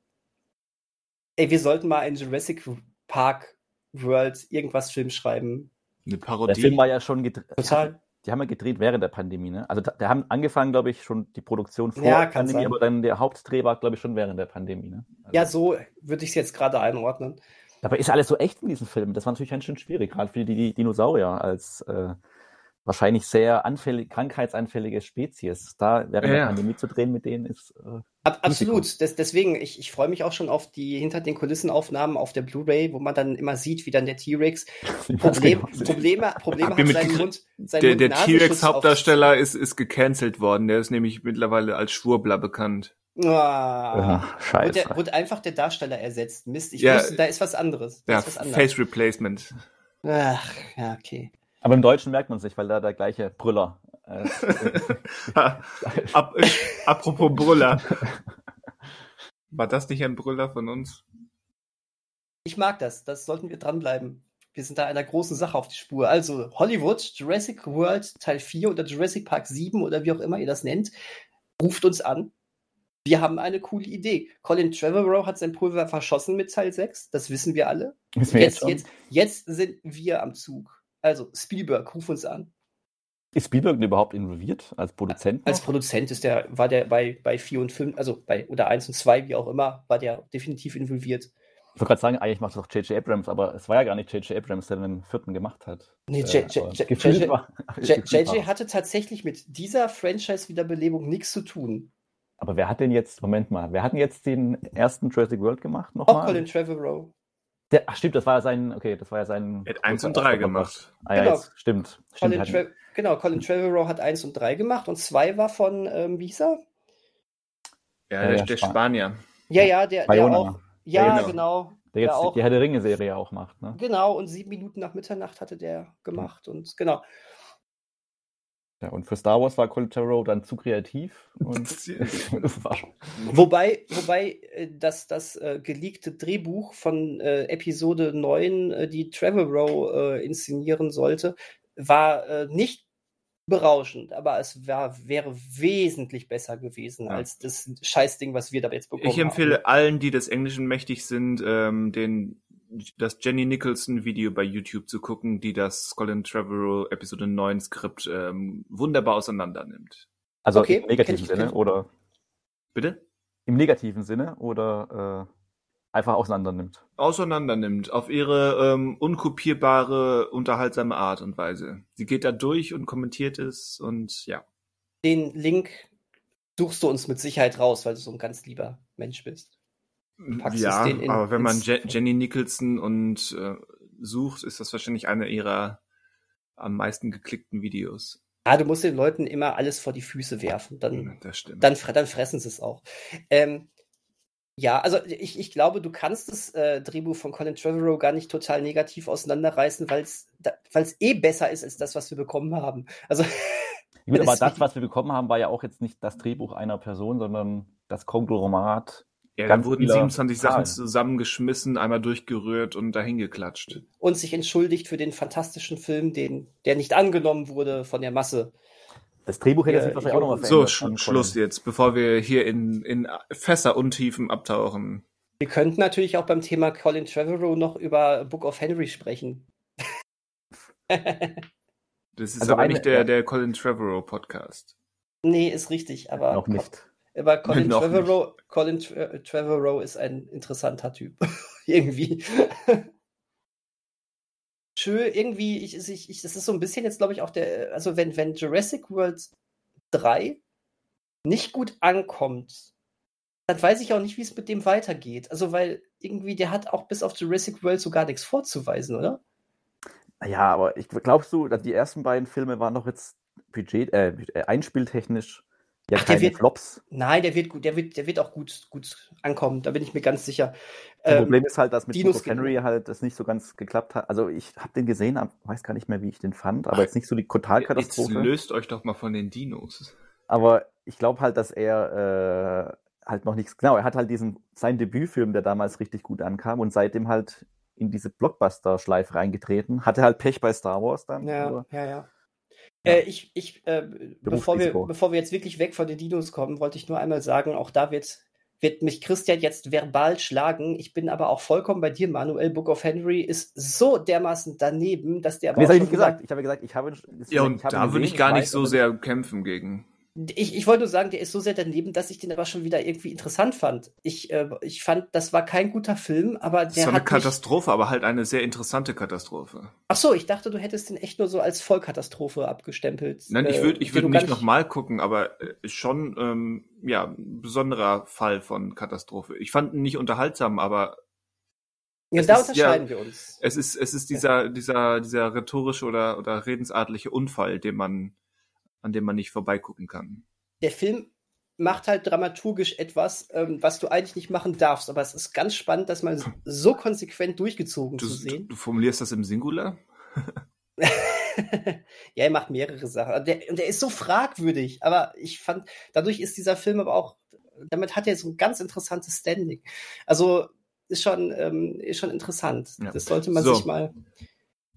Ey, wir sollten mal einen Jurassic Park World irgendwas Film schreiben. Eine Parodie. Der Film war ja schon gedreht. Total. Die haben ja gedreht während der Pandemie, ne? Also, da haben angefangen, glaube ich, schon die Produktion vor ja, der Pandemie, sein. aber dann der Hauptdreh war, glaube ich, schon während der Pandemie, ne? Also, ja, so würde ich es jetzt gerade einordnen. Dabei ist alles so echt in diesem Film. Das war natürlich ganz schön schwierig, gerade für die Dinosaurier als äh, wahrscheinlich sehr anfällig, krankheitsanfällige Spezies. Da während ja. der Pandemie zu drehen mit denen ist. Äh, Ab, absolut. Des, deswegen, ich, ich freue mich auch schon auf die hinter den Kulissenaufnahmen auf der Blu-ray, wo man dann immer sieht, wie dann der T-Rex Problem, genau. Probleme, Probleme hat seinen Mund. Seinen der der T-Rex-Hauptdarsteller ist, ist gecancelt worden. Der ist nämlich mittlerweile als Schwurbler bekannt. Ah, Ja, wurde, scheiße. der, wurde einfach der Darsteller ersetzt. Mist, ich Ja, wusste, da ist was anderes. Da Ja, ist was anderes. Face Replacement. Ach, ja, okay. Aber im Deutschen merkt man es nicht, weil da der gleiche Brüller. Äh, Ab, äh, apropos Brüller. War das nicht ein Brüller von uns? Ich mag das. Das sollten wir dranbleiben. Wir sind da einer großen Sache auf die Spur. Also, Hollywood, Jurassic World Teil 4 oder Jurassic Park 7 oder wie auch immer ihr das nennt, ruft uns an. Wir haben eine coole Idee. Colin Trevorrow hat sein Pulver verschossen mit Teil 6. Das wissen wir alle. Jetzt, schon- jetzt, jetzt sind wir am Zug. Also, Spielberg, ruf uns an. Ist Spielberg denn überhaupt involviert als Produzent? Als noch? Produzent ist der, war der bei, bei 4 und 5, also bei oder 1 und 2, wie auch immer, war der definitiv involviert. Ich wollte gerade sagen, eigentlich macht es doch J.J. Abrams, aber es war ja gar nicht J.J. Abrams, der den vierten gemacht hat. Nee, Äh, JJ war- hatte tatsächlich mit dieser Franchise-Wiederbelebung nichts zu tun. Aber wer hat denn jetzt, Moment mal, wer hat denn jetzt den ersten Jurassic World gemacht Auch nochmal? Colin Trevorrow. Der, ach stimmt, das war ja sein, okay, das war ja sein. Er hat eins und drei gemacht. Ah ja, Genau. jetzt, stimmt. stimmt Colin hat- Tre genau, Colin Trevorrow hat 1 und 3 gemacht und 2 war von, ähm, wie hieß er? Ja, Ja, der, der Span- Spanier. Ja, ja, der, der Bayona. auch. Ja, Ja, genau. genau. Der jetzt der auch. die Herr der Ringe-Serie auch macht, ne? Genau, und sieben Minuten nach Mitternacht hatte der gemacht. Und genau. Ja, und für Star Wars war Colin Trevorrow dann zu kreativ und Wobei, wobei äh, das, das äh, geleakte Drehbuch von äh, Episode 9, äh, die Trevorrow äh, inszenieren sollte, war äh, nicht berauschend, aber es war, wäre wesentlich besser gewesen Ja. als das Scheißding, was wir da jetzt bekommen Ich empfehle allen, die des Englischen mächtig sind, ähm, den das Jenny Nicholson Video bei YouTube zu gucken, die das Colin Trevorrow Episode 9 Skript ähm, wunderbar auseinander nimmt. also Okay, im negativen Sinne ich. oder Bitte? im negativen Sinne oder äh, einfach auseinander nimmt. Auseinander nimmt auf ihre ähm, unkopierbare, unterhaltsame Art und Weise. Sie geht da durch und kommentiert es und ja. Den Link suchst du uns mit Sicherheit raus, weil du so ein ganz lieber Mensch bist. Packst ja, es den in- aber wenn man Je Jenny Nicholson und äh, sucht, ist das wahrscheinlich eine ihrer am meisten geklickten Videos. Ah, du musst den Leuten immer alles vor die Füße werfen. Dann Das stimmt. dann, dann fressen sie es auch. Ähm, ja, also ich, ich glaube, du kannst das äh, Drehbuch von Colin Trevorrow gar nicht total negativ auseinanderreißen, weil es eh besser ist als das, was wir bekommen haben. Also Gut, aber das, was wir bekommen haben, war ja auch jetzt nicht das Drehbuch einer Person, sondern das Konglomerat. Ja, dann wurden viele 27 Sachen Zahlen. zusammengeschmissen, einmal durchgerührt und dahin geklatscht. und sich entschuldigt für den fantastischen Film, den, der nicht angenommen wurde von der Masse. Das Drehbuch hätte Ja, sich wahrscheinlich auch nochmal So, verändert. Sch von Schluss Colin. jetzt, bevor wir hier in, in Fässer Untiefen abtauchen. Wir könnten natürlich auch beim Thema Colin Trevorrow noch über Book of Henry sprechen. Das ist Also aber eine- nicht der, ja. der Colin Trevorrow Podcast. nee, ist richtig, aber Noch nicht. Aber Colin Noch Trevorrow, Colin Tre Trevorrow ist ein interessanter Typ. irgendwie. Schön, irgendwie, ich, ich, ich, das ist so ein bisschen jetzt, glaube ich, auch der, also wenn, wenn Jurassic World 3 nicht gut ankommt, dann weiß ich auch nicht, wie es mit dem weitergeht. Also, weil irgendwie, der hat auch bis auf Jurassic World so gar nichts vorzuweisen, oder? Ja, aber ich glaubst du, die ersten beiden Filme waren doch jetzt Budget, äh, äh, einspieltechnisch ja Ach, der wird- Flops. Nein, der wird gut, der wird, der wird auch gut, gut ankommen, da bin ich mir ganz sicher. Das Ähm, Problem ist halt, dass mit Dinos Henry halt das nicht so ganz geklappt hat. Also ich habe den gesehen, weiß gar nicht mehr, wie ich den fand, aber jetzt nicht so die Jetzt Totalkatastrophe. löst euch doch mal von den Dinos. Aber ich glaube halt, dass er äh, halt noch nichts, genau, er hat halt diesen, seinen Debütfilm, der damals richtig gut ankam und seitdem halt in diese Blockbuster-Schleife reingetreten. Hatte halt Pech bei Star Wars dann. Ja, ja, ja. Ja. Äh, ich, ich, äh, bevor, wir, bevor wir jetzt wirklich weg von den Dinos kommen, wollte ich nur einmal sagen, auch da wird, wird mich Christian jetzt verbal schlagen. Ich bin aber auch vollkommen bei dir, Manuel. Book of Henry ist so dermaßen daneben, dass der aber das habe ich nicht wieder- gesagt. Ich habe gesagt, ich habe. Ja, und ich habe da würde ich gar nicht weiß so sehr kämpfen gegen. Ich, ich wollte nur sagen, der ist so sehr daneben, dass ich den aber schon wieder irgendwie interessant fand. Ich, äh, ich fand, das war kein guter Film, aber Das der zwar eine hat mich, Katastrophe, aber halt eine sehr interessante Katastrophe. Ach so, ich dachte, du hättest den echt nur so als Vollkatastrophe abgestempelt. Nein, ich äh, würde ich würd gar nicht nochmal gucken, aber äh, schon ähm, ja, ein besonderer Fall von Katastrophe. Ich fand ihn nicht unterhaltsam, aber Ja, es da ist- ja, unterscheiden wir uns. es ist, es ist dieser, dieser, dieser rhetorische oder, oder redensartliche Unfall, den man, an dem man nicht vorbeigucken kann. der Film macht halt dramaturgisch etwas, ähm, was du eigentlich nicht machen darfst. Aber es ist ganz spannend, das mal so konsequent durchgezogen Du, zu sehen. du formulierst das im Singular? ja, er macht mehrere Sachen. Und der, und der ist so fragwürdig. Aber ich fand, dadurch ist dieser Film aber auch, damit hat er so ein ganz interessantes Standing. Also ist schon, ähm, ist schon interessant. Ja. Das sollte man So. sich mal.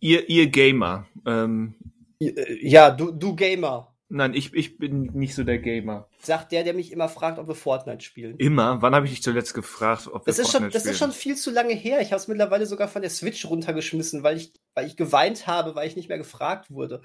Ihr, ihr Gamer. Ähm, Ja, du, du Gamer. Nein, ich, ich bin nicht so der Gamer. Sagt der, der mich immer fragt, ob wir Fortnite spielen. Immer? Wann habe ich dich zuletzt gefragt, ob wir Das ist, schon, Fortnite das ist spielen? schon viel zu lange her. Ich habe es mittlerweile sogar von der Switch runtergeschmissen, weil ich, weil ich geweint habe, weil ich nicht mehr gefragt wurde.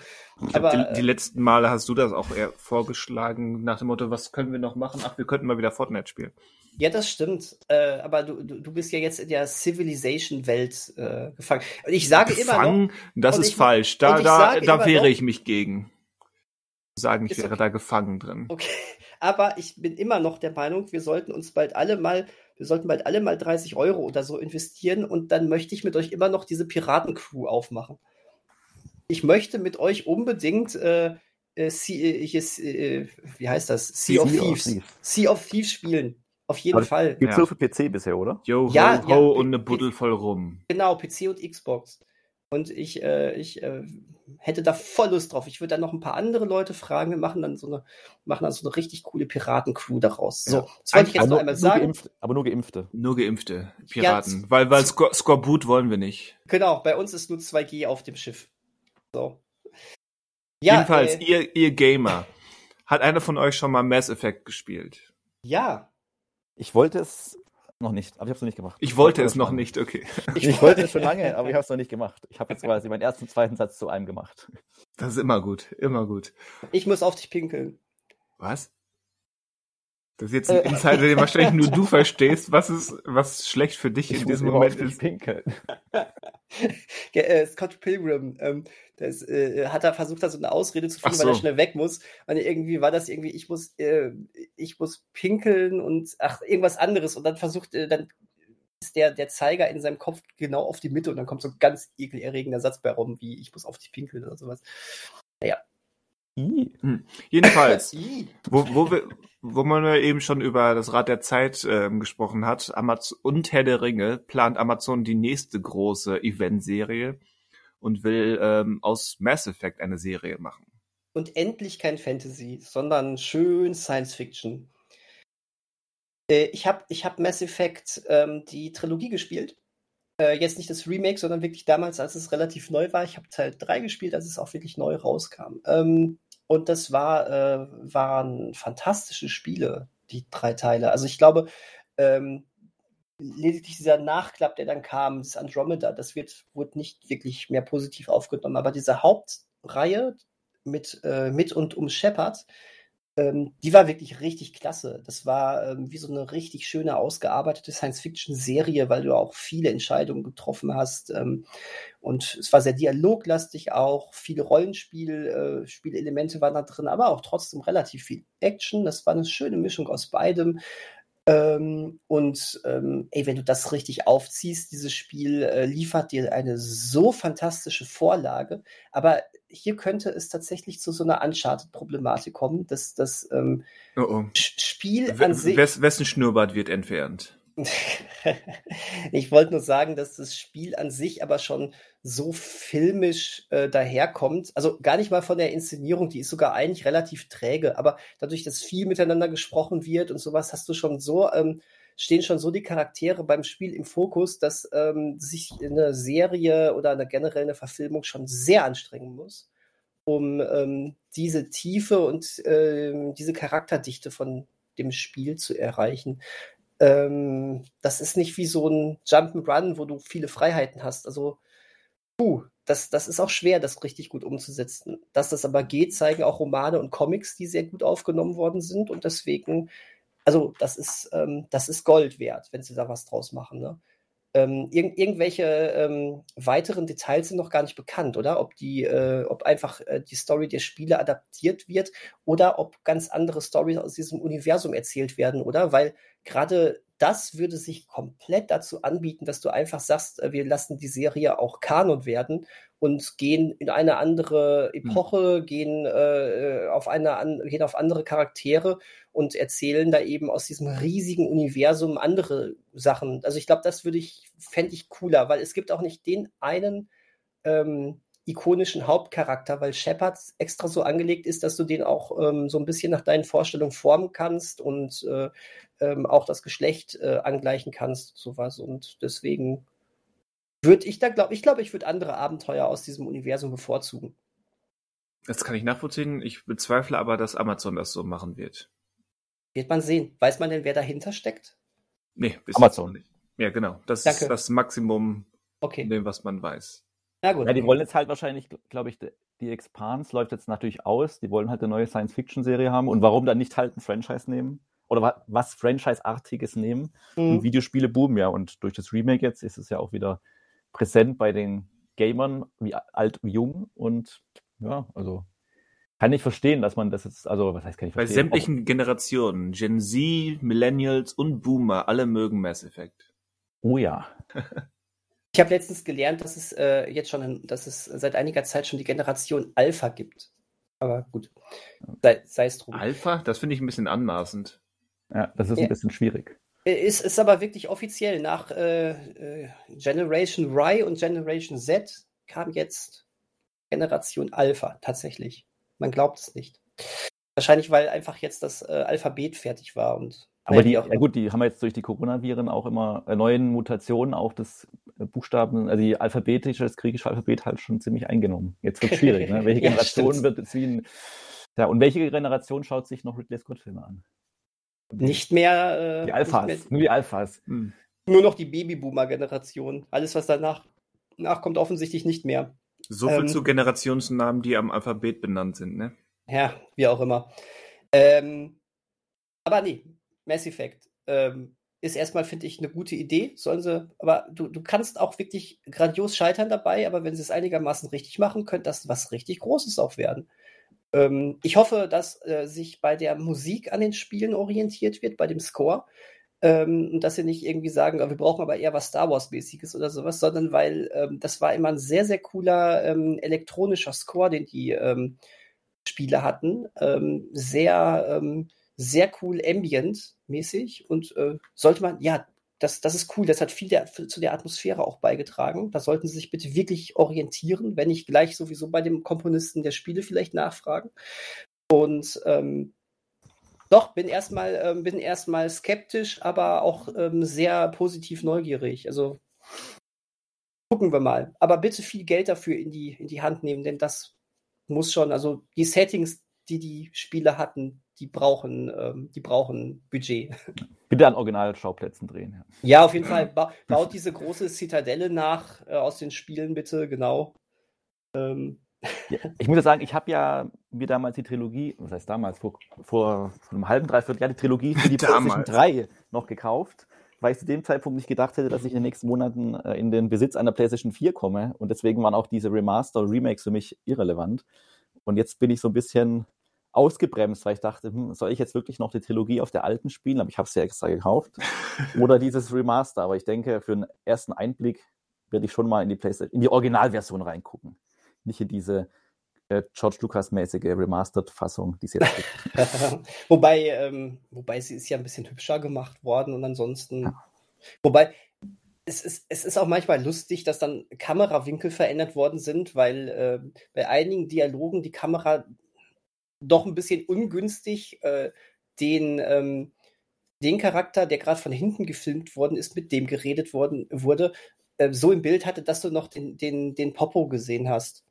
Ich Aber, die, die letzten Male hast du das auch eher vorgeschlagen, nach dem Motto, was können wir noch machen? Ach, wir könnten mal wieder Fortnite spielen. Ja, das stimmt. Äh, aber du, du, du bist ja jetzt in der Civilization-Welt äh, gefangen. Und ich sage immer noch, Gefangen? Das ist ich- falsch. Da, da, da immer wehre ich mich gegen. Sagen, ich Ist wäre okay. da gefangen drin. okay, aber ich bin immer noch der Meinung, wir sollten uns bald alle mal, wir sollten bald alle mal 30 Euro oder so investieren und dann möchte ich mit euch immer noch diese Piratencrew aufmachen. Ich möchte mit euch unbedingt äh, äh, sea, äh, hier, äh, wie heißt das? Sea of Sea of Thieves. Thieves. Sea of Thieves spielen. Auf jeden Aber Fall. Gibt's Ja. nur für PC bisher, oder? Yo, ho, Ja, ho ja, und eine Buddel voll rum. Genau, PC und Xbox. Und ich, äh, ich äh, hätte da voll Lust drauf. Ich würde dann noch ein paar andere Leute fragen. Wir machen dann so eine, machen dann so eine richtig coole Piratencrew daraus. So, Ja. das wollte ich jetzt aber noch nur, einmal sagen. Geimpfte, aber nur Geimpfte. Nur geimpfte Piraten. Ja, weil weil Scor Skorbut wollen wir nicht. Genau, bei uns ist nur 2G auf dem Schiff. So. Ja, Jedenfalls, äh, ihr, ihr Gamer. Hat einer von euch schon mal Mass Effect gespielt? ja. Ich wollte es noch nicht, aber ich habe es noch nicht gemacht. Ich wollte das es noch machen. nicht, okay. Ich, wollte es schon lange, aber ich habe es noch nicht gemacht. Ich habe jetzt quasi meinen ersten, zweiten Satz zu einem gemacht. Das ist immer gut, immer gut. Ich muss auf dich pinkeln. Was? Das ist jetzt ein Äh. Insider, den wahrscheinlich nur du verstehst, was ist, was schlecht für dich in muss diesem Moment auf dich ist. pinkeln. Ja, äh, Scott Pilgrim, ähm, das, äh, hat er versucht, da so eine Ausrede zu finden, Ach weil er so. schnell weg muss. Und irgendwie war das irgendwie, ich muss, äh, ich muss pinkeln und ach, irgendwas anderes. Und dann versucht, äh, dann ist der, der Zeiger in seinem Kopf genau auf die Mitte und dann kommt so ein ganz ekelerregender Satz bei rum, wie ich muss auf dich pinkeln oder sowas. Ih. Jedenfalls, Ih. wo, wo, wir, wo man ja eben schon über das Rad der Zeit ähm, gesprochen hat, Amazon und Herr der Ringe, plant Amazon die nächste große Eventserie und will ähm, aus Mass Effect eine Serie machen. Und endlich kein Fantasy, sondern schön Science Fiction. Äh, ich habe ich hab Mass Effect ähm, die Trilogie gespielt. Äh, jetzt nicht das Remake, sondern wirklich damals, als es relativ neu war. Ich habe Teil 3 gespielt, als es auch wirklich neu rauskam. Ähm, und das war, äh, waren fantastische Spiele, die drei Teile. Also ich glaube, ähm, lediglich dieser Nachklapp, der dann kam, das Andromeda, das wird, wurde nicht wirklich mehr positiv aufgenommen. Aber diese Hauptreihe mit, äh, mit und um Shepard, ähm, die war wirklich richtig klasse. Das war ähm, wie so eine richtig schöne, ausgearbeitete Science-Fiction-Serie, weil du auch viele Entscheidungen getroffen hast. Ähm, und es war sehr dialoglastig auch, viele Rollenspiel, äh, waren da drin, aber auch trotzdem relativ viel Action. Das war eine schöne Mischung aus beidem. Ähm, und ähm, ey, wenn du das richtig aufziehst, dieses Spiel äh, liefert dir eine so fantastische Vorlage. Aber hier könnte es tatsächlich zu so einer Uncharted-Problematik kommen, dass das ähm, Oh, oh. Spiel an W sich. wes wessen Schnurrbart wird entfernt? ich wollte nur sagen, dass das Spiel an sich aber schon so filmisch äh, daherkommt. Also gar nicht mal von der Inszenierung, die ist sogar eigentlich relativ träge, aber dadurch, dass viel miteinander gesprochen wird und sowas, hast du schon so, ähm, stehen schon so die Charaktere beim Spiel im Fokus, dass ähm, sich eine Serie oder eine generell eine Verfilmung schon sehr anstrengen muss, um ähm, diese Tiefe und ähm, diese Charakterdichte von dem Spiel zu erreichen ähm, das ist nicht wie so ein Jump'n'Run, wo du viele Freiheiten hast. Also, puh, das, das ist auch schwer, das richtig gut umzusetzen. Dass das aber geht, zeigen auch Romane und Comics, die sehr gut aufgenommen worden sind. Und deswegen, also, das ist, ähm, das ist Gold wert, wenn sie da was draus machen. Ne? Ähm, irg irgendwelche ähm, weiteren Details sind noch gar nicht bekannt, oder? Ob die, äh, ob einfach äh, die Story der Spiele adaptiert wird oder ob ganz andere Storys aus diesem Universum erzählt werden, oder? Weil gerade das würde sich komplett dazu anbieten, dass du einfach sagst, äh, wir lassen die Serie auch Kanon werden und gehen in eine andere Hm. Epoche, gehen, äh, auf eine an, gehen auf andere Charaktere und erzählen da eben aus diesem riesigen Universum andere Sachen. Also ich glaube, das würde ich, fände ich cooler, weil es gibt auch nicht den einen ähm, ikonischen Hauptcharakter, weil Shepard extra so angelegt ist, dass du den auch ähm, so ein bisschen nach deinen Vorstellungen formen kannst und äh, ähm, auch das Geschlecht äh, angleichen kannst, sowas. Und deswegen würde ich da, glaube ich, glaube, ich würde andere Abenteuer aus diesem Universum bevorzugen. Das kann ich nachvollziehen. Ich bezweifle aber, dass Amazon das so machen wird. Wird man sehen. Weiß man denn, wer dahinter steckt? Nee, bis Amazon. nicht. Ja, genau. Das Danke. ist das Maximum, Okay. in dem, was man weiß. Na gut. Ja, die wollen jetzt halt wahrscheinlich, glaube ich, die Expanse läuft jetzt natürlich aus. Die wollen halt eine neue Science-Fiction-Serie haben. Und warum dann nicht halt ein Franchise nehmen? Oder wa- was Franchise-artiges nehmen? Und Mhm. Videospiele boomen ja. Und durch das Remake jetzt ist es ja auch wieder präsent bei den Gamern, wie alt wie jung. Und ja, also kann ich verstehen, dass man das jetzt, also was heißt, kann ich Bei verstehen? sämtlichen Generationen, Gen Z, Millennials und Boomer, alle mögen Mass Effect. Oh ja. Ich habe letztens gelernt, dass es äh, jetzt schon, dass es seit einiger Zeit schon die Generation Alpha gibt. Aber gut, sei, sei es drum. Alpha? Das finde ich ein bisschen anmaßend. Ja, das ist Ja. ein bisschen schwierig. Ist, ist aber wirklich offiziell. Nach äh, äh, Generation Y und Generation Z kam jetzt Generation Alpha tatsächlich. Man glaubt es nicht. Wahrscheinlich, weil einfach jetzt das äh, Alphabet fertig war und Aber die, ja gut, die haben jetzt durch die Coronaviren auch immer äh, neuen Mutationen auch das äh, Buchstaben, also die alphabetische, das griechische Alphabet halt schon ziemlich eingenommen. Jetzt wird schwierig, ne? Welche Ja, Generation stimmt. wird jetzt wie ein, ja, und welche Generation schaut sich noch Ridley Scott Filme an? nicht mehr, äh, Die Alphas, mehr nur die Alphas. Hm. nur noch die Babyboomer-Generation. Alles, was danach nachkommt, offensichtlich nicht mehr. So viel Ähm. zu Generationsnamen, die am Alphabet benannt sind, ne? Ja, wie auch immer. Ähm, aber nee, Mass Effect ähm, ist erstmal, finde ich, eine gute Idee. Sollen sie, aber du, du kannst auch wirklich grandios scheitern dabei, aber wenn sie es einigermaßen richtig machen, könnte das was richtig Großes auch werden. Ähm, ich hoffe, dass äh, sich bei der Musik an den Spielen orientiert wird, bei dem Score. Ähm, und dass sie nicht irgendwie sagen, "Ah, wir brauchen aber eher was Star Wars-mäßiges oder sowas, sondern weil ähm, das war immer ein sehr, sehr cooler ähm, elektronischer Score, den die ähm, Spiele hatten. Ähm, sehr, sehr cool ambient-mäßig und äh, sollte man, ja, das, das ist cool, das hat viel der, zu der Atmosphäre auch beigetragen. Da sollten Sie sich bitte wirklich orientieren, wenn nicht gleich sowieso bei dem Komponisten der Spiele vielleicht nachfragen. Und ähm, doch, bin erstmal ähm, bin erstmal skeptisch, aber auch ähm, sehr positiv neugierig. Also gucken wir mal. Aber bitte viel Geld dafür in die, in die Hand nehmen, denn das muss schon, also die Settings, die die Spiele hatten, die brauchen, ähm, die brauchen Budget. Bitte an Originalschauplätzen drehen. Ja. Ja, auf jeden Fall. Ba baut diese große Zitadelle nach äh, aus den Spielen, bitte, genau. Ähm, Ja, ich muss ja sagen, ich habe ja mir damals die Trilogie, was heißt damals, vor, vor, einem halben, dreiviertel Jahr die Trilogie für die PlayStation Damals. 3 noch gekauft, weil ich zu dem Zeitpunkt nicht gedacht hätte, dass ich in den nächsten Monaten äh, in den Besitz einer PlayStation 4 komme. Und deswegen waren auch diese Remaster und Remakes für mich irrelevant. Und jetzt bin ich so ein bisschen ausgebremst, weil ich dachte, hm, soll ich jetzt wirklich noch die Trilogie auf der alten spielen? Aber ich habe sie ja extra gekauft. Oder dieses Remaster. Aber ich denke, für einen ersten Einblick werde ich schon mal in die PlayStation, in die Originalversion reingucken. Nicht in diese äh, George Lucas-mäßige Remastered-Fassung, die es jetzt gibt. wobei, ähm, wobei sie ist ja ein bisschen hübscher gemacht worden und ansonsten. Wobei, es ist, es ist auch manchmal lustig, dass dann Kamerawinkel verändert worden sind, weil äh, bei einigen Dialogen die Kamera doch ein bisschen ungünstig äh, den, ähm, den Charakter, der gerade von hinten gefilmt worden ist, mit dem geredet worden wurde, äh, so im Bild hatte, dass du noch den, den, den Popo gesehen hast.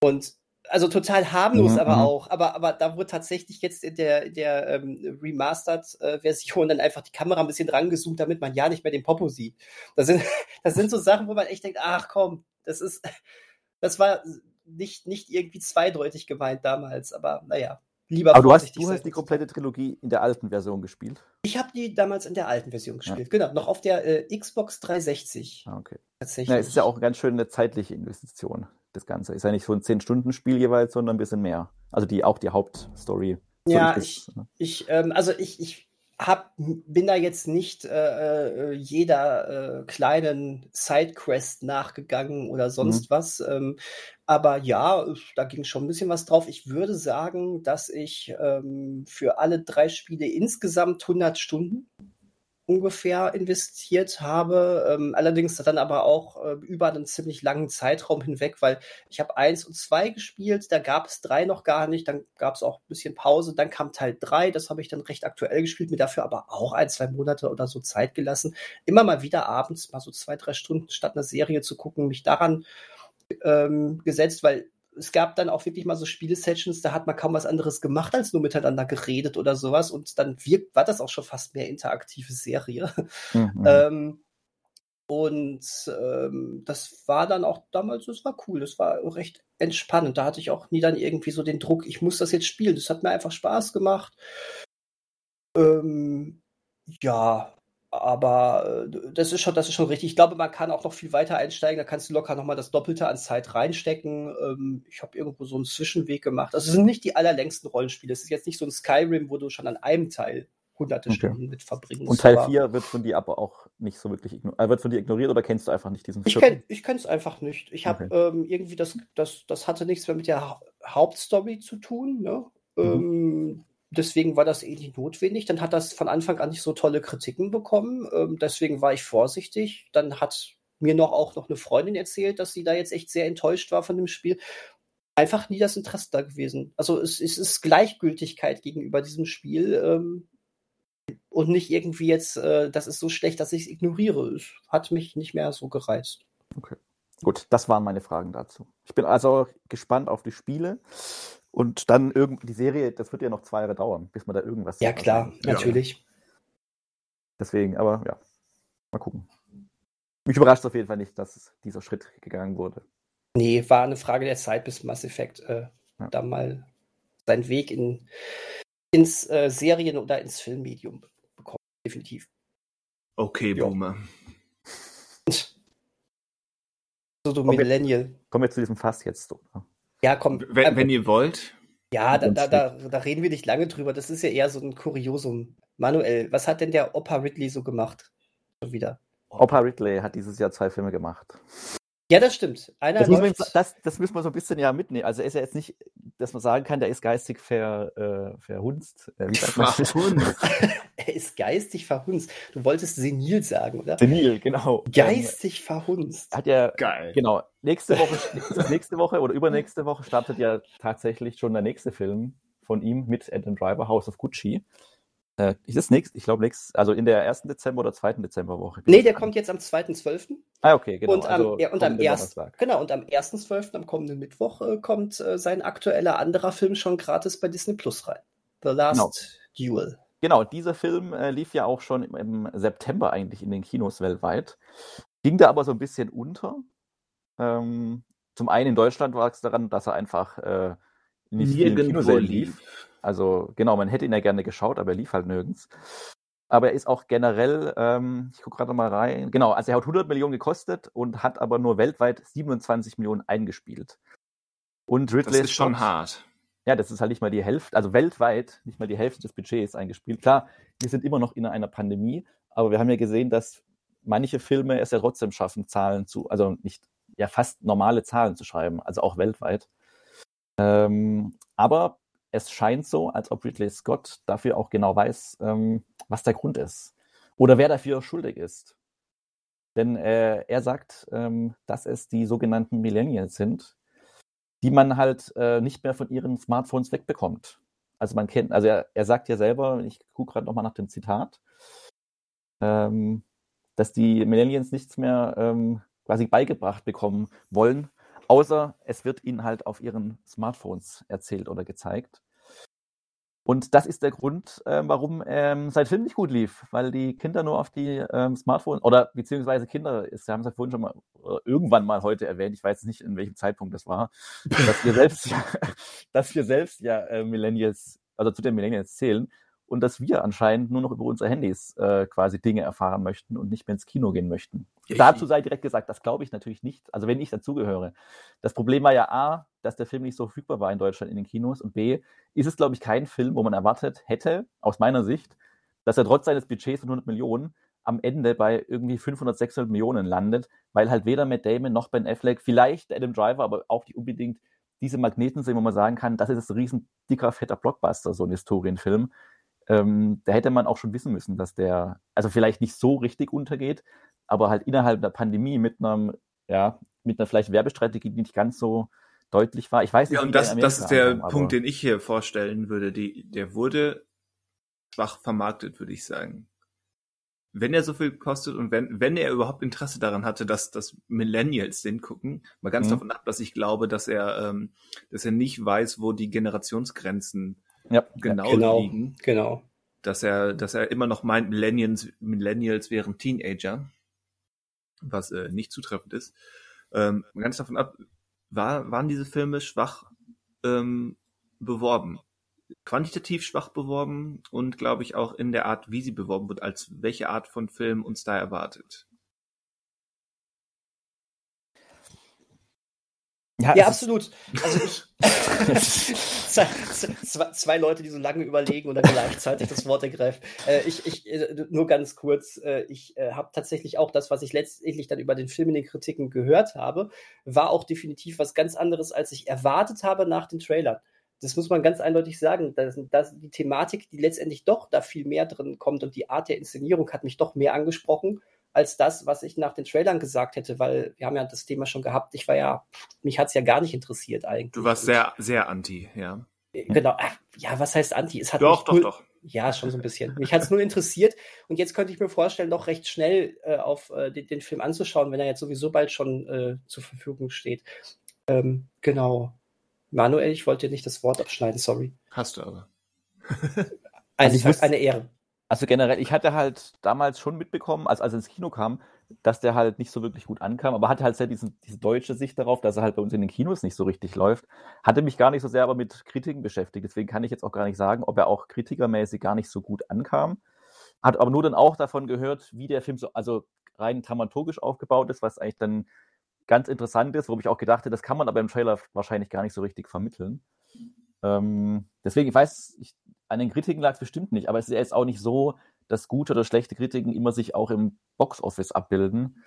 Und also total harmlos, Mhm, aber mhm. auch. Aber, aber da wurde tatsächlich jetzt in der, der ähm, Remastered-Version dann einfach die Kamera ein bisschen rangezoomt, damit man ja nicht mehr den Popo sieht. Das sind, das sind so Sachen, wo man echt denkt, ach komm, das ist, das war nicht, nicht irgendwie zweideutig gemeint damals, aber naja, lieber Aber du hast, du hast die komplette Trilogie in der alten Version gespielt. Ich habe die damals in der alten Version gespielt, genau, noch auf der äh, Xbox 360 Ah, okay. tatsächlich. Ja, es ist ja auch ganz schön eine zeitliche Investition, das Ganze. Ist ja nicht so ein 10-Stunden-Spiel jeweils, sondern ein bisschen mehr. Also die auch die Hauptstory. So Ja, ich, das, ne? ich, ähm, also ich, ich hab, bin da jetzt nicht äh, äh, jeder äh, kleinen Sidequest nachgegangen oder sonst mhm. was. Ähm, aber ja, da ging schon ein bisschen was drauf. Ich würde sagen, dass ich ähm, für alle drei Spiele insgesamt 100 Stunden ungefähr investiert habe. Ähm, allerdings dann aber auch äh, über einen ziemlich langen Zeitraum hinweg, weil ich habe eins und zwei gespielt, da gab es drei noch gar nicht, dann gab es auch ein bisschen Pause, dann kam Teil drei, das habe ich dann recht aktuell gespielt, mir dafür aber auch ein, zwei Monate oder so Zeit gelassen. Immer mal wieder abends, mal so zwei, drei Stunden statt einer Serie zu gucken, mich daran ähm, gesetzt, weil es gab dann auch wirklich mal so Spiele-Sessions, da hat man kaum was anderes gemacht, als nur miteinander geredet oder sowas. Und dann wirkt, war das auch schon fast mehr interaktive Serie. Mhm. ähm, und ähm, das war dann auch damals, das war cool, das war recht entspannend. Da hatte ich auch nie dann irgendwie so den Druck, ich muss das jetzt spielen. Das hat mir einfach Spaß gemacht. Ähm, ja, aber äh, das ist schon, das ist schon richtig. Ich glaube, man kann auch noch viel weiter einsteigen. Da kannst du locker nochmal das Doppelte an Zeit reinstecken. Ähm, ich habe irgendwo so einen Zwischenweg gemacht. Also es sind nicht die allerlängsten Rollenspiele. Es ist jetzt nicht so ein Skyrim, wo du schon an einem Teil hunderte okay. Stunden mit verbringen. Und Teil 4 wird von dir aber auch nicht so wirklich ignoriert. Äh, wird von dir ignoriert oder kennst du einfach nicht diesen Film? Ich kenne ich es einfach nicht. Ich habe okay. ähm, irgendwie das, das, das hatte nichts mehr mit der Hauptstory zu tun. Ne? Mhm. Ähm, deswegen war das eh nicht notwendig. Dann hat das von Anfang an nicht so tolle Kritiken bekommen. Ähm, deswegen war ich vorsichtig. Dann hat mir noch auch noch eine Freundin erzählt, dass sie da jetzt echt sehr enttäuscht war von dem Spiel. Einfach nie das Interesse da gewesen. Also es, es ist Gleichgültigkeit gegenüber diesem Spiel ähm, und nicht irgendwie jetzt, äh, das ist so schlecht, dass ich es ignoriere. Es hat mich nicht mehr so gereizt. Okay. Gut, das waren meine Fragen dazu. Ich bin also gespannt auf die Spiele. Und dann irgendwie die Serie, das wird ja noch zwei Jahre dauern, bis man da irgendwas Ja, klar, ja. natürlich. Deswegen, aber ja, mal gucken. Mich überrascht auf jeden Fall nicht, dass dieser Schritt gegangen wurde. Nee, war eine Frage der Zeit, bis Mass Effect äh, ja. da mal seinen Weg in, ins äh, Serien- oder ins Filmmedium bekommt. Definitiv. Okay, ja. Boomer. So, du Millennial. Kommen wir zu diesem Fass jetzt. Oder? Ja, komm. Wenn, ähm, wenn ihr wollt. Ja, da, da, da, da, reden wir nicht lange drüber. Das ist ja eher so ein Kuriosum. Manuel, was hat denn der Opa Ridley so gemacht? Schon wieder. Opa Ridley hat dieses Jahr zwei Filme gemacht. Ja, das stimmt. Einer das, läuft... wir, das, das, müssen wir so ein bisschen ja mitnehmen. Also er ist ja jetzt nicht, dass man sagen kann, der ist geistig ver, äh, verhunzt. Äh, wie sagt man er ist geistig verhunzt. Du wolltest senil sagen, oder? Senil, genau. Geistig ähm, verhunzt. Hat ja, Geil. Genau. Nächste Woche, nächste Woche oder übernächste Woche startet ja tatsächlich schon der nächste Film von ihm mit Adam Driver, House of Gucci. Äh, ist das nächst, ich glaube, nächst, also in der ersten Dezember oder zweiten Dezemberwoche? Nee, der kommt jetzt am 2.12. Ah, okay, genau. Und am, also ja, und am, erst, genau, und am 1.12., am kommenden Mittwoch, äh, kommt äh, sein aktueller anderer Film schon gratis bei Disney Plus rein. The Last genau. Duel. Genau, dieser Film äh, lief ja auch schon im, im, September eigentlich in den Kinos weltweit. Ging da aber so ein bisschen unter. Ähm, zum einen in Deutschland war es daran, dass er einfach äh, nicht im Kinosälen lief. Also genau, man hätte ihn ja gerne geschaut, aber er lief halt nirgends. Aber er ist auch generell, ähm, ich gucke gerade mal rein, genau, also er hat 100 Millionen gekostet und hat aber nur weltweit 27 Millionen eingespielt. Und Ridley das ist schon hart. Ja, das ist halt nicht mal die Hälfte, also weltweit nicht mal die Hälfte des Budgets eingespielt. Klar, wir sind immer noch in einer Pandemie, aber wir haben ja gesehen, dass manche Filme es ja trotzdem schaffen, Zahlen zu, also nicht, ja fast normale Zahlen zu schreiben, also auch weltweit. Ähm, aber es scheint so, als ob Ridley Scott dafür auch genau weiß, ähm, was der Grund ist oder wer dafür schuldig ist. Denn äh, er sagt, ähm, dass es die sogenannten Millennials sind, die man halt äh, nicht mehr von ihren Smartphones wegbekommt. Also man kennt, also er, er sagt ja selber, ich gucke gerade nochmal nach dem Zitat, ähm, dass die Millennials nichts mehr ähm, quasi beigebracht bekommen wollen, außer es wird ihnen halt auf ihren Smartphones erzählt oder gezeigt. Und das ist der Grund, äh, warum ähm, sein Film nicht gut lief, weil die Kinder nur auf die ähm, Smartphones oder beziehungsweise Kinder, ist, haben es ja vorhin schon mal äh, irgendwann mal heute erwähnt, ich weiß nicht, in welchem Zeitpunkt das war, dass wir selbst ja, dass wir selbst ja äh, Millennials, also zu den Millennials zählen und dass wir anscheinend nur noch über unsere Handys äh, quasi Dinge erfahren möchten und nicht mehr ins Kino gehen möchten. Dazu sei direkt gesagt, das glaube ich natürlich nicht. Also wenn ich dazugehöre. Das Problem war ja A, dass der Film nicht so verfügbar war in Deutschland in den Kinos und B, ist es glaube ich kein Film, wo man erwartet hätte, aus meiner Sicht, dass er trotz seines Budgets von 100 Millionen am Ende bei irgendwie 500, 600 Millionen landet, weil halt weder Matt Damon noch Ben Affleck, vielleicht Adam Driver, aber auch nicht unbedingt diese Magneten sind, wo man sagen kann, das ist ein riesen dicker, fetter Blockbuster, so ein Historienfilm. Ähm, da hätte man auch schon wissen müssen, dass der, also vielleicht nicht so richtig untergeht, aber halt innerhalb der Pandemie mit einem, ja, mit einer vielleicht Werbestrategie, die nicht ganz so deutlich war. Ich weiß nicht, ja, und das, das ist der haben, Punkt, den ich hier vorstellen würde. Die, der wurde schwach vermarktet, würde ich sagen wenn er so viel kostet und wenn, wenn er überhaupt Interesse daran hatte, dass, dass Millennials den gucken, mal ganz mhm. davon ab, dass ich glaube, dass er, ähm, dass er nicht weiß, wo die Generationsgrenzen ja, genau, genau liegen. Genau. Dass er, dass er immer noch meint, Millennials, Millennials wären Teenager, was äh, nicht zutreffend ist. Ähm, ganz davon ab, war, waren diese Filme schwach ähm, beworben quantitativ schwach beworben und glaube ich auch in der Art, wie sie beworben wird, als welche Art von Film uns da erwartet. Ja, ja absolut. Also ich zwei, Leute, die so lange überlegen und dann gleichzeitig das Wort ergreifen. Äh, ich, ich, äh, nur ganz kurz, äh, ich äh, habe tatsächlich auch das, was ich letztendlich dann über den Film in den Kritiken gehört habe, war auch definitiv was ganz anderes, als ich erwartet habe nach den Trailern das muss man ganz eindeutig sagen, dass, dass die Thematik, die letztendlich doch da viel mehr drin kommt und die Art der Inszenierung hat mich doch mehr angesprochen als das, was ich nach den Trailern gesagt hätte, weil wir haben ja das Thema schon gehabt. Ich war ja, mich hat es ja gar nicht interessiert eigentlich. Du warst sehr, sehr anti, ja. Genau, ja, was heißt anti? Es hat doch, doch, nur, doch. Ja, schon so ein bisschen. Mich hat es nur interessiert und jetzt könnte ich mir vorstellen, doch recht schnell äh, auf äh, den, den, Film anzuschauen, wenn er jetzt sowieso bald schon äh, zur Verfügung steht. Ähm, genau. Manuel, ich wollte dir nicht das Wort abschneiden, sorry. Hast du aber. Eine, also wusste, eine Ehre. Also generell, ich hatte halt damals schon mitbekommen, als, als er ins Kino kam, dass der halt nicht so wirklich gut ankam, aber hatte halt sehr diesen, diese deutsche Sicht darauf, dass er halt bei uns in den Kinos nicht so richtig läuft. Hatte mich gar nicht so sehr aber mit Kritiken beschäftigt. Deswegen kann ich jetzt auch gar nicht sagen, ob er auch kritikermäßig gar nicht so gut ankam. Hat aber nur dann auch davon gehört, wie der Film so, also rein dramaturgisch aufgebaut ist, was eigentlich dann ganz interessant ist, wo ich auch gedacht hätte, das kann man aber im Trailer wahrscheinlich gar nicht so richtig vermitteln. Ähm, deswegen, ich weiß, ich, an den Kritiken lag es bestimmt nicht, aber es ist jetzt auch nicht so, dass gute oder schlechte Kritiken immer sich auch im Boxoffice abbilden.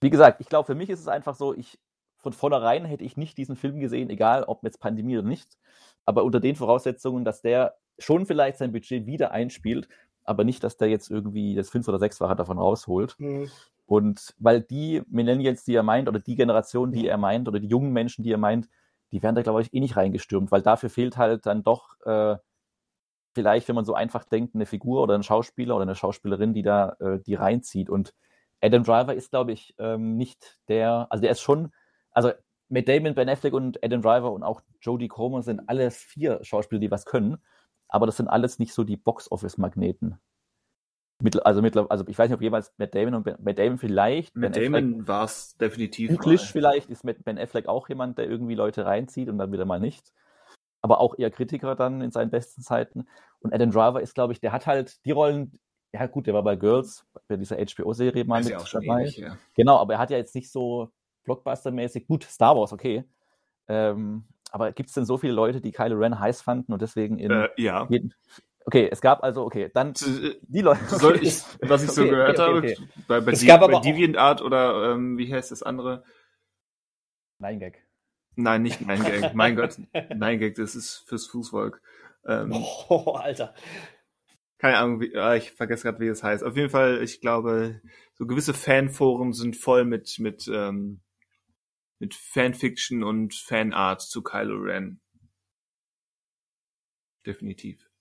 Wie gesagt, ich glaube, für mich ist es einfach so, ich von vornherein hätte ich nicht diesen Film gesehen, egal ob jetzt Pandemie oder nicht. Aber unter den Voraussetzungen, dass der schon vielleicht sein Budget wieder einspielt, aber nicht, dass der jetzt irgendwie das fünf- oder sechsfache davon rausholt. Mhm. Und weil die Millennials, die er meint, oder die Generation, die er meint, oder die jungen Menschen, die er meint, die werden da, glaube ich, eh nicht reingestürmt, weil dafür fehlt halt dann doch äh, vielleicht, wenn man so einfach denkt, eine Figur oder ein Schauspieler oder eine Schauspielerin, die da äh, die reinzieht. Und Adam Driver ist, glaube ich, ähm, nicht der, also der ist schon, also Matt Damon, Ben Affleck und Adam Driver und auch Jodie Comer sind alle vier Schauspieler, die was können, aber das sind alles nicht so die Box-Office-Magneten. Mittel, also, mittler, also ich weiß nicht, ob jeweils Matt Damon und Ben, Matt Damon vielleicht. Matt ben Damon war es definitiv. English vielleicht ist Matt, Ben Affleck auch jemand, der irgendwie Leute reinzieht und dann wieder mal nicht. Aber auch eher Kritiker dann in seinen besten Zeiten. Und Adam Driver ist, glaube ich, der hat halt die Rollen, ja gut, der war bei Girls, bei dieser HBO-Serie mal mit dabei. Ähnlich, ja. Genau, aber er hat ja jetzt nicht so Blockbuster-mäßig, gut, Star Wars, okay. Ähm, aber gibt es denn so viele Leute, die Kylo Ren heiß fanden und deswegen in äh, ja. jeden, Okay, es gab also, okay, dann äh, die Leute. Okay. Ich, was ich so okay, gehört okay, okay, habe, bei, bei, die, bei DeviantArt oder ähm, wie heißt das andere? Nein Gag. Nein, nicht Nein Gag. mein Gott, Nein Gag, das ist fürs Fußvolk. Ähm, oh, Alter. Keine Ahnung, wie, ah, ich vergesse gerade, wie es heißt. Auf jeden Fall, ich glaube, so gewisse Fanforen sind voll mit, mit, ähm, mit Fanfiction und Fanart zu Kylo Ren. Definitiv.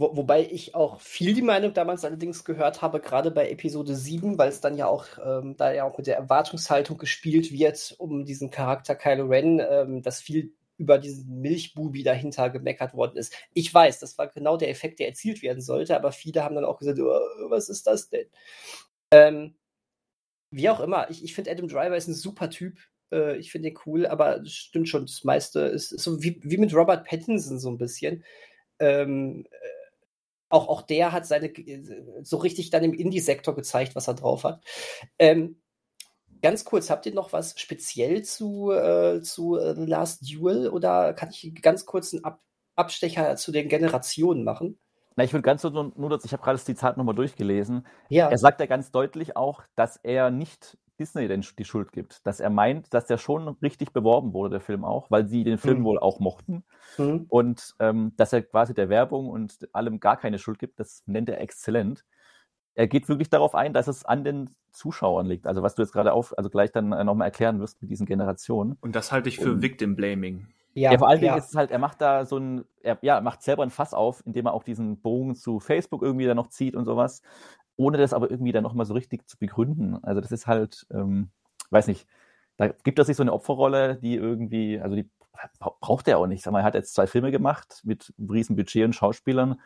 Wo, wobei ich auch viel die Meinung damals allerdings gehört habe, gerade bei Episode 7, weil es dann ja auch, ähm, da ja auch mit der Erwartungshaltung gespielt wird, um diesen Charakter Kylo Ren, ähm, dass viel über diesen Milchbubi dahinter gemeckert worden ist. Ich weiß, das war genau der Effekt, der erzielt werden sollte, aber viele haben dann auch gesagt, oh, was ist das denn? Ähm, wie auch immer, ich, ich finde Adam Driver ist ein super Typ. Äh, ich finde ihn cool, aber das stimmt schon, das meiste ist, ist so wie, wie mit Robert Pattinson so ein bisschen. Ähm, auch, auch der hat seine so richtig dann im Indie-Sektor gezeigt, was er drauf hat. Ähm, ganz kurz, habt ihr noch was speziell zu, äh, zu äh, Last Duel oder kann ich ganz kurz einen Ab Abstecher zu den Generationen machen? Na, ich will ganz nur, nur ich habe gerade das Zitat nochmal durchgelesen. Ja. Er sagt ja ganz deutlich auch, dass er nicht Disney denn die Schuld gibt. Dass er meint, dass der schon richtig beworben wurde, der Film auch, weil sie den Film Hm. wohl auch mochten. Hm. Und ähm, dass er quasi der Werbung und allem gar keine Schuld gibt, das nennt er exzellent. Er geht wirklich darauf ein, dass es an den Zuschauern liegt. Also was du jetzt gerade auf, also gleich dann äh, nochmal erklären wirst mit diesen Generationen. Und das halte ich für Und- Victim Blaming. Ja, Ja, vor allen Dingen ja. ist es halt, er macht da so ein, er ja, macht selber ein Fass auf, indem er auch diesen Bogen zu Facebook irgendwie dann noch zieht und sowas, ohne das aber irgendwie dann nochmal so richtig zu begründen. Also das ist halt, ähm, weiß nicht, da gibt er sich so eine Opferrolle, die irgendwie, also die bra- braucht er auch nicht. Sag mal, er hat jetzt zwei Filme gemacht mit einem riesen Budget und Schauspielern.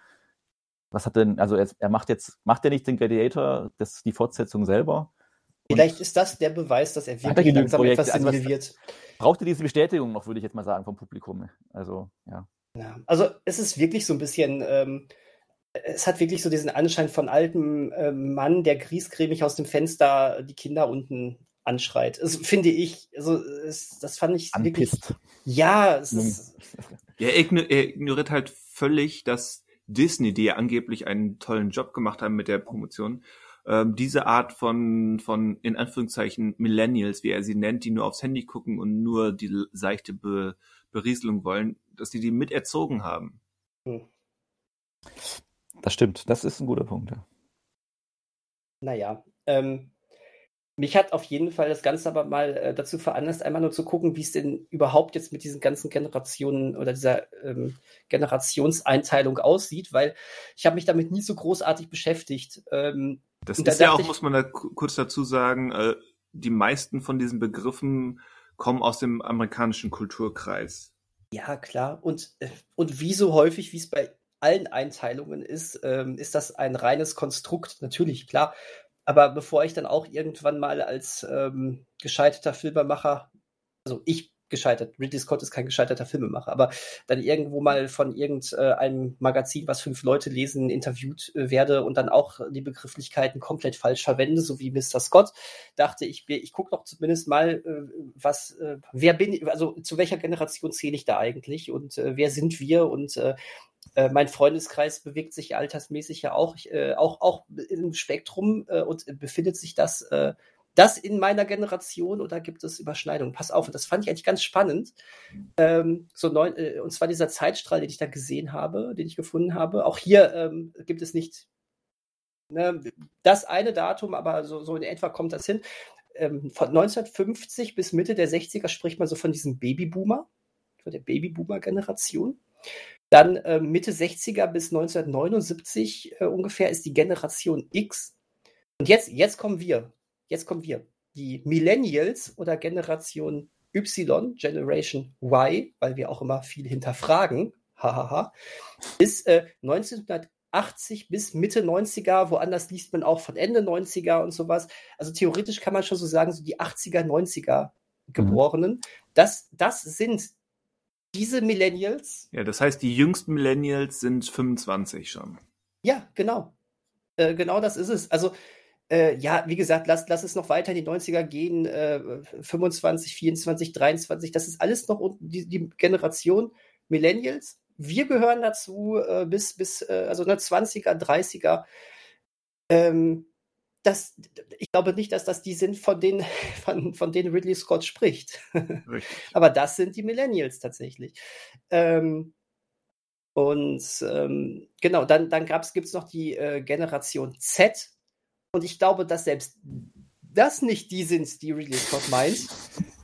Was hat denn, also er, macht jetzt, macht er nicht den Gladiator, das, die Fortsetzung selber? Und Vielleicht ist das der Beweis, dass er wirklich langsam Projekte? etwas Also was- senil wird. braucht er diese Bestätigung noch, würde ich jetzt mal sagen, vom Publikum. Also, ja. Ja. Also es ist wirklich so ein bisschen, ähm, es hat wirklich so diesen Anschein von altem ähm, Mann, der griesgrämig aus dem Fenster die Kinder unten anschreit. Also, finde ich, also es, das fand ich wirklich. Anpisst. Ja, es ist, Ja, er, igno- er ignoriert halt völlig, dass Disney, die ja angeblich einen tollen Job gemacht haben mit der Promotion, ähm, diese Art von, von, in Anführungszeichen, Millennials, wie er sie nennt, die nur aufs Handy gucken und nur die seichte Be Berieselung wollen, dass die die miterzogen haben. hm, Das stimmt, das ist ein guter Punkt. Ja. naja. Ähm, mich hat auf jeden Fall das Ganze aber mal äh, dazu veranlasst, einmal nur zu gucken, wie es denn überhaupt jetzt mit diesen ganzen Generationen oder dieser ähm, Generationseinteilung aussieht, weil ich habe mich damit nie so großartig beschäftigt. Ähm, Das Und da ist ja auch, ich- muss man da ku- kurz dazu sagen, äh, die meisten von diesen Begriffen kommen aus dem amerikanischen Kulturkreis. Ja, klar. Und, äh, und wie so häufig, wie es bei allen Einteilungen ist, ähm, ist das ein reines Konstrukt, natürlich, klar. Aber bevor ich dann auch irgendwann mal als ähm, gescheiterter Filmemacher, also ich gescheitert, Ridley Scott ist kein gescheiterter Filmemacher, aber dann irgendwo mal von irgendeinem Magazin, was fünf Leute lesen, interviewt äh, werde und dann auch die Begrifflichkeiten komplett falsch verwende, so wie Mr. Scott, dachte ich, ich gucke doch zumindest mal, äh, was, äh, wer bin also zu welcher Generation zähle ich da eigentlich und äh, wer sind wir und äh, äh, mein Freundeskreis bewegt sich altersmäßig ja auch, äh, auch, auch im Spektrum äh, und befindet sich das, äh, das in meiner Generation oder gibt es Überschneidungen? Pass auf, und das fand ich eigentlich ganz spannend. Ähm, so neun, äh, und zwar dieser Zeitstrahl, den ich da gesehen habe, den ich gefunden habe. Auch hier ähm, gibt es nicht ne, das eine Datum, aber so, so in etwa kommt das hin. Ähm, von 1950 bis Mitte der 60er spricht man so von diesem Babyboomer, von der Babyboomer-Generation. Dann äh, Mitte 60er bis 1979 äh, ungefähr ist die Generation X. Und jetzt, jetzt kommen wir. Jetzt kommen wir. Die Millennials oder Generation Y, Generation Y, weil wir auch immer viel hinterfragen, hahaha, ist äh, 1980 bis Mitte 90er, woanders liest man auch von Ende 90er und sowas. Also theoretisch kann man schon so sagen, so die 80er, 90er Geborenen. Das, das sind diese Millennials, Ja, das heißt, die jüngsten Millennials sind 25 schon. Ja, genau. Äh, genau das ist es. Also, äh, ja, wie gesagt, lass, lass es noch weiter in die 90er gehen, äh, 25, 24, 23, das ist alles noch unten, die, die Generation Millennials. Wir gehören dazu äh, bis, bis äh, also ne, 20er, 30er. Ähm, das, ich glaube nicht, dass das die sind, von denen, von, von denen Ridley Scott spricht. Aber das sind die Millennials tatsächlich. Ähm, und ähm, genau, dann, dann gibt es noch die äh, Generation Z. Und ich glaube, dass selbst das nicht die sind, die Ridley Scott meint.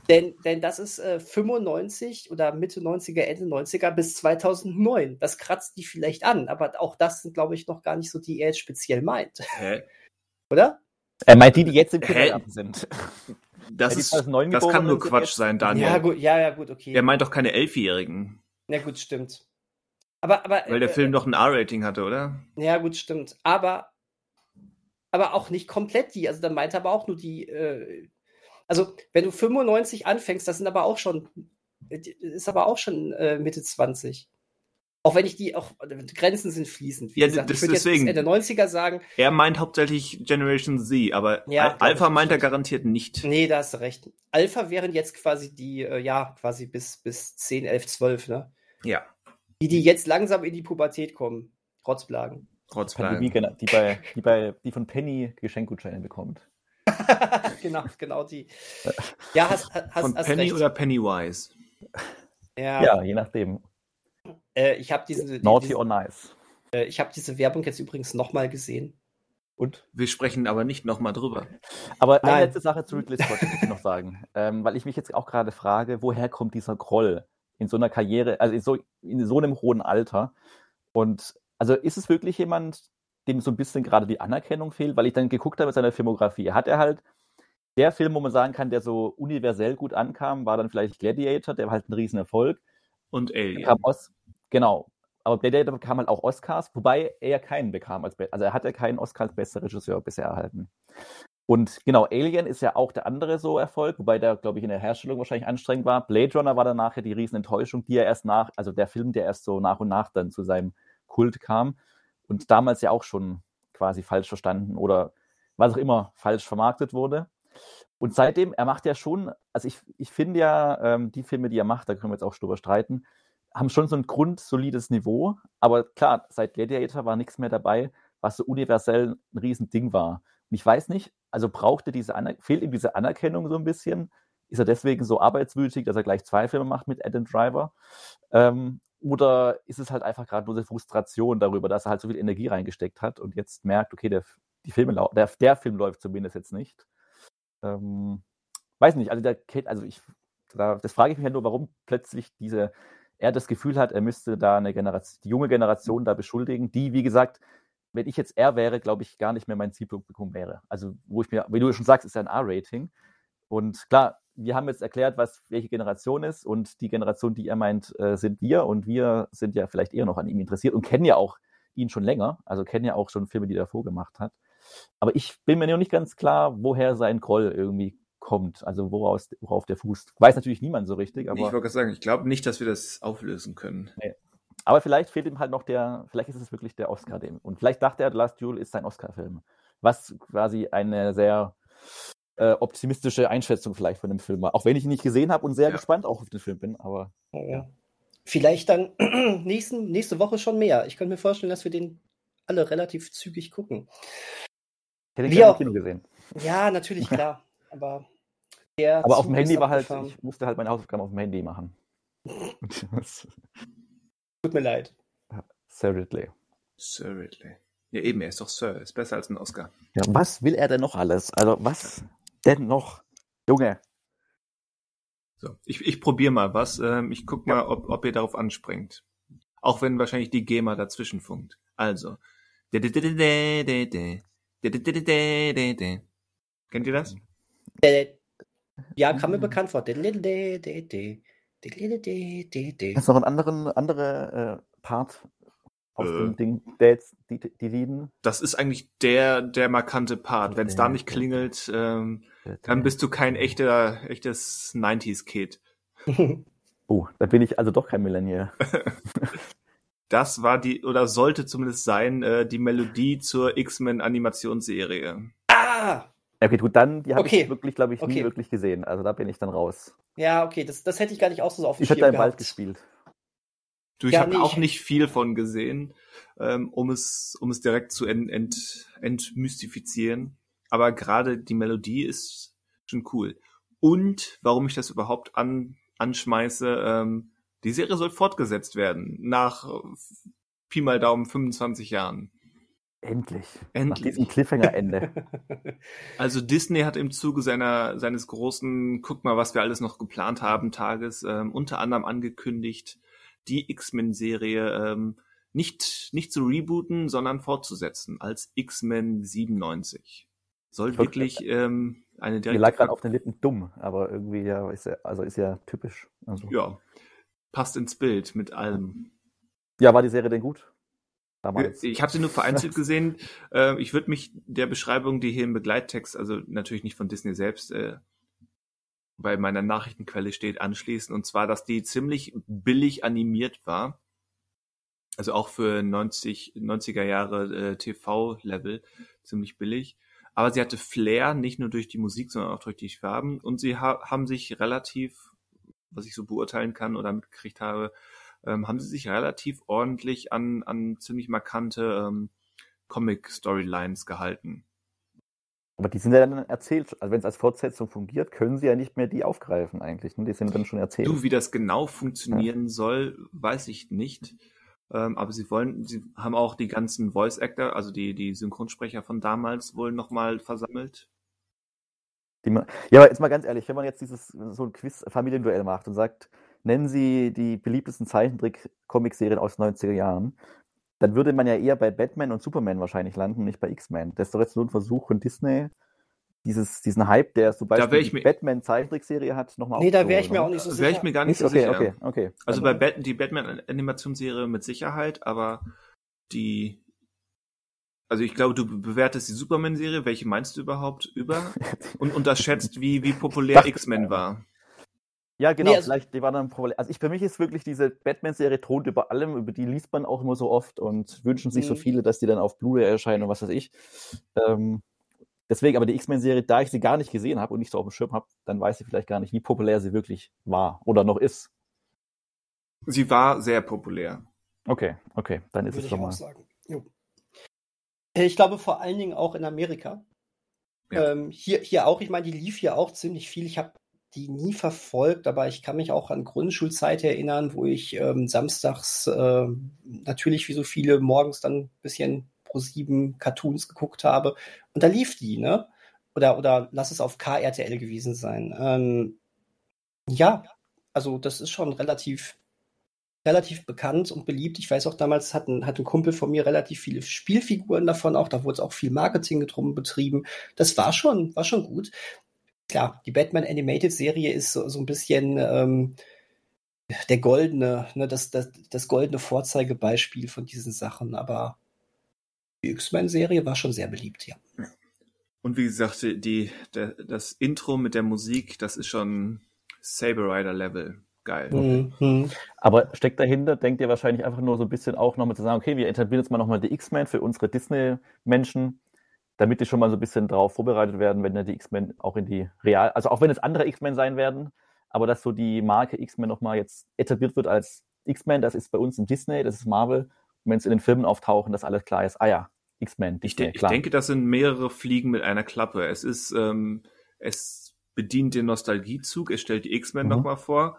denn, denn das ist äh, 95 oder Mitte 90er, Ende 90er bis 2009. Das kratzt die vielleicht an, aber auch das sind, glaube ich, noch gar nicht so die, die er jetzt speziell meint. Hä? Oder? Er meint die, die jetzt im Hä? Kindergarten sind. Das, Ja, ist, 2009 das kann nur Quatsch jetzt- sein, Daniel. Ja, gut, ja, ja, gut, okay. Er meint doch keine Elfjährigen, ja, gut, stimmt. Aber, aber, weil der äh, Film doch ein R-Rating hatte, oder? Ja, gut, stimmt. Aber, aber auch nicht komplett die. Also dann meint er aber auch nur die. Äh, also, wenn du 95 anfängst, das sind aber auch schon. Ist aber auch schon äh, Mitte 20. Auch wenn ich die auch. Grenzen sind fließend. Wie Ja, gesagt, das- ich würde jetzt deswegen. Ende 90er sagen. Er meint hauptsächlich Generation Z, aber Ja, Alpha meint er garantiert nicht. Nee, da hast du recht. Alpha wären jetzt quasi die, äh, ja, quasi bis, bis 10, 11, 12, ne? Ja. Die, die jetzt langsam in die Pubertät kommen. Rotzblagen. Pandemie, genau, die, bei, die, bei, die von Penny Geschenkgutscheine bekommt. genau, genau die. Ja, hast, hast, Von hast Penny recht. oder Pennywise? Ja, Ja, je nachdem. Äh, ich habe diese, die, Naughty diese, or nice. äh, ich hab diese Werbung jetzt übrigens nochmal gesehen. Und? Wir sprechen aber nicht nochmal drüber. Aber eine Nein. letzte Sache zu Ridley Scott muss ich noch sagen. Ähm, weil ich mich jetzt auch gerade frage, woher kommt dieser Groll in so einer Karriere, also in so, in so einem hohen Alter? Und also ist es wirklich jemand, dem so ein bisschen gerade die Anerkennung fehlt? Weil ich dann geguckt habe mit seiner Filmografie. Hat er halt der Film, wo man sagen kann, der so universell gut ankam, war dann vielleicht Gladiator, der war halt ein Riesenerfolg. Und Alien. kam Os genau. Aber Gladiator bekam halt auch Oscars, wobei er keinen bekam. Als also er hatte keinen Oscar als bester Regisseur bisher erhalten. Und genau, Alien ist ja auch der andere so Erfolg, wobei der, glaube ich, in der Herstellung wahrscheinlich anstrengend war. Blade Runner war dann nachher die Riesenenttäuschung, die er erst nach, also der Film, der erst so nach und nach dann zu seinem Kult kam und damals ja auch schon quasi falsch verstanden oder was auch immer falsch vermarktet wurde. Und seitdem, er macht ja schon, also ich, ich finde ja, ähm, die Filme, die er macht, da können wir jetzt auch drüber streiten, haben schon so ein grundsolides Niveau. Aber klar, seit Gladiator war nichts mehr dabei, was so universell ein Riesending war. Und ich weiß nicht, also brauchte diese Aner fehlt ihm diese Anerkennung so ein bisschen? Ist er deswegen so arbeitswütig, dass er gleich zwei Filme macht mit Adam Driver? Ähm, oder ist es halt einfach gerade nur eine Frustration darüber, dass er halt so viel Energie reingesteckt hat und jetzt merkt, okay, der, die Filme der, der Film läuft zumindest jetzt nicht. Ähm, weiß nicht, also der also ich, da, das frage ich mich halt nur, warum plötzlich diese, er das Gefühl hat, er müsste da eine Generation, die junge Generation da beschuldigen, die, wie gesagt, wenn ich jetzt er wäre, glaube ich, gar nicht mehr mein Zielpublikum wäre. Also, wo ich mir, wie du schon sagst, ist ja ein R-Rating. Und klar, wir haben jetzt erklärt, was welche Generation ist und die Generation, die er meint, äh, sind wir und wir sind ja vielleicht eher noch an ihm interessiert und kennen ja auch ihn schon länger, also kennen ja auch schon Filme, die er davor gemacht hat. Aber ich bin mir noch nicht ganz klar, woher sein Groll irgendwie kommt, also woraus, worauf der fußt. Weiß natürlich niemand so richtig, ich aber, wollte gerade sagen, ich glaube nicht, dass wir das auflösen können. aber vielleicht fehlt ihm halt noch der, vielleicht ist es wirklich der Oscar dem. Und vielleicht dachte er, The Last Duel ist sein Oscar-Film. Was quasi eine sehr äh, optimistische Einschätzung vielleicht von dem Film war. Auch wenn ich ihn nicht gesehen habe und sehr Ja. gespannt auch auf den Film bin, aber Ja. Vielleicht dann nächsten, nächste Woche schon mehr. Ich könnte mir vorstellen, dass wir den alle relativ zügig gucken. ich hätte ihn Wie gerne im auch- Kino gesehen. Ja, natürlich, klar. Aber der Aber auf dem Handy war halt, ich musste halt meine Hausaufgaben auf dem Handy machen. Tut mir leid. Sir Ridley. Sir Ridley. Ja, eben, er ist doch Sir. Ist besser als ein Oscar. Ja, was will er denn noch alles? Also was denn noch? Junge, So, ich, ich probiere mal was. Ähm, ich guck mal, ob, ob ihr darauf anspringt. Auch wenn wahrscheinlich die GEMA dazwischen funkt. Also. Kennt ihr das? Äh, Ja, kam mir Mhm. bekannt vor. Hast du noch einen anderen andere, äh, Part aus Äh. dem Ding, jetzt die, die Lieden? Das ist eigentlich der, der markante Part. Wenn es da nicht klingelt, ähm, dann bist du kein echter, echtes 90s-Kid. Oh, da bin ich also doch kein Millennial. Das war die, oder sollte zumindest sein, äh, die Melodie zur X-Men-Animationsserie. Ah! Ja, okay, gut, dann, die habe Okay. ich wirklich, glaube ich, nie Okay. wirklich gesehen. Also da bin ich dann raus. Ja, okay, das, das hätte ich gar nicht auch so auf dem Ich hätte Schirm da im Wald gespielt. Du, ich Ja, habe nee, auch ich- nicht viel von gesehen, ähm, um es, um es direkt zu ent, ent, entmystifizieren. Aber gerade die Melodie ist schon cool. Und warum ich das überhaupt an, anschmeiße, ähm, die Serie soll fortgesetzt werden nach äh, Pi mal Daumen 25 Jahren. Endlich. Nach Endlich. diesem Cliffhanger-Ende. Also Disney hat im Zuge seiner seines großen Guck mal, was wir alles noch geplant haben Tages ähm, unter anderem angekündigt, die X-Men-Serie ähm, nicht nicht zu rebooten, sondern fortzusetzen als X-Men 97. Soll wirklich ähm, eine Mir direkte lag gerade auf den Lippen dumm, aber irgendwie ja, ist ja, also ist ja typisch. Also, ja. ja passt ins Bild mit allem. war die Serie denn gut? Damals. Ich habe sie nur vereinzelt gesehen. Äh, ich würde mich der Beschreibung, die hier im Begleittext, also natürlich nicht von Disney selbst, äh, bei meiner Nachrichtenquelle steht, anschließen. Und zwar, dass die ziemlich billig animiert war. Also auch für 90, 90er Jahre äh, TV-Level ziemlich billig. Aber sie hatte Flair, nicht nur durch die Musik, sondern auch durch die Farben. Und sie ha haben sich relativ, was ich so beurteilen kann oder mitgekriegt habe, ähm, haben sie sich relativ ordentlich an, an ziemlich markante ähm, Comic-Storylines gehalten. Aber die sind ja dann erzählt, also wenn es als Fortsetzung fungiert, können sie ja nicht mehr die aufgreifen eigentlich. Ne? Die sind dann schon erzählt. Du, wie das genau funktionieren ja. soll, weiß ich nicht. Ähm, aber sie wollen, sie haben auch die ganzen Voice Actor, also die, die Synchronsprecher von damals wohl nochmal versammelt. Man, ja, aber jetzt mal ganz ehrlich, wenn man jetzt dieses so ein Quiz-Familienduell macht und sagt, nennen Sie die beliebtesten Zeichentrick-Comic-Serien aus den 90er Jahren, dann würde man ja eher bei Batman und Superman wahrscheinlich landen, nicht bei X-Men. Das ist doch jetzt nur ein Versuch von Disney, dieses, diesen Hype, der zum Beispiel die Batman-Zeichentrickserie hat, nochmal Nee, da wäre ich mir auch nicht so sicher. Wäre ich mir gar nicht so okay, sicher. Okay, okay. Also bei Bat die Batman-Animationsserie mit Sicherheit, aber die also ich glaube, du bewertest die Superman-Serie, welche meinst du überhaupt über? Und unterschätzt, wie, wie populär X-Men war. Ja, genau, nee, also, vielleicht die war dann Problem. Also ich für mich ist wirklich diese Batman-Serie thront über allem, über die liest man auch immer so oft und wünschen sich so mhm. viele, dass die dann auf Blu-ray erscheinen und was weiß ich. Ähm, deswegen, aber die X-Men-Serie, da ich sie gar nicht gesehen habe und nicht so auf dem Schirm habe, dann weiß ich vielleicht gar nicht, wie populär sie wirklich war oder noch ist. Sie war sehr populär. Okay, okay, dann ist Würde es schon mal. Sagen. Jo. Äh, ich glaube vor allen Dingen auch in Amerika. Ja. Ähm, hier, hier auch, ich meine, die lief hier auch ziemlich viel. Ich habe die nie verfolgt, aber ich kann mich auch an Grundschulzeit erinnern, wo ich ähm, samstags äh, natürlich wie so viele morgens dann ein bisschen pro sieben Cartoons geguckt habe. Und da lief die, ne? Oder, oder lass es auf KRTL gewesen sein. Ähm, ja, also das ist schon relativ relativ bekannt und beliebt. Ich weiß auch, damals hat ein, hat ein Kumpel von mir relativ viele Spielfiguren davon auch. Da wurde es auch viel Marketing drum betrieben. Das war schon, war schon gut. Klar, die Batman Animated Serie ist so, so ein bisschen ähm, der goldene, ne, das, das, das goldene Vorzeigebeispiel von diesen Sachen. Aber die X-Men-Serie war schon sehr beliebt, ja. Und wie gesagt, die, der, das Intro mit der Musik, das ist schon Saber Rider Level geil. Mhm. Aber steckt dahinter, denkt ihr wahrscheinlich einfach nur so ein bisschen auch nochmal zu sagen, okay, wir etablieren jetzt mal nochmal die X-Men für unsere Disney-Menschen, damit die schon mal so ein bisschen darauf vorbereitet werden, wenn ja die X-Men auch in die real, also auch wenn es andere X-Men sein werden, aber dass so die Marke X-Men nochmal jetzt etabliert wird als X-Men, das ist bei uns in Disney, das ist Marvel. Und wenn es in den Filmen auftauchen, dass alles klar ist, ah ja, X-Men. Ich, de ich denke, das sind mehrere Fliegen mit einer Klappe. Es ist, ähm, es bedient den Nostalgiezug, es stellt die X-Men mhm. nochmal vor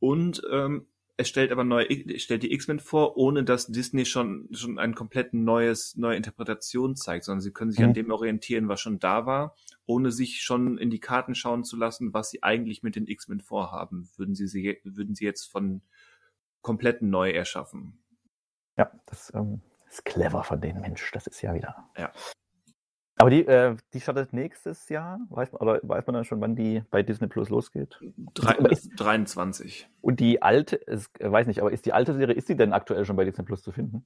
und ähm, es stellt aber neue, es stellt die X-Men vor, ohne dass Disney schon, schon ein komplett neues, neue Interpretation zeigt, sondern sie können sich mhm. an dem orientieren, was schon da war, ohne sich schon in die Karten schauen zu lassen, was sie eigentlich mit den X-Men vorhaben. Würden sie, sie, würden sie jetzt von komplett neu erschaffen. Ja, das ähm, ist clever von denen, Mensch, das ist ja wieder. Ja. Aber die, äh, die startet nächstes Jahr, weiß man, oder weiß man dann schon, wann die bei Disney Plus losgeht? Drei, ist, 23. Und die alte, ist, weiß nicht, aber ist die alte Serie, ist die denn aktuell schon bei Disney Plus zu finden?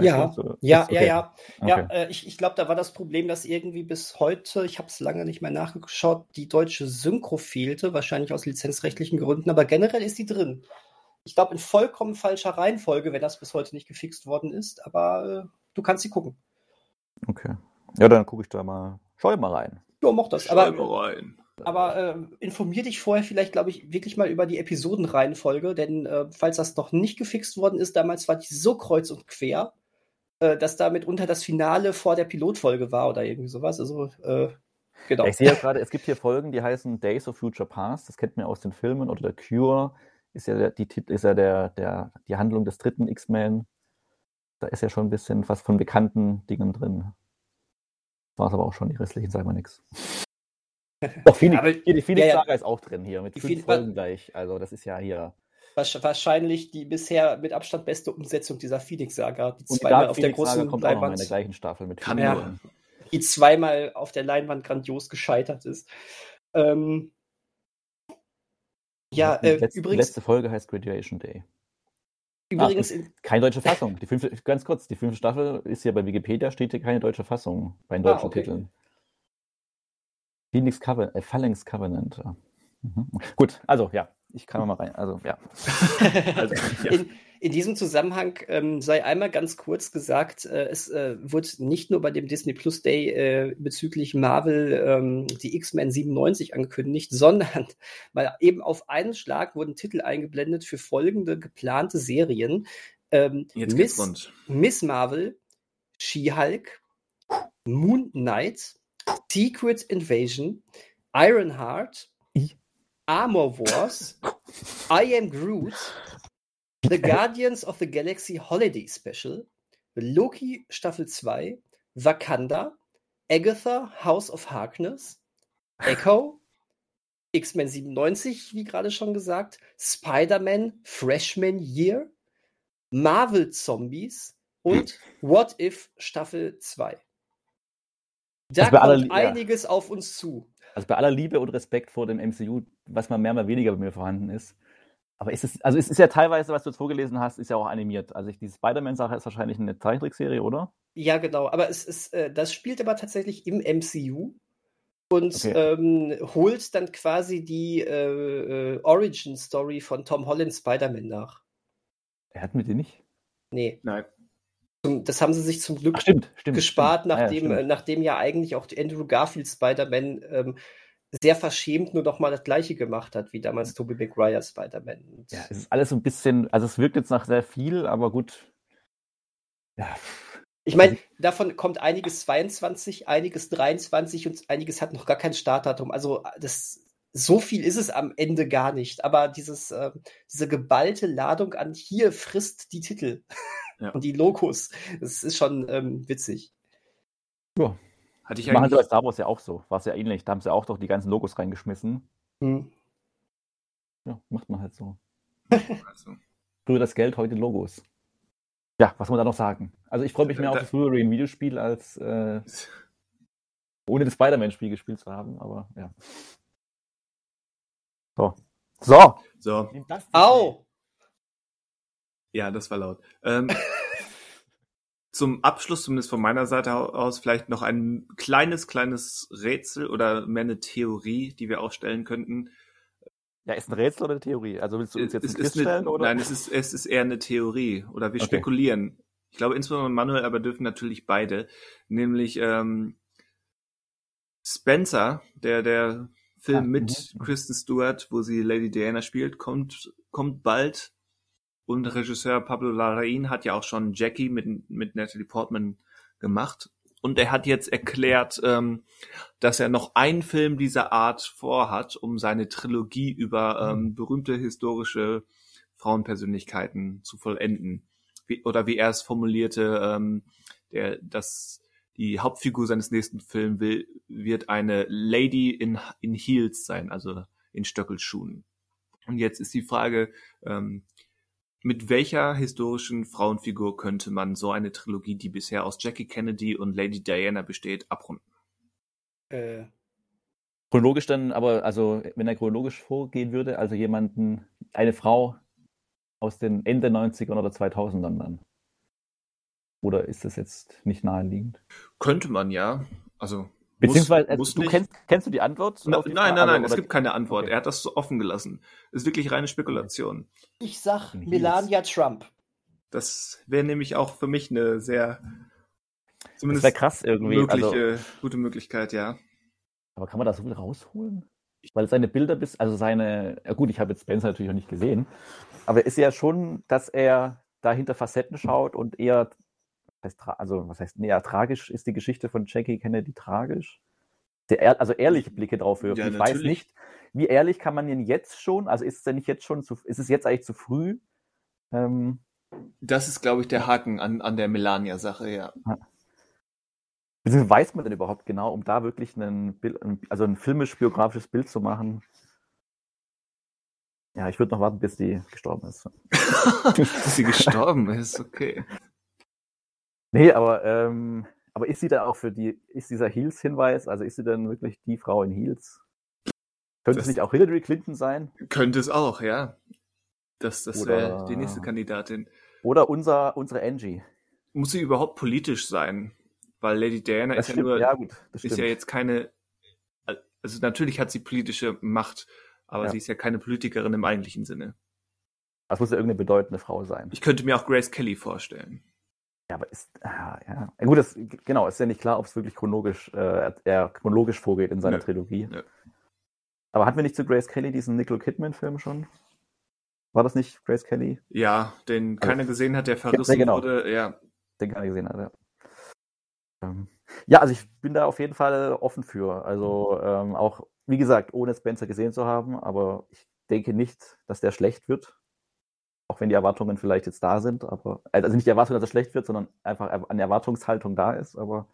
ja, so, ja, okay. ja, ja, okay. ja. Äh, ich, ich glaube, da war das Problem, dass irgendwie bis heute, ich habe es lange nicht mehr nachgeschaut, die deutsche Synchro fehlte, wahrscheinlich aus lizenzrechtlichen Gründen, aber generell ist die drin. Ich glaube, in vollkommen falscher Reihenfolge, wenn das bis heute nicht gefixt worden ist, aber äh, du kannst sie gucken. Okay. Ja, dann gucke ich da mal. Schau mal rein. Ja, mach das. Schau aber, mal rein. Aber äh, informier dich vorher vielleicht, glaube ich, wirklich mal über die Episodenreihenfolge, denn äh, falls das noch nicht gefixt worden ist, damals war die so kreuz und quer, äh, dass da mitunter das Finale vor der Pilotfolge war oder irgendwie sowas. Also, äh, genau. Ich sehe ja gerade, es gibt hier Folgen, die heißen Days of Future Past. Das kennt man aus den Filmen oder der Cure ist ja der, die ist ja der, der, die Handlung des dritten X-Men da ist ja schon ein bisschen was von bekannten Dingen drin. War es aber auch schon, die restlichen sagen wir nichts. Doch, Phoenix, aber, hier, die Phoenix-Saga ja, ja. ist auch drin hier, mit fünf Folgen gleich. Also das ist ja hier. Wahrscheinlich die bisher mit Abstand beste Umsetzung dieser Phoenix-Saga. Die zweimal auf der großen kommt Leinwand. Auch noch in der gleichen Staffel mit Kann ja, Die zweimal auf der Leinwand grandios gescheitert ist. Ähm, ja, äh, letzte, übrigens. Die letzte Folge heißt Graduation Day. Übrigens. Ah, keine deutsche Fassung. Die fünfte, ganz kurz, die fünfte Staffel ist ja bei Wikipedia, steht hier keine deutsche Fassung bei den deutschen ah, okay. Titeln. Phoenix Covenant, äh, Phalanx Covenant. Mhm. Gut, also ja. Ich kann mal rein. Also, ja. also, ja. In, in, diesem Zusammenhang ähm, sei einmal ganz kurz gesagt, äh, es äh, wird nicht nur bei dem Disney Plus Day äh, bezüglich Marvel ähm, die X-Men 97 angekündigt, sondern weil eben auf einen Schlag wurden Titel eingeblendet für folgende geplante Serien. Ähm, Miss, Miss Marvel, She-Hulk, Moon Knight, Secret Invasion, Ironheart, Armor Wars, I Am Groot, The Guardians of the Galaxy Holiday Special, Loki Staffel 2, Wakanda, Agatha House of Harkness, Echo, X-Men 97, wie gerade schon gesagt, Spider-Man Freshman Year, Marvel Zombies und What If Staffel 2. Da also kommt einiges ja. auf uns zu. Also bei aller Liebe und Respekt vor dem MCU, was mal mehr, mal weniger bei mir vorhanden ist. Aber ist es, also es ist ja teilweise, was du jetzt vorgelesen hast, ist ja auch animiert. Also ich, die Spider-Man-Sache ist wahrscheinlich eine Zeichentrickserie, oder? Ja, genau. Aber es ist, äh, das spielt aber tatsächlich im MCU und okay. ähm, holt dann quasi die äh, äh, Origin-Story von Tom Holland Spider-Man nach. Er hat mit dir nicht? Nee. Nein. Das haben sie sich zum Glück Ach, stimmt, stimmt, gespart, stimmt. Nachdem, ja, nachdem ja eigentlich auch Andrew Garfield Spider-Man ähm, sehr verschämt nur noch mal das gleiche gemacht hat, wie damals Tobey Maguire Spider-Man. Ja, es ist alles so ein bisschen, also es wirkt jetzt nach sehr viel, aber gut. Ja. Ich meine, also davon kommt einiges 22, einiges 23 und einiges hat noch gar kein Startdatum. Also das so viel ist es am Ende gar nicht. Aber dieses, äh, diese geballte Ladung an hier frisst die Titel ja. und die Logos, das ist schon ähm, witzig. Ja. Hatte ich Machen sie bei Star Wars ja auch so. War es ja ähnlich. Da haben sie auch doch die ganzen Logos reingeschmissen. Hm. Ja, macht man halt so. also. Früher das Geld, heute Logos. Ja, was muss man da noch sagen? Also ich freue mich mehr auf das frühere Videospiel als äh, ohne das Spider-Man-Spiel gespielt zu haben, aber ja. So. So. So. Au! Ja, das war laut. Ähm, zum Abschluss, zumindest von meiner Seite aus, vielleicht noch ein kleines, kleines Rätsel oder mehr eine Theorie, die wir aufstellen könnten. Ja, ist ein Rätsel oder eine Theorie? Also willst du uns jetzt es, ist stellen, oder? Nein, es ist, es ist eher eine Theorie oder wir okay. spekulieren. Ich glaube insbesondere Manuel, aber dürfen natürlich beide. Nämlich ähm, Spencer, der, der Film ah, mit mhm. Kristen Stewart, wo sie Lady Diana spielt, kommt, kommt bald und Regisseur Pablo Larraín hat ja auch schon Jackie mit, mit Natalie Portman gemacht. Und er hat jetzt erklärt, ähm, dass er noch einen Film dieser Art vorhat, um seine Trilogie über ähm, mhm. berühmte historische Frauenpersönlichkeiten zu vollenden. Wie, oder wie er es formulierte, ähm, der, dass die Hauptfigur seines nächsten Films will, wird eine Lady in, in Heels sein, also in Stöckelschuhen. Und jetzt ist die Frage, ähm, mit welcher historischen Frauenfigur könnte man so eine Trilogie, die bisher aus Jackie Kennedy und Lady Diana besteht, abrunden? Äh. Chronologisch dann, aber also wenn er chronologisch vorgehen würde, also jemanden, eine Frau aus den Ende 90ern oder 2000ern dann. Oder ist das jetzt nicht naheliegend? Könnte man ja. Also Beziehungsweise, muss, muss du kennst, kennst du die Antwort? Na, die nein, nein, nein, es gibt keine Antwort. Okay. Er hat das so offen gelassen. Es ist wirklich reine Spekulation. Ich sag Melania Trump. Das wäre nämlich auch für mich eine sehr zumindest das krass irgendwie. Mögliche, also, gute Möglichkeit, ja. Aber kann man da so viel rausholen? Weil seine Bilder bis, also seine, ja gut, ich habe jetzt Spencer natürlich noch nicht gesehen, aber ist ja schon, dass er da hinter Facetten schaut und eher also was heißt, nee, tragisch ist die Geschichte von Jackie Kennedy tragisch? Sehr, also ehrliche Blicke drauf wirft. Ja, ich natürlich. weiß nicht, wie ehrlich kann man ihn jetzt schon, also ist es denn nicht jetzt schon zu, ist es jetzt eigentlich zu früh? Ähm, das ist, glaube ich, der Haken an, an der Melania-Sache, ja. Beziehungsweise weiß man denn überhaupt genau, um da wirklich einen also ein filmisch-biografisches Bild zu machen? Ja, ich würde noch warten, bis die gestorben ist. bis sie gestorben ist, okay. Nee, aber, ähm, aber ist sie da auch für die, ist dieser Heels-Hinweis, also ist sie dann wirklich die Frau in Heels? Könnte das es nicht auch Hillary Clinton sein? Könnte es auch, ja. Das, das wäre die nächste Kandidatin. Oder unser, unsere Angie. Muss sie überhaupt politisch sein? Weil Lady Diana das ist stimmt, ja nur, ja, gut, ist ja jetzt keine, also natürlich hat sie politische Macht, Aber Ja. sie ist ja keine Politikerin im eigentlichen Sinne. Das muss ja irgendeine bedeutende Frau sein. Ich könnte mir auch Grace Kelly vorstellen. Ja, aber ist, ah, ja. ja. Gut, das, genau, ist ja nicht klar, ob es wirklich chronologisch, äh, er chronologisch vorgeht in seiner Nö. Trilogie. Nö. Aber hatten wir nicht zu Grace Kelly diesen Nicole Kidman-Film schon? War das nicht Grace Kelly? Ja, den Also- keiner gesehen hat, der verrissen genau. wurde. Ja, Den keiner gesehen hat, ja. Ähm, ja, also ich bin da auf jeden Fall offen für. Also ähm, auch, wie gesagt, ohne Spencer gesehen zu haben, aber ich denke nicht, dass der schlecht wird. Auch wenn die Erwartungen vielleicht jetzt da sind, aber also nicht die Erwartung, dass er schlecht wird, sondern einfach eine Erwartungshaltung da ist, aber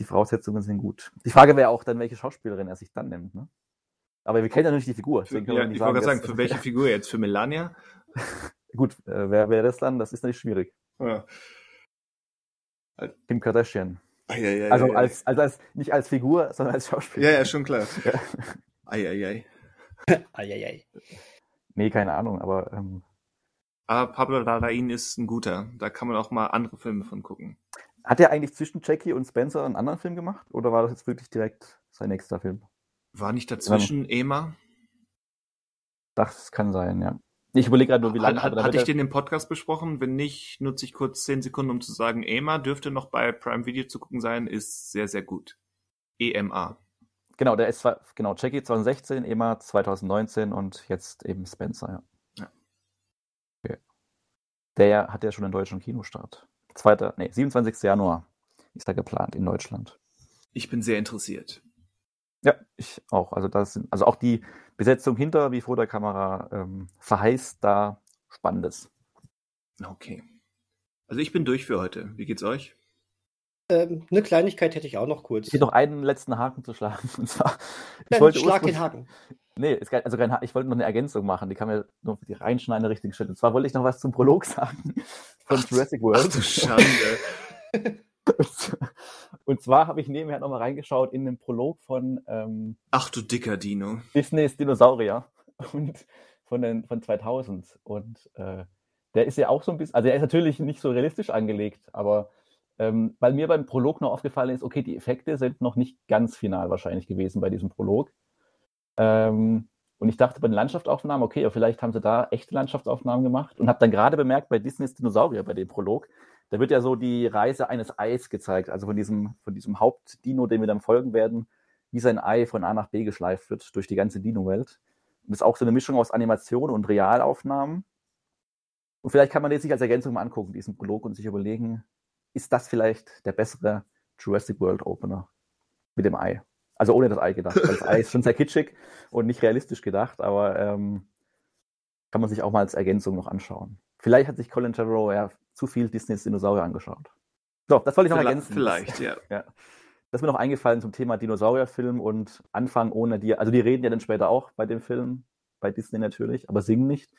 die Voraussetzungen sind gut. Die Frage wäre auch dann, welche Schauspielerin er sich dann nimmt, ne? Aber wir kennen ja nicht die Figur. für, ja nicht ich wollte gerade sagen, für welche Figur jetzt? Für Melania? Gut, äh, wer wäre das dann? Das ist natürlich schwierig. Ja. Kim Kardashian. Ei, ei, ei, Also als, also als nicht als Figur, sondern als Schauspieler. Ja, ja, schon klar. Ja. Ei, ei, ei. Eieiei. Nee, keine Ahnung, aber ähm, Aber Pablo Larraín ist ein guter. Da kann man auch mal andere Filme von gucken. hat er eigentlich zwischen Jackie und Spencer einen anderen Film gemacht? Oder war das jetzt wirklich direkt sein nächster Film? War nicht dazwischen Ema? Das kann sein, ja. Ich überlege gerade nur, wie lange. Hat, hatte ich den im Podcast besprochen? Wenn nicht, nutze ich kurz zehn Sekunden, um zu sagen, EMA dürfte noch bei Prime Video zu gucken sein, ist sehr, sehr gut. EMA. genau, der ist zwar, genau, Jackie 2016, Emma 2019 und jetzt eben Spencer, ja. Ja. Der hat ja schon einen deutschen Kinostart. Zweiter, nee, 27. Januar ist er geplant in Deutschland. Ich bin sehr interessiert. Ja, ich auch. Also das sind, also auch die Besetzung hinter wie vor der Kamera ähm, verheißt da Spannendes. Okay. Also ich bin durch für heute. Wie geht's euch? Ähm, eine Kleinigkeit hätte ich auch noch kurz. Ich hätte noch einen letzten Haken zu schlagen. Und zwar, ich wollte schlag den Haken. Nee, ist kein, also kein Ha- ich wollte noch eine Ergänzung machen, die kann mir nur für die reinschneiden an der richtigen Stelle. Und zwar wollte ich noch was zum Prolog sagen von Ach, Jurassic Ach World. du Schande. Und zwar habe ich nebenher nochmal reingeschaut in den Prolog von ähm, Ach du dicker Dino. Disneys Dinosaurier und von, den, von 2000. Und äh, der ist ja auch so ein bisschen, also er ist natürlich nicht so realistisch angelegt, aber ähm, weil mir beim Prolog noch aufgefallen ist, okay, die Effekte sind noch nicht ganz final wahrscheinlich gewesen bei diesem Prolog. Ähm, und ich dachte bei den Landschaftsaufnahmen, okay, aber vielleicht haben sie da echte Landschaftsaufnahmen gemacht und habe dann gerade bemerkt bei Disneys Dinosaurier, bei dem Prolog, da wird ja so die Reise eines Eis gezeigt, also von diesem, von diesem Hauptdino, dem wir dann folgen werden, wie sein Ei von A nach B geschleift wird durch die ganze Dino-Welt. Und das ist auch so eine Mischung aus Animation und Realaufnahmen. Und vielleicht kann man den sich als Ergänzung mal angucken, diesen Prolog, und sich überlegen, ist das vielleicht der bessere Jurassic World Opener mit dem Ei? Also ohne das Ei gedacht, das Ei ist schon sehr kitschig und nicht realistisch gedacht, aber ähm, kann man sich auch mal als Ergänzung noch anschauen. Vielleicht hat sich Colin Trevorrow ja zu viel Disneys Dinosaurier angeschaut. So, das wollte ich noch Vielleicht, ergänzen. vielleicht, ja. Das ist mir noch eingefallen zum Thema Dinosaurierfilm und Anfang ohne die. Also die reden ja dann später auch bei dem Film, bei Disney natürlich, aber singen nicht.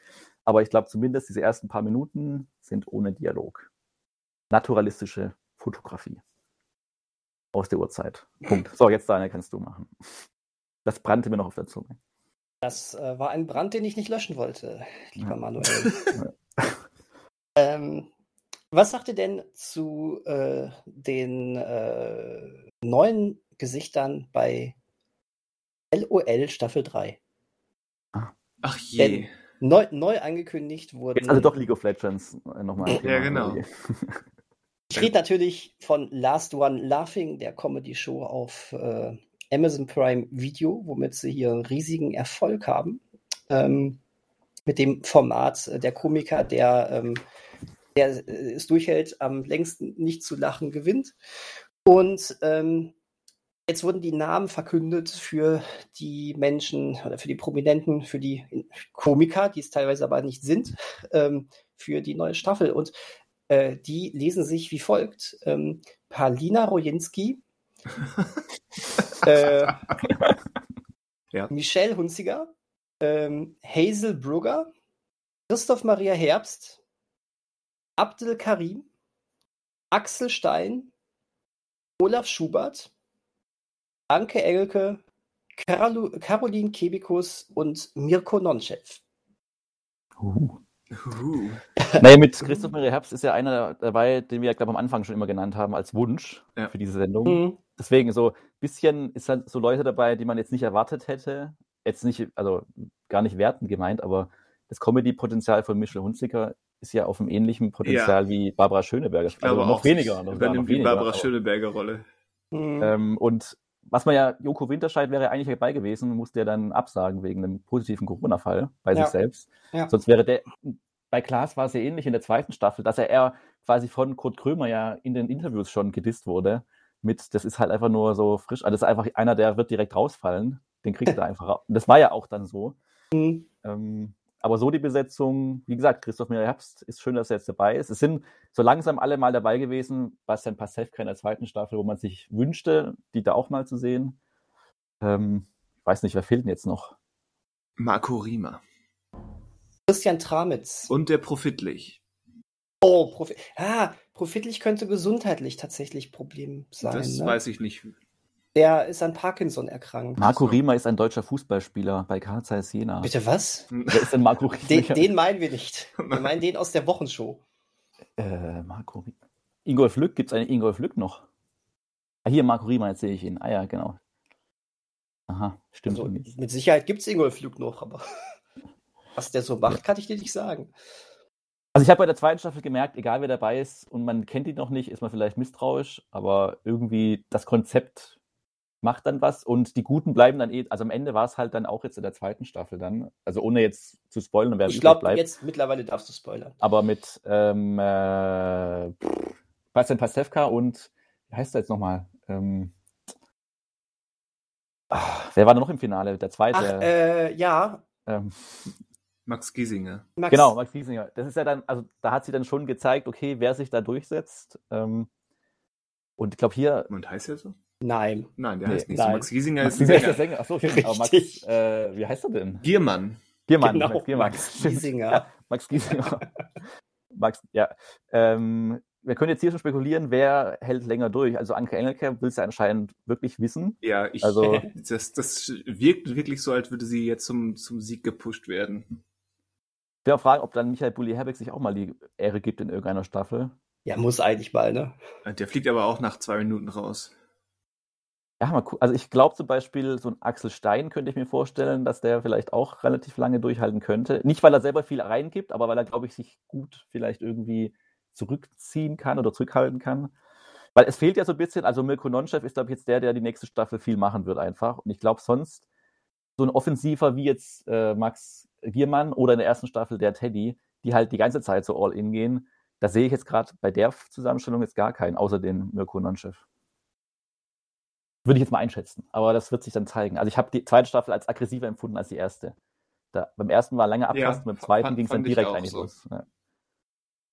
Aber ich glaube zumindest diese ersten paar Minuten sind ohne Dialog. Naturalistische Fotografie. Aus der Urzeit. Punkt. So, jetzt Daniel, kannst du machen. Das brannte mir noch auf der Zunge. Das äh, war ein Brand, den ich nicht löschen wollte, lieber Ja. Manuel. ähm, was sagt ihr denn zu äh, den äh, neuen Gesichtern bei LOL Staffel 3? Ach je. Neu, neu angekündigt wurden. Jetzt also doch League of Legends äh, nochmal. Ja, genau. Ich rede natürlich von Last One Laughing, der Comedy-Show auf äh, Amazon Prime Video, womit sie hier riesigen Erfolg haben. Ähm, mit dem Format äh, der Komiker, der, ähm, der äh, es durchhält, am längsten nicht zu lachen gewinnt. Und ähm, jetzt wurden die Namen verkündet für die Menschen oder für die Prominenten, für die Komiker, die es teilweise aber nicht sind, ähm, für die neue Staffel. Und äh, die lesen sich wie folgt. Ähm, Palina Rojinski, äh, Ja. Michelle Hunziger, ähm, Hazel Brugger, Christoph Maria Herbst, Abdel Karim, Axel Stein, Olaf Schubert, Anke Engelke, Carolu Caroline Kebikus und Mirko Nonchev. Uh. Uhu. Naja, mit Christoph Maria Herbst ist ja einer dabei, den wir, glaube ich, am Anfang schon immer genannt haben als Wunsch Ja. für diese Sendung. Mhm. Deswegen so ein bisschen ist halt so Leute dabei, die man jetzt nicht erwartet hätte. jetzt nicht, also gar nicht wertend gemeint, aber das Comedy-Potenzial von Michelle Hunziker ist ja auf einem ähnlichen Potenzial ja. wie Barbara Schöneberger. Ich glaube also noch auch, weniger. Noch, noch weniger Barbara Schöneberger Rolle. Mhm. Ähm, und was man ja, Joko Winterscheid wäre eigentlich dabei gewesen, musste er dann absagen wegen einem positiven Corona-Fall bei ja. sich selbst. Ja. Sonst wäre der, bei Klaas war es ja ähnlich in der zweiten Staffel, dass er eher quasi von Kurt Krömer ja in den Interviews schon gedisst wurde. Mit, das ist halt einfach nur so frisch. Also das ist einfach einer, der wird direkt rausfallen. Den kriegt er einfach. Und das war ja auch dann so. Mhm. Ähm, aber so die Besetzung, wie gesagt, Christoph Mira Herbst ist schön, dass er jetzt dabei ist. Es sind so langsam alle mal dabei gewesen, Bastian Pasewka in der zweiten Staffel, wo man sich wünschte, die da auch mal zu sehen. Ähm, ich weiß nicht, wer fehlt denn jetzt noch? Marco Riemer. Christian Tramitz. Und der Profitlich. Oh, Profit. Ah, Profitlich könnte gesundheitlich tatsächlich Problem sein. Das ne? weiß ich nicht. Der ist an Parkinson erkrankt. Marco Riemer ist ein deutscher Fußballspieler bei Karl Zeiss Jena. Bitte was? Wer ist denn Marco Riemer? Den, den meinen wir nicht. Wir meinen den aus der Wochenshow. Äh, Marco Riemer. Ingolf Lück, gibt es einen Ingolf Lück noch? Ah, hier, Marco Riemer, jetzt sehe ich ihn. Ah ja, genau. Aha, stimmt. Also, mit Sicherheit gibt es Ingolf Lück noch, aber was der so macht, ja. kann ich dir nicht sagen. Also ich habe bei der zweiten Staffel gemerkt, egal wer dabei ist und man kennt ihn noch nicht, ist man vielleicht misstrauisch, aber irgendwie das Konzept macht dann was und die Guten bleiben dann eh, also am Ende war es halt dann auch jetzt in der zweiten Staffel dann, also ohne jetzt zu spoilern, wer Ich glaube, jetzt mittlerweile darfst du spoilern. Aber mit ähm, äh, Bastian Pastewka und, wie heißt der jetzt nochmal? Ähm, ach, wer war da noch im Finale? Der zweite? Ach, äh, ja. Ähm, Max Giesinger. Max. Genau, Max Giesinger. Das ist ja dann, also da hat sie dann schon gezeigt, okay, wer sich da durchsetzt. Ähm, und ich glaube hier. Und heißt er so? Nein. Nein, der nee, heißt nicht nein. so. Max Giesinger Max ist Giesinger. Sänger. Achso, okay. Aber Max, äh, wie heißt er denn? Giermann. Giermann, genau, Max Giermann. Max Giesinger. Ja, Max Giesinger. Max, ja. Ähm, wir können jetzt hier schon spekulieren, wer hält länger durch. Also Anke Engelke will es ja anscheinend wirklich wissen. Ja, ich, also, das, das wirkt wirklich so, als würde sie jetzt zum, zum Sieg gepusht werden. Ich will auch fragen, ob dann Michael Bulli-Herbeck sich auch mal die Ehre gibt in irgendeiner Staffel. Ja, muss eigentlich mal, ne? Der fliegt aber auch nach zwei Minuten raus. Ja, mal cool. Also ich glaube zum Beispiel, so ein Axel Stein könnte ich mir vorstellen, dass der vielleicht auch relativ lange durchhalten könnte. Nicht, weil er selber viel reingibt, aber weil er, glaube ich, sich gut vielleicht irgendwie zurückziehen kann oder zurückhalten kann. Weil es fehlt ja so ein bisschen, also Mirko Nonchev ist, glaube ich, jetzt der, der die nächste Staffel viel machen wird einfach. Und ich glaube sonst, so ein Offensiver wie jetzt äh, Max Giermann oder in der ersten Staffel der Teddy, die halt die ganze Zeit so all in gehen. Da sehe ich jetzt gerade bei der Zusammenstellung jetzt gar keinen, außer den Mirko Nonchev. Würde ich jetzt mal einschätzen, aber das wird sich dann zeigen. Also ich habe die zweite Staffel als aggressiver empfunden als die erste. Da, beim ersten war lange Abtasten, ja, beim zweiten ging es dann direkt eigentlich so. los. Ja.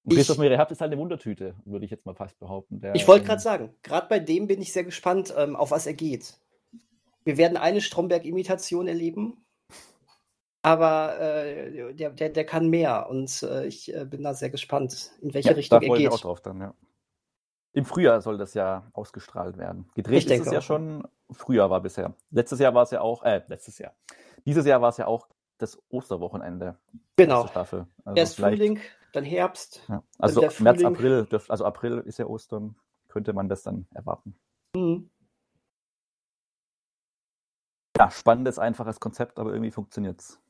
Und Christoph Mirihabt ist halt eine Wundertüte, würde ich jetzt mal fast behaupten. Der, ich wollte gerade ähm, sagen, gerade bei dem bin ich sehr gespannt, ähm, auf was er geht. Wir werden eine Stromberg-Imitation erleben aber äh, der, der, der kann mehr und äh, ich äh, bin da sehr gespannt, in welche ja, Richtung da er geht. Ich auch drauf dann, ja. Im Frühjahr soll das ja ausgestrahlt werden. Gedreht ich ist es ja schon, Frühjahr war bisher. Letztes Jahr war es ja auch, äh, letztes Jahr. Dieses Jahr war es ja auch das Osterwochenende. Genau. Staffel. Also Erst Frühling, dann Herbst. Ja. Also März, April, dürft, also April ist ja Ostern, könnte man das dann erwarten. Mhm. Ja, spannendes, einfaches Konzept, aber irgendwie funktioniert es.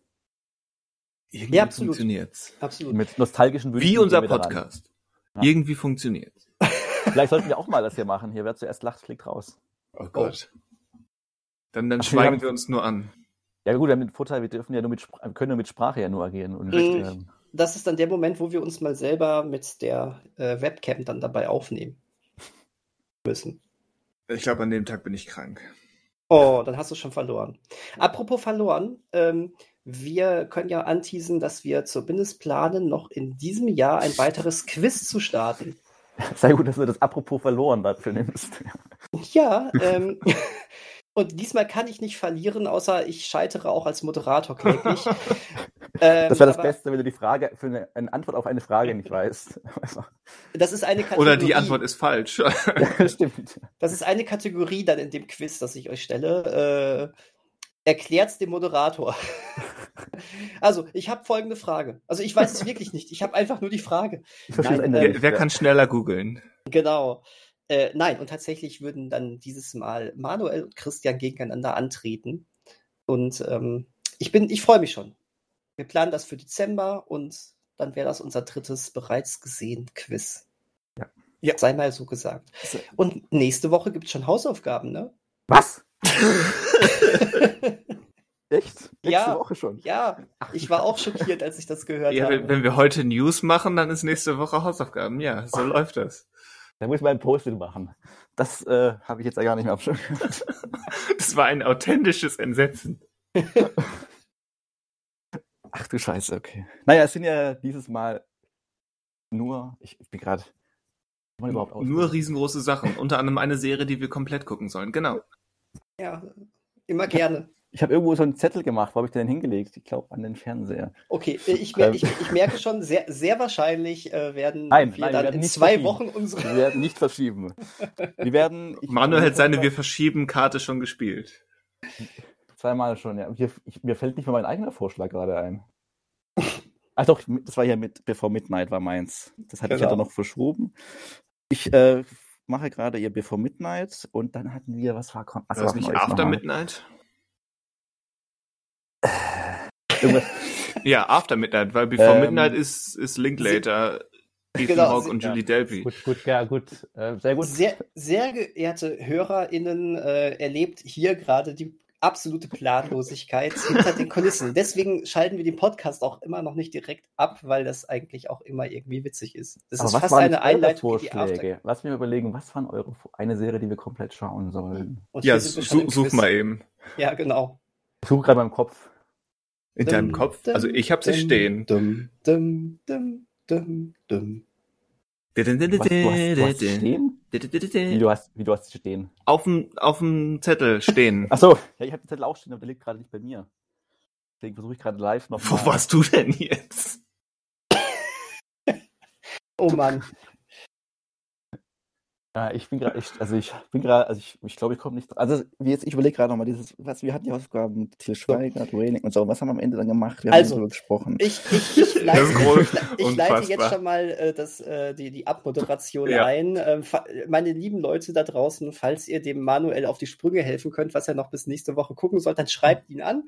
Irgendwie ja, absolut. funktioniert's. Absolut. Mit nostalgischen Wünschen. Wie unser Podcast. Ja. Irgendwie funktioniert's. Vielleicht sollten wir auch mal das hier machen. Hier, wer zuerst lacht, fliegt raus. Oh Gott. Dann, dann schweigen wir, wir uns nur an. Ja gut, wir haben den Vorteil, wir dürfen ja nur mit, können nur mit Sprache ja nur agieren. Und nicht, ähm, das ist dann der Moment, wo wir uns mal selber mit der äh, Webcam dann dabei aufnehmen müssen. Ich glaube, an dem Tag bin ich krank. Oh, dann hast du schon verloren. Apropos verloren, ähm, wir können ja anteasen, dass wir zumindest planen, noch in diesem Jahr ein weiteres Quiz zu starten. Sei gut, dass du das apropos verloren dafür nimmst. Ja, ähm, und diesmal kann ich nicht verlieren, außer ich scheitere auch als Moderator kläglich. ähm, das wäre das Beste, wenn du die Frage für eine, eine, Antwort auf eine Frage nicht weißt. das ist eine Kategorie. Oder die Antwort ist falsch. ja, stimmt. Das ist eine Kategorie dann in dem Quiz, das ich euch stelle. Äh, Erklärt's dem Moderator. also, ich habe folgende Frage. Also, ich weiß es wirklich nicht. Ich habe einfach nur die Frage. Nein, äh, wer, kann schneller googeln? Genau. Äh, nein, und tatsächlich würden dann dieses Mal Manuel und Christian gegeneinander antreten. Und ähm, ich bin, ich freue mich schon. Wir planen das für Dezember und dann wäre das unser drittes bereits gesehen Quiz. Ja. ja. Sei mal so gesagt. Und nächste Woche gibt es schon Hausaufgaben, ne? Was? Echt? Nächste ja, Woche schon? Ja, ich war auch schockiert, als ich das gehört ja, habe. Wenn wir heute News machen, dann ist nächste Woche Hausaufgaben. Ja, so läuft das. Da muss man ein Post-it machen. Das äh, habe ich jetzt ja gar nicht mehr auf Das war ein authentisches Entsetzen. Ach du Scheiße, okay. Naja, es sind ja dieses Mal nur, ich, ich bin gerade Nur riesengroße Sachen. Unter anderem eine Serie, die wir komplett gucken sollen. Genau. Ja, immer gerne. Ich habe irgendwo so einen Zettel gemacht. Wo habe ich den hingelegt? Ich glaube, an den Fernseher. Okay, ich, ähm. ich, ich, merke schon, sehr, sehr wahrscheinlich äh, werden nein, wir nein, dann wir in zwei Wochen unsere. Wir werden nicht verschieben. Wir werden. Manuel hat seine Wir verschieben Karte schon gespielt. Zweimal schon, ja. Mir, ich, mir fällt nicht mal mein eigener Vorschlag gerade ein. Ach doch, das war ja mit, bevor Midnight war meins. Das hatte genau. ich ja dann noch verschoben. Ich äh, mache gerade ihr Before Midnight und dann hatten wir, was war, was war nicht After Midnight? Ja, After Midnight, weil Before ähm, Midnight ist, ist Linklater. Ethan genau, Hawke und Julie ja. Delpy. Gut, gut, ja, gut, äh, sehr gut. Sehr, sehr geehrte HörerInnen, äh, erlebt hier gerade die absolute Planlosigkeit hinter den Kulissen. Deswegen schalten wir den Podcast auch immer noch nicht direkt ab, weil das eigentlich auch immer irgendwie witzig ist. Das Aber ist fast eine Einleitung. Vorschläge? Lass mich überlegen, was waren eure eine Serie, die wir komplett schauen sollen? Und ja, such, such mal eben. Ja, genau. Ich suche gerade meinem Kopf. In dum, deinem Kopf? Dum, also ich habe sie stehen. Dum, dum, dum, dum, dum. Was, du, hast, du hast stehen? Wie du hast, wie du hast stehen? Auf dem, auf dem Zettel stehen. Ach so, ja, ich habe den Zettel auch stehen, aber der liegt gerade nicht bei mir. Deswegen versuche ich gerade live noch. Wo warst du denn jetzt? oh Mann. Ja, ich bin gerade, also ich bin gerade, also ich, ich glaube, ich komme nicht. Also wie jetzt, ich überlege gerade nochmal dieses, was wir hatten die Aufgaben mit Til Schweiger, Dwayne und so. Was haben wir am Ende dann gemacht? Wir also, haben darüber gesprochen. Ich, ich, ich leite, ich, ich leite jetzt schon mal äh, das, äh, die, die Abmoderation ja. ein. Ähm, meine lieben Leute da draußen, falls ihr dem Manuel auf die Sprünge helfen könnt, was er noch bis nächste Woche gucken soll, dann schreibt ihn an.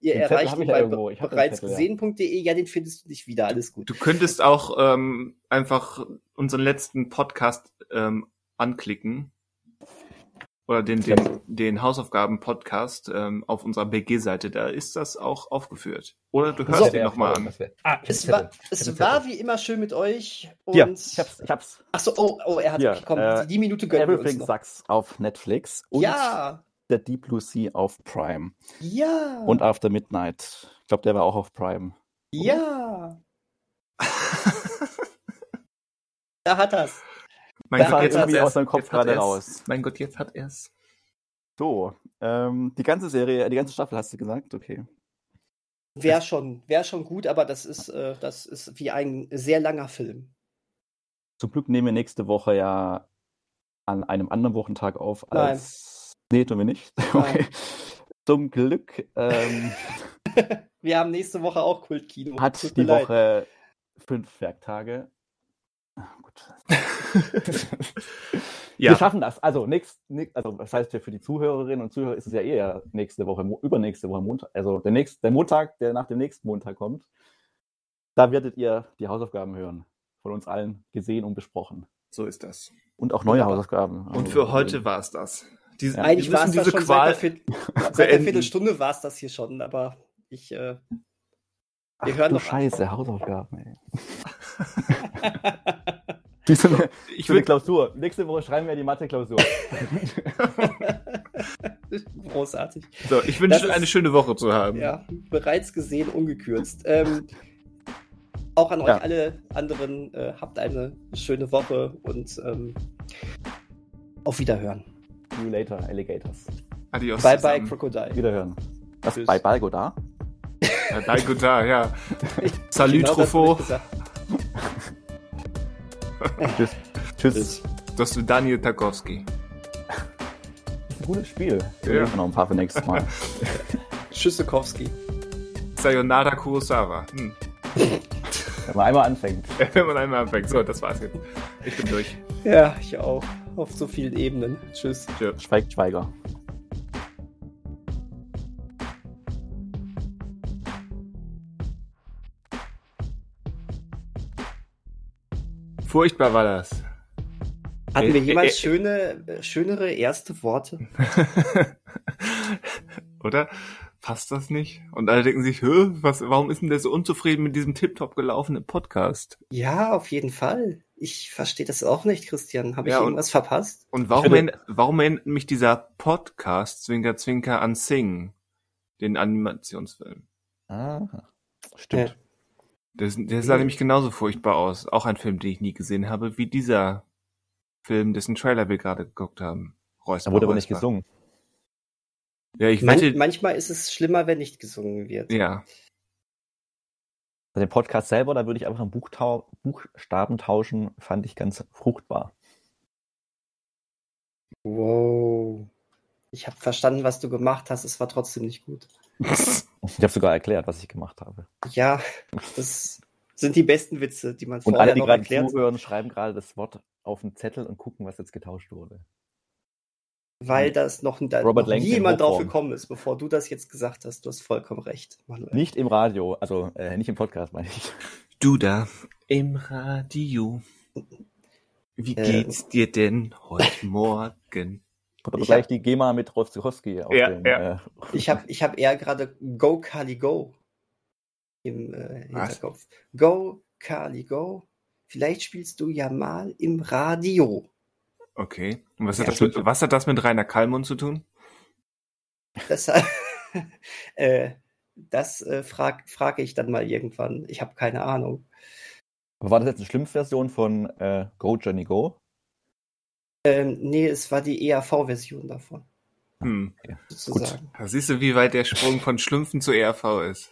Ihr den erreicht ihn bei bereits gesehen.de. Ja. ja, den findest du nicht wieder. Alles gut. Du könntest auch ähm, einfach unseren letzten Podcast ähm, anklicken oder den, den, den Hausaufgaben-Podcast ähm, auf unserer BG-Seite, da ist das auch aufgeführt. Oder du hörst so, den nochmal an. Ah, es war, es war wie immer schön mit euch. Und ja, ich hab's. Ich hab's. Achso, oh, oh, er hat ja, komm, äh, die Minute gönnen Everything Sucks auf Netflix und ja. der Deep Blue Sea auf Prime. Ja. Und After Midnight. Ich glaube, der war auch auf Prime. Oder? Ja. Da hat er's. Mein das Gott, jetzt irgendwie aus seinem Kopf gerade raus. Mein Gott, jetzt hat er es. So, ähm, die ganze Serie, die ganze Staffel hast du gesagt, okay. Wäre schon, wär schon gut, aber das ist, äh, das ist wie ein sehr langer Film. Zum Glück nehmen wir nächste Woche ja an einem anderen Wochentag auf als. Nein. Nee, tun wir nicht. Okay. Zum Glück. Ähm, wir haben nächste Woche auch Kultkino. Hat die Woche fünf Werktage. Gut. ja. Wir schaffen das. Also, nächst, nächst, also, das heißt ja für die Zuhörerinnen und Zuhörer ist es ja eher nächste Woche, übernächste Woche Montag. Also der, nächste, der Montag, der nach dem nächsten Montag kommt. Da werdet ihr die Hausaufgaben hören. Von uns allen gesehen und besprochen. So ist das. Und auch neue Hausaufgaben. Und also, für heute war es das. Diese, ja. Eigentlich war es das schon Qual seit, der Viertelstunde war es das hier schon, aber ich. Äh, wir Ach, hören du Scheiße, Hausaufgaben, ey. Wie so eine, ich so eine Klausur. Nächste Woche schreiben wir die Mathe-Klausur. Großartig. So, ich wünsche eine schöne Woche zu haben. Ja, bereits gesehen, ungekürzt. Ähm, auch an euch ja. alle anderen, äh, habt eine schöne Woche und ähm, auf Wiederhören. See you later, Alligators. Adios. Bye zusammen. bye, Crocodile. Wiederhören. Was? Tschüss. Bye bye, Godard? Ja, bye Godard, ja. Salut, genau Truffaut. Tschüss. Tschüss. Das ist Daniel Tarkowski. Ein gutes Spiel. Wir ja. noch ein paar für nächstes Mal. Tschüssikowski. Sayonara Kurosawa. Hm. Wenn man einmal anfängt. Wenn man einmal anfängt. So, das war's jetzt. Ich bin durch. Ja, ich auch. Auf so vielen Ebenen. Tschüss. Tschüss. Schweigt Schweiger. Furchtbar war das. Hatten wir Äh, jemals äh, schöne, äh, schönere erste Worte? Oder? Passt das nicht? Und alle denken sich, was, warum ist denn der so unzufrieden mit diesem tiptop gelaufenen Podcast? Ja, auf jeden Fall. Ich verstehe das auch nicht, Christian. Habe ich Ja, und- irgendwas verpasst? Und warum, finde- erinnert- warum erinnert mich dieser Podcast Zwinker Zwinker an Sing, den Animationsfilm? Ah, stimmt. Ja. Der, der sah nämlich genauso furchtbar aus. Auch ein Film, den ich nie gesehen habe, wie dieser Film, dessen Trailer wir gerade geguckt haben. Räusper, Da wurde aber nicht gesungen. Ja, ich Man, wette, manchmal ist es schlimmer, wenn nicht gesungen wird. ja. Also den Podcast selber, da würde ich einfach einen Buchtau Buchstaben tauschen, fand ich ganz fruchtbar. Wow. Ich habe verstanden, was du gemacht hast. Es war trotzdem nicht gut. Ich habe sogar erklärt, was ich gemacht habe. Ja, das sind die besten Witze, die man Und vorher alle, die noch gerade erklärt, zuhören, schreiben gerade das Wort auf den Zettel und gucken, was jetzt getauscht wurde. weil das noch, da Robert noch jemand drauf gekommen ist, bevor du das jetzt gesagt hast. Du hast vollkommen recht, Manuel. Nicht im Radio, also äh, nicht im Podcast, meine ich. Du da im Radio. Wie Äh. geht's dir denn heute Morgen? Ich gleich hab- die GEMA mit Rolf Zukowski auf Ja, den, ja. Äh, Ich habe ich hab eher gerade Go Kali Go im äh, Was? Hinterkopf. Go Kali Go. Vielleicht spielst du ja mal im Radio. Okay. Und was hat, Ja, das mit, was hat das mit Rainer Kallmund zu tun? Deshalb, äh, das äh, frag, frage ich dann mal irgendwann. Ich habe keine Ahnung. aber war das jetzt eine Schlimmversion von äh, Go Johnny Go? Ähm, nee, es war die EAV-Version davon, Hm. sozusagen. Da siehst du, wie weit der Sprung von Schlümpfen zu ERV ist.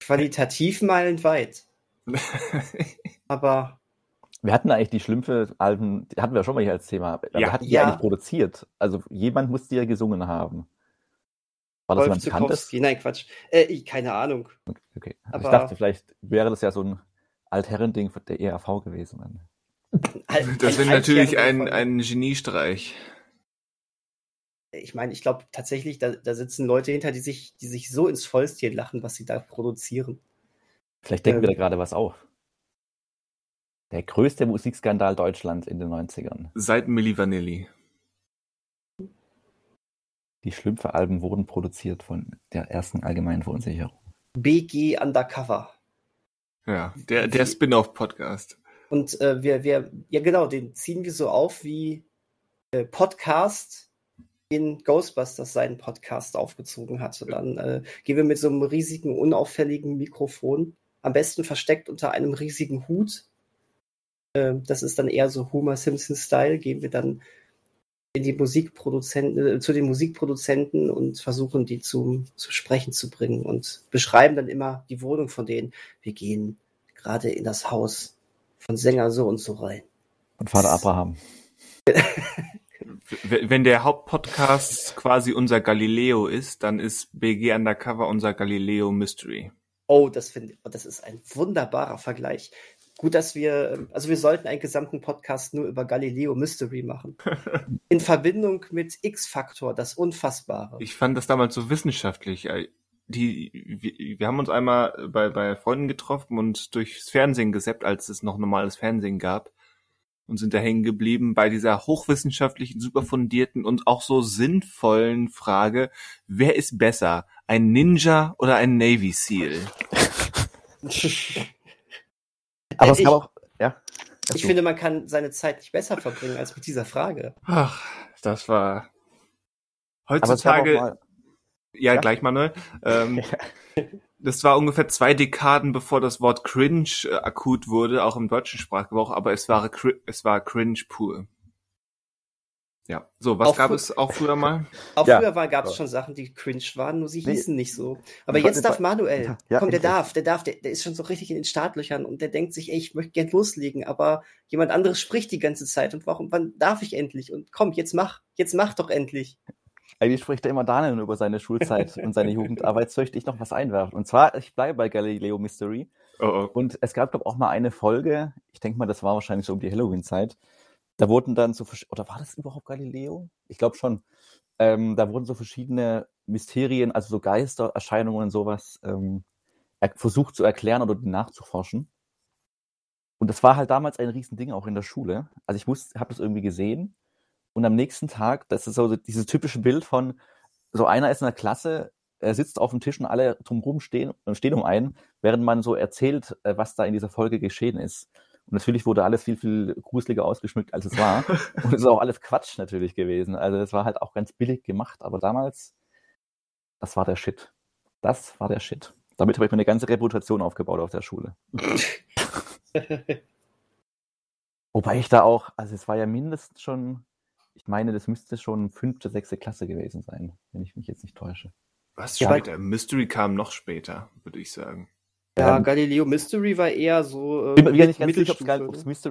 Qualitativ meilenweit. Aber Wir hatten eigentlich die Schlümpfe-Alben, die hatten wir schon mal hier als Thema. Aber Ja. wir hatten die Ja. eigentlich produziert. Also jemand muss die ja gesungen haben. War das Wolf jemand Bekanntes? Nein, Quatsch. Äh, ich- keine Ahnung. Okay. Aber- ich dachte, vielleicht wäre das ja so ein Altherrending von der ERV gewesen. Al- Das wäre natürlich ein, ein Geniestreich. Ich meine, ich glaube tatsächlich, da, da sitzen Leute hinter, die sich, die sich so ins Fäustchen lachen, was sie da produzieren. Vielleicht denken wir Ähm. da gerade was auf. Der größte Musikskandal Deutschlands in den 90ern. Seit Milli Vanilli. Die Schlümpfe-Alben wurden produziert von der ersten allgemeinen Verunsicherung. BG Undercover. Ja, der, der Spin-off-Podcast. Und äh, wir, wir, ja genau, den ziehen wir so auf, wie äh, Podcast in Ghostbusters seinen Podcast aufgezogen hatte. Dann äh, gehen wir mit so einem riesigen, unauffälligen Mikrofon, am besten versteckt unter einem riesigen Hut. Äh, das ist dann eher so Homer Simpson-Style, gehen wir dann in die Musikproduzenten, äh, zu den Musikproduzenten und versuchen, die zum, zu sprechen zu bringen und beschreiben dann immer die Wohnung von denen. Wir gehen gerade in das Haus von Sänger so und so rein. Und Vater Abraham. Wenn der Hauptpodcast quasi unser Galileo ist, dann ist BG Undercover unser Galileo Mystery. Oh, das finde oh, das ist ein wunderbarer Vergleich. Gut, dass wir, ähm, also wir sollten einen gesamten Podcast nur über Galileo Mystery machen. In Verbindung mit X-Factor, das Unfassbare. Ich fand das damals so wissenschaftlich. Äh, Die, wir, wir haben uns einmal bei, bei Freunden getroffen und durchs Fernsehen gesappt, als es noch normales Fernsehen gab. Und sind da hängen geblieben bei dieser hochwissenschaftlichen, super fundierten und auch so sinnvollen Frage, wer ist besser, ein Ninja oder ein Navy Seal? Aber es ich, gab auch, ja. ich finde, man kann seine Zeit nicht besser verbringen als mit dieser Frage. Ach, das war heutzutage, ja, Ja. gleich Manuel, ähm, das war ungefähr zwei Dekaden, bevor das Wort cringe äh, akut wurde, auch im deutschen Sprachgebrauch, aber es war, es war cringe pur. Ja, so, was Auch gab es auch früher mal? Auch Ja. früher gab es schon Sachen, die cringe waren, nur sie Nee. hießen nicht so. Aber Ich jetzt darf Manuel. Ja, Komm, der darf, der darf, der, der ist schon so richtig in den Startlöchern und der denkt sich, ey, ich möchte gern loslegen, aber jemand anderes spricht die ganze Zeit und warum, wann darf ich endlich? Und komm, jetzt mach, jetzt mach doch endlich. Eigentlich spricht er immer Daniel über seine Schulzeit und seine Jugendarbeit. Jetzt möchte ich noch was einwerfen. Und zwar, ich bleibe bei Galileo Mystery. Oh, oh. Und es gab, glaube ich, auch mal eine Folge, ich denke mal, das war wahrscheinlich so um die Halloween-Zeit. Da wurden dann so, oder war das überhaupt Galileo? Ich glaube schon. Ähm, da wurden so verschiedene Mysterien, also so Geistererscheinungen und sowas, ähm, er- versucht zu erklären oder nachzuforschen. Und das war halt damals ein Riesending auch in der Schule. Also ich habe das irgendwie gesehen. Und am nächsten Tag, das ist so dieses typische Bild von, so einer ist in der Klasse, er sitzt auf dem Tisch und alle drumherum stehen, stehen um einen, während man so erzählt, äh, was da in dieser Folge geschehen ist. Und natürlich wurde alles viel, viel gruseliger ausgeschmückt, als es war. und es ist auch alles Quatsch natürlich gewesen. Also es war halt auch ganz billig gemacht. Aber damals, das war der Shit. Das war der Shit. Damit habe ich meine ganze Reputation aufgebaut auf der Schule. Wobei ich da auch, also es war ja mindestens schon, ich meine, das müsste schon fünfte, sechste Klasse gewesen sein, wenn ich mich jetzt nicht täusche. Was Ja, später? Mystery kam noch später, würde ich sagen. Ja, Ähm, Galileo Mystery war eher so. Ich bin mir nicht ganz sicher,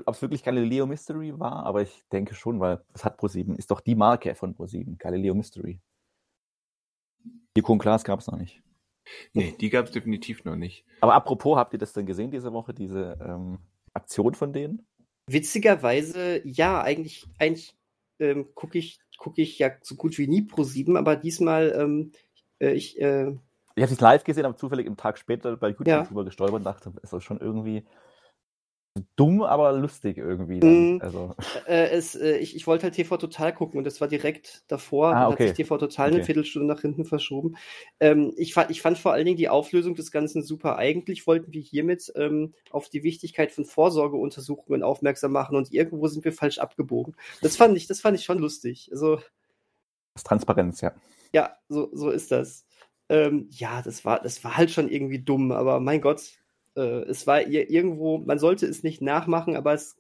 ob es wirklich Galileo Mystery war, aber ich denke schon, weil das hat ProSieben, ist doch die Marke von ProSieben, Galileo Mystery. Und Klaas gab es noch nicht. Nee, die gab es definitiv noch nicht. Aber apropos, habt ihr das denn gesehen diese Woche, diese ähm, Aktion von denen? Witzigerweise, ja, eigentlich, eigentlich ähm, gucke ich, guck ich ja so gut wie nie pro 7, aber diesmal, ähm, äh, ich, äh, Ich habe es live gesehen, aber zufällig einen Tag später bei YouTube Ja. drüber gestolpert und dachte, es ist schon irgendwie dumm, aber lustig irgendwie. Dann. Mhm. Also, äh, es, äh, ich, ich wollte halt TV Total gucken und das war direkt davor. Ah, Dann okay. hat sich TV Total eine Okay. Viertelstunde nach hinten verschoben. Ähm, ich, fand, ich fand vor allen Dingen die Auflösung des Ganzen super. Eigentlich wollten wir hiermit ähm, auf die Wichtigkeit von Vorsorgeuntersuchungen aufmerksam machen und irgendwo sind wir falsch abgebogen. Das fand ich, das fand ich schon lustig. Also, das ist Transparenz, ja. ja, so, so ist das. Ähm, ja, das war, das war halt schon irgendwie dumm, aber mein Gott, äh, es war ir- irgendwo, man sollte es nicht nachmachen, aber es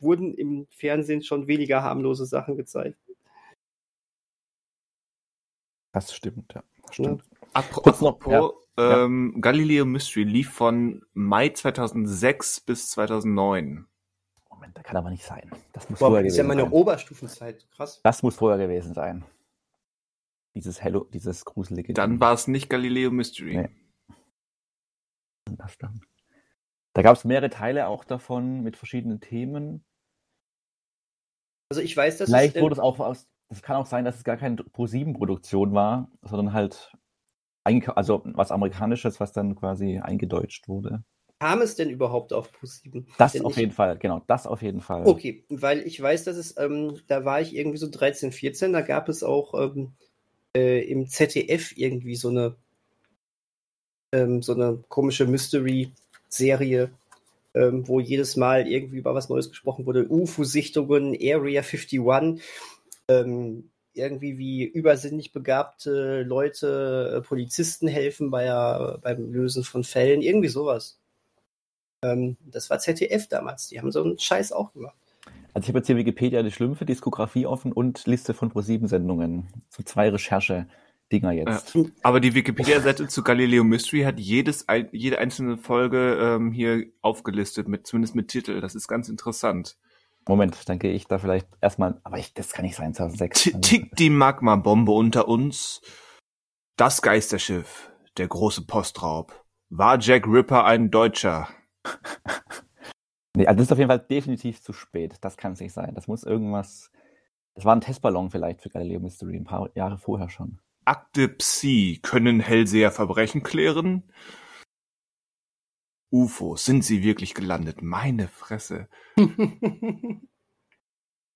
wurden im Fernsehen schon weniger harmlose Sachen gezeigt. Das stimmt, ja. Das Ja. stimmt. Noch, apropos, ja. ähm, Galileo Mystery lief von Mai 2006 bis 2009. Moment, da kann aber nicht sein. Das muss Boah, vorher das ist ja gewesen meine sein. Oberstufenzeit. Krass. Das muss vorher gewesen sein. Dieses Hello, dieses gruselige. Dann war es nicht Galileo Mystery. Nee. Das stimmt. Da gab es mehrere Teile auch davon mit verschiedenen Themen. Also ich weiß, dass Vielleicht es, wurde es auch aus. Es kann auch sein, dass es gar keine Pro-7-Produktion war, sondern halt also was Amerikanisches, was dann quasi eingedeutscht wurde. kam es denn überhaupt auf Pro7? Das Denn auf ich- jeden Fall, genau, das auf jeden Fall. Okay, weil ich weiß, dass es, ähm, da war ich irgendwie so 13, 14, da gab es auch ähm, äh, im ZDF irgendwie so eine ähm, so eine komische Mystery-Serie, ähm, wo jedes Mal irgendwie über was Neues gesprochen wurde. UFO-Sichtungen, Area 51, ähm, irgendwie wie übersinnlich begabte Leute, äh, Polizisten helfen bei, der- beim Lösen von Fällen, irgendwie sowas. Ähm, das war ZDF damals, die haben so einen Scheiß auch gemacht. Also ich habe jetzt hier Wikipedia die Schlümpfe, Diskografie offen und Liste von Pro7-Sendungen. So zwei Recherche-Dinger jetzt. Aber die Wikipedia-Seite zu Galileo Mystery hat jedes, jede einzelne Folge ähm, hier aufgelistet, mit, zumindest mit Titel. Das ist ganz interessant. Moment, dann gehe ich da vielleicht erstmal. Aber ich, das kann nicht sein, 2006. T- Tickt die Magma-Bombe unter uns? Das Geisterschiff, der große Postraub. War Jack Ripper ein Deutscher? Nee, also das ist auf jeden Fall definitiv zu spät. Das kann es nicht sein. Das muss irgendwas. Das war ein Testballon vielleicht für Galileo Mystery, ein paar Jahre vorher schon. Akte Psi, können Hellseher Verbrechen klären? UFOs, sind sie wirklich gelandet? Meine Fresse.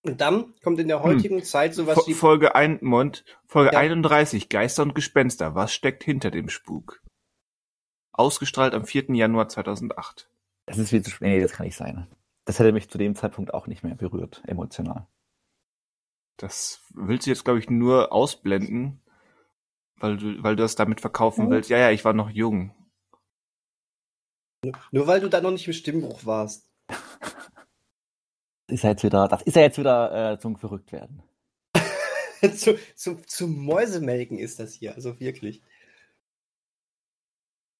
Und dann kommt in der heutigen Zeit sowas Fo- wie Folge, ein, Moment, Folge Ja. 31, Geister und Gespenster. Was steckt hinter dem Spuk? Ausgestrahlt am 4. Januar 2008. Das ist viel zu spät. Nee, das kann nicht sein. Das hätte mich zu dem Zeitpunkt auch nicht mehr berührt, emotional. Das willst du jetzt, glaube ich, nur ausblenden, weil du, weil du das damit verkaufen Mhm. willst. Ja, ja, ich war noch jung. Nur weil du da noch nicht im Stimmbruch warst. Das ist ja jetzt wieder, das ist ja jetzt wieder äh, zum Verrücktwerden. zu, zu, zum Mäusemelken ist das hier, also wirklich.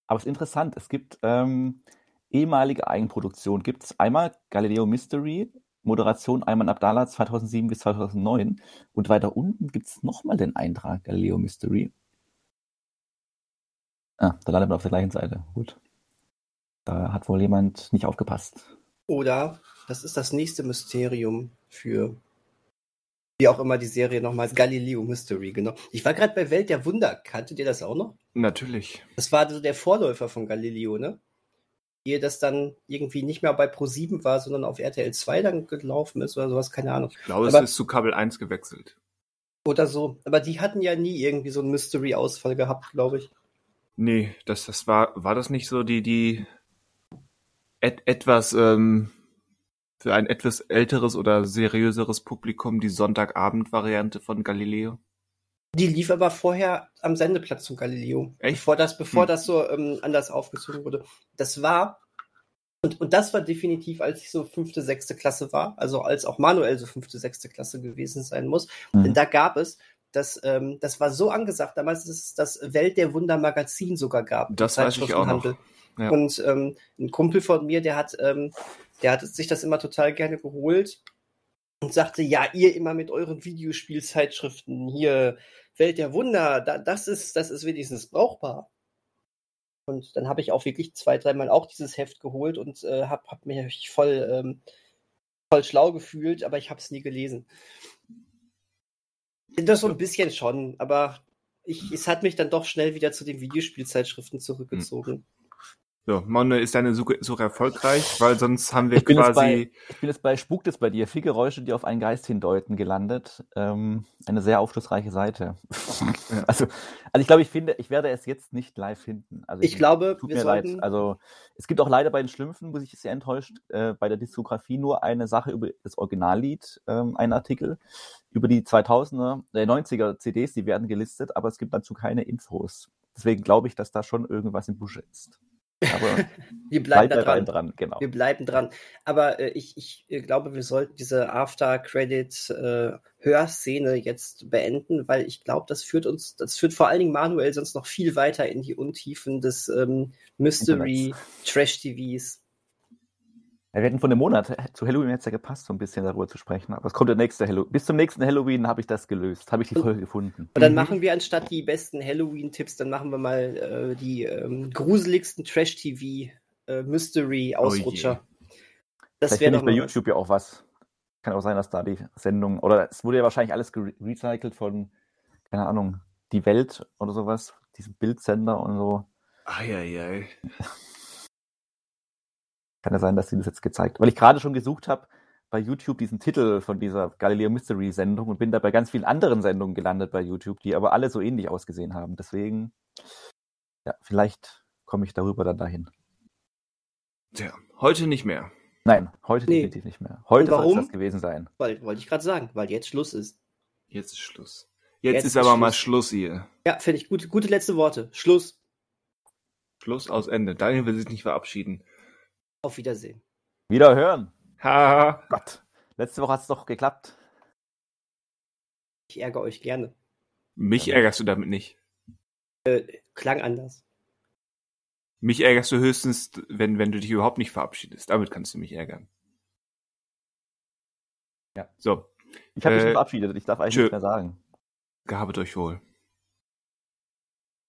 Aber es ist interessant, es gibt ähm, ehemalige Eigenproduktion. Gibt es einmal Galileo Mystery, Moderation Ayman Abdallah 2007 bis 2009 und weiter unten gibt es nochmal den Eintrag Galileo Mystery. Ah, da landet man auf der gleichen Seite. Gut. Da hat wohl jemand nicht aufgepasst. Oder das ist das nächste Mysterium für wie auch immer die Serie nochmal heißt, Galileo Mystery, genau. Ich war gerade bei Welt der Wunder. Kanntet ihr das auch noch? Natürlich. Das war so der Vorläufer von Galileo, ne? ehe das dann irgendwie nicht mehr bei Pro7 war, sondern auf RTL 2 dann gelaufen ist oder sowas, keine Ahnung. Ich glaube, Aber- es ist zu Kabel 1 gewechselt. Oder so. Aber die hatten ja nie irgendwie so einen Mystery-Ausfall gehabt, glaube ich. Nee, das, das war, war das nicht so die, die et, etwas, ähm, für ein etwas älteres oder seriöseres Publikum die Sonntagabend-Variante von Galileo? Die lief aber vorher am Sendeplatz zum Galileo. Echt? Bevor das, bevor Hm. das so ähm, anders aufgezogen wurde. Das war, und, und das war definitiv, als ich so fünfte, sechste Klasse war, also als auch Manuel so fünfte, sechste Klasse gewesen sein muss. Mhm. Denn da gab es, das, ähm, das war so angesagt, damals, dass es das Welt der Wunder Magazin sogar gab. Das weiß ich auch noch. Ja. Und ähm, ein Kumpel von mir, der hat, ähm, der hat sich das immer total gerne geholt und sagte, ja, ihr immer mit euren Videospielzeitschriften hier, Welt der Wunder, da, das ist, das ist wenigstens brauchbar. Und dann habe ich auch wirklich zwei, dreimal auch dieses Heft geholt und äh, habe hab mich voll, ähm, voll schlau gefühlt, aber ich habe es nie gelesen. Das so ein bisschen schon, aber ich, es hat mich dann doch schnell wieder zu den Videospielzeitschriften zurückgezogen. So, Manuel, ist deine Suche, Suche erfolgreich? Weil sonst haben wir Ich jetzt bei, quasi, ich bin jetzt bei Spukt es bei dir, vier Geräusche, die auf einen Geist hindeuten, gelandet. Ähm, eine sehr aufschlussreiche Seite. Ja. Also, also ich glaube, ich finde, ich werde es jetzt nicht live finden. Also Ich glaube, tut wir mir sollten, leid. Also es gibt auch leider bei den Schlümpfen, muss ich sehr enttäuscht, äh, bei der Diskografie nur eine Sache über das Originallied, ähm, ein Artikel. Über die 2000er, äh, 90er CDs, die werden gelistet, aber es gibt dazu keine Infos. Deswegen glaube ich, dass da schon irgendwas im Busche ist. Aber wir bleiben da dran. dran, genau. Wir bleiben dran. Aber äh, ich, ich äh, glaube, wir sollten diese After-Credit-Hörszene jetzt beenden, weil ich glaube, das führt uns, das führt vor allen Dingen Manuel sonst noch viel weiter in die Untiefen des ähm, Mystery-Trash-TVs. Ja, wir hätten vor einem Monat, zu Halloween hätte es ja gepasst, so ein bisschen darüber zu sprechen. Aber es kommt der nächste Halloween. Bis zum nächsten Halloween habe ich das gelöst, habe ich die Folge gefunden. Und dann Mhm. machen wir anstatt die besten Halloween-Tipps, dann machen wir mal äh, die ähm, gruseligsten Trash-TV-Mystery-Ausrutscher. das Vielleicht wäre finde doch bei. YouTube ja auch was. Kann auch sein, dass da die Sendung, oder es wurde ja wahrscheinlich alles recycelt von, keine Ahnung, Die Welt oder sowas, diesem Bildsender und so. Eieiei. Kann ja sein, dass sie das jetzt gezeigt Weil ich gerade schon gesucht habe bei YouTube diesen Titel von dieser Galileo Mystery Sendung und bin da bei ganz vielen anderen Sendungen gelandet bei YouTube, die aber alle so ähnlich ausgesehen haben. Deswegen, ja, vielleicht komme ich darüber dann dahin. Tja, heute nicht mehr. Nein, heute Nee. definitiv nicht mehr. Heute soll es warum? das gewesen sein. Weil, wollte ich gerade sagen, weil jetzt Schluss ist. Jetzt ist Schluss. Jetzt, Jetzt ist ist aber mal Schluss. Schluss hier. Ja, finde ich gut, gute letzte Worte. Schluss. Schluss aus Ende. Daniel will sich nicht verabschieden. Auf Wiedersehen. Wieder hören. Ha. Gott. Letzte Woche hat es doch geklappt. Ich ärgere euch gerne. Mich ärgerst du damit nicht. Klang anders. Mich ärgerst du höchstens, wenn, wenn du dich überhaupt nicht verabschiedest. Damit kannst du mich ärgern. Ja. So, Ich habe mich Äh, schon verabschiedet. Ich darf eigentlich tschö. nichts mehr sagen. gehabet euch wohl.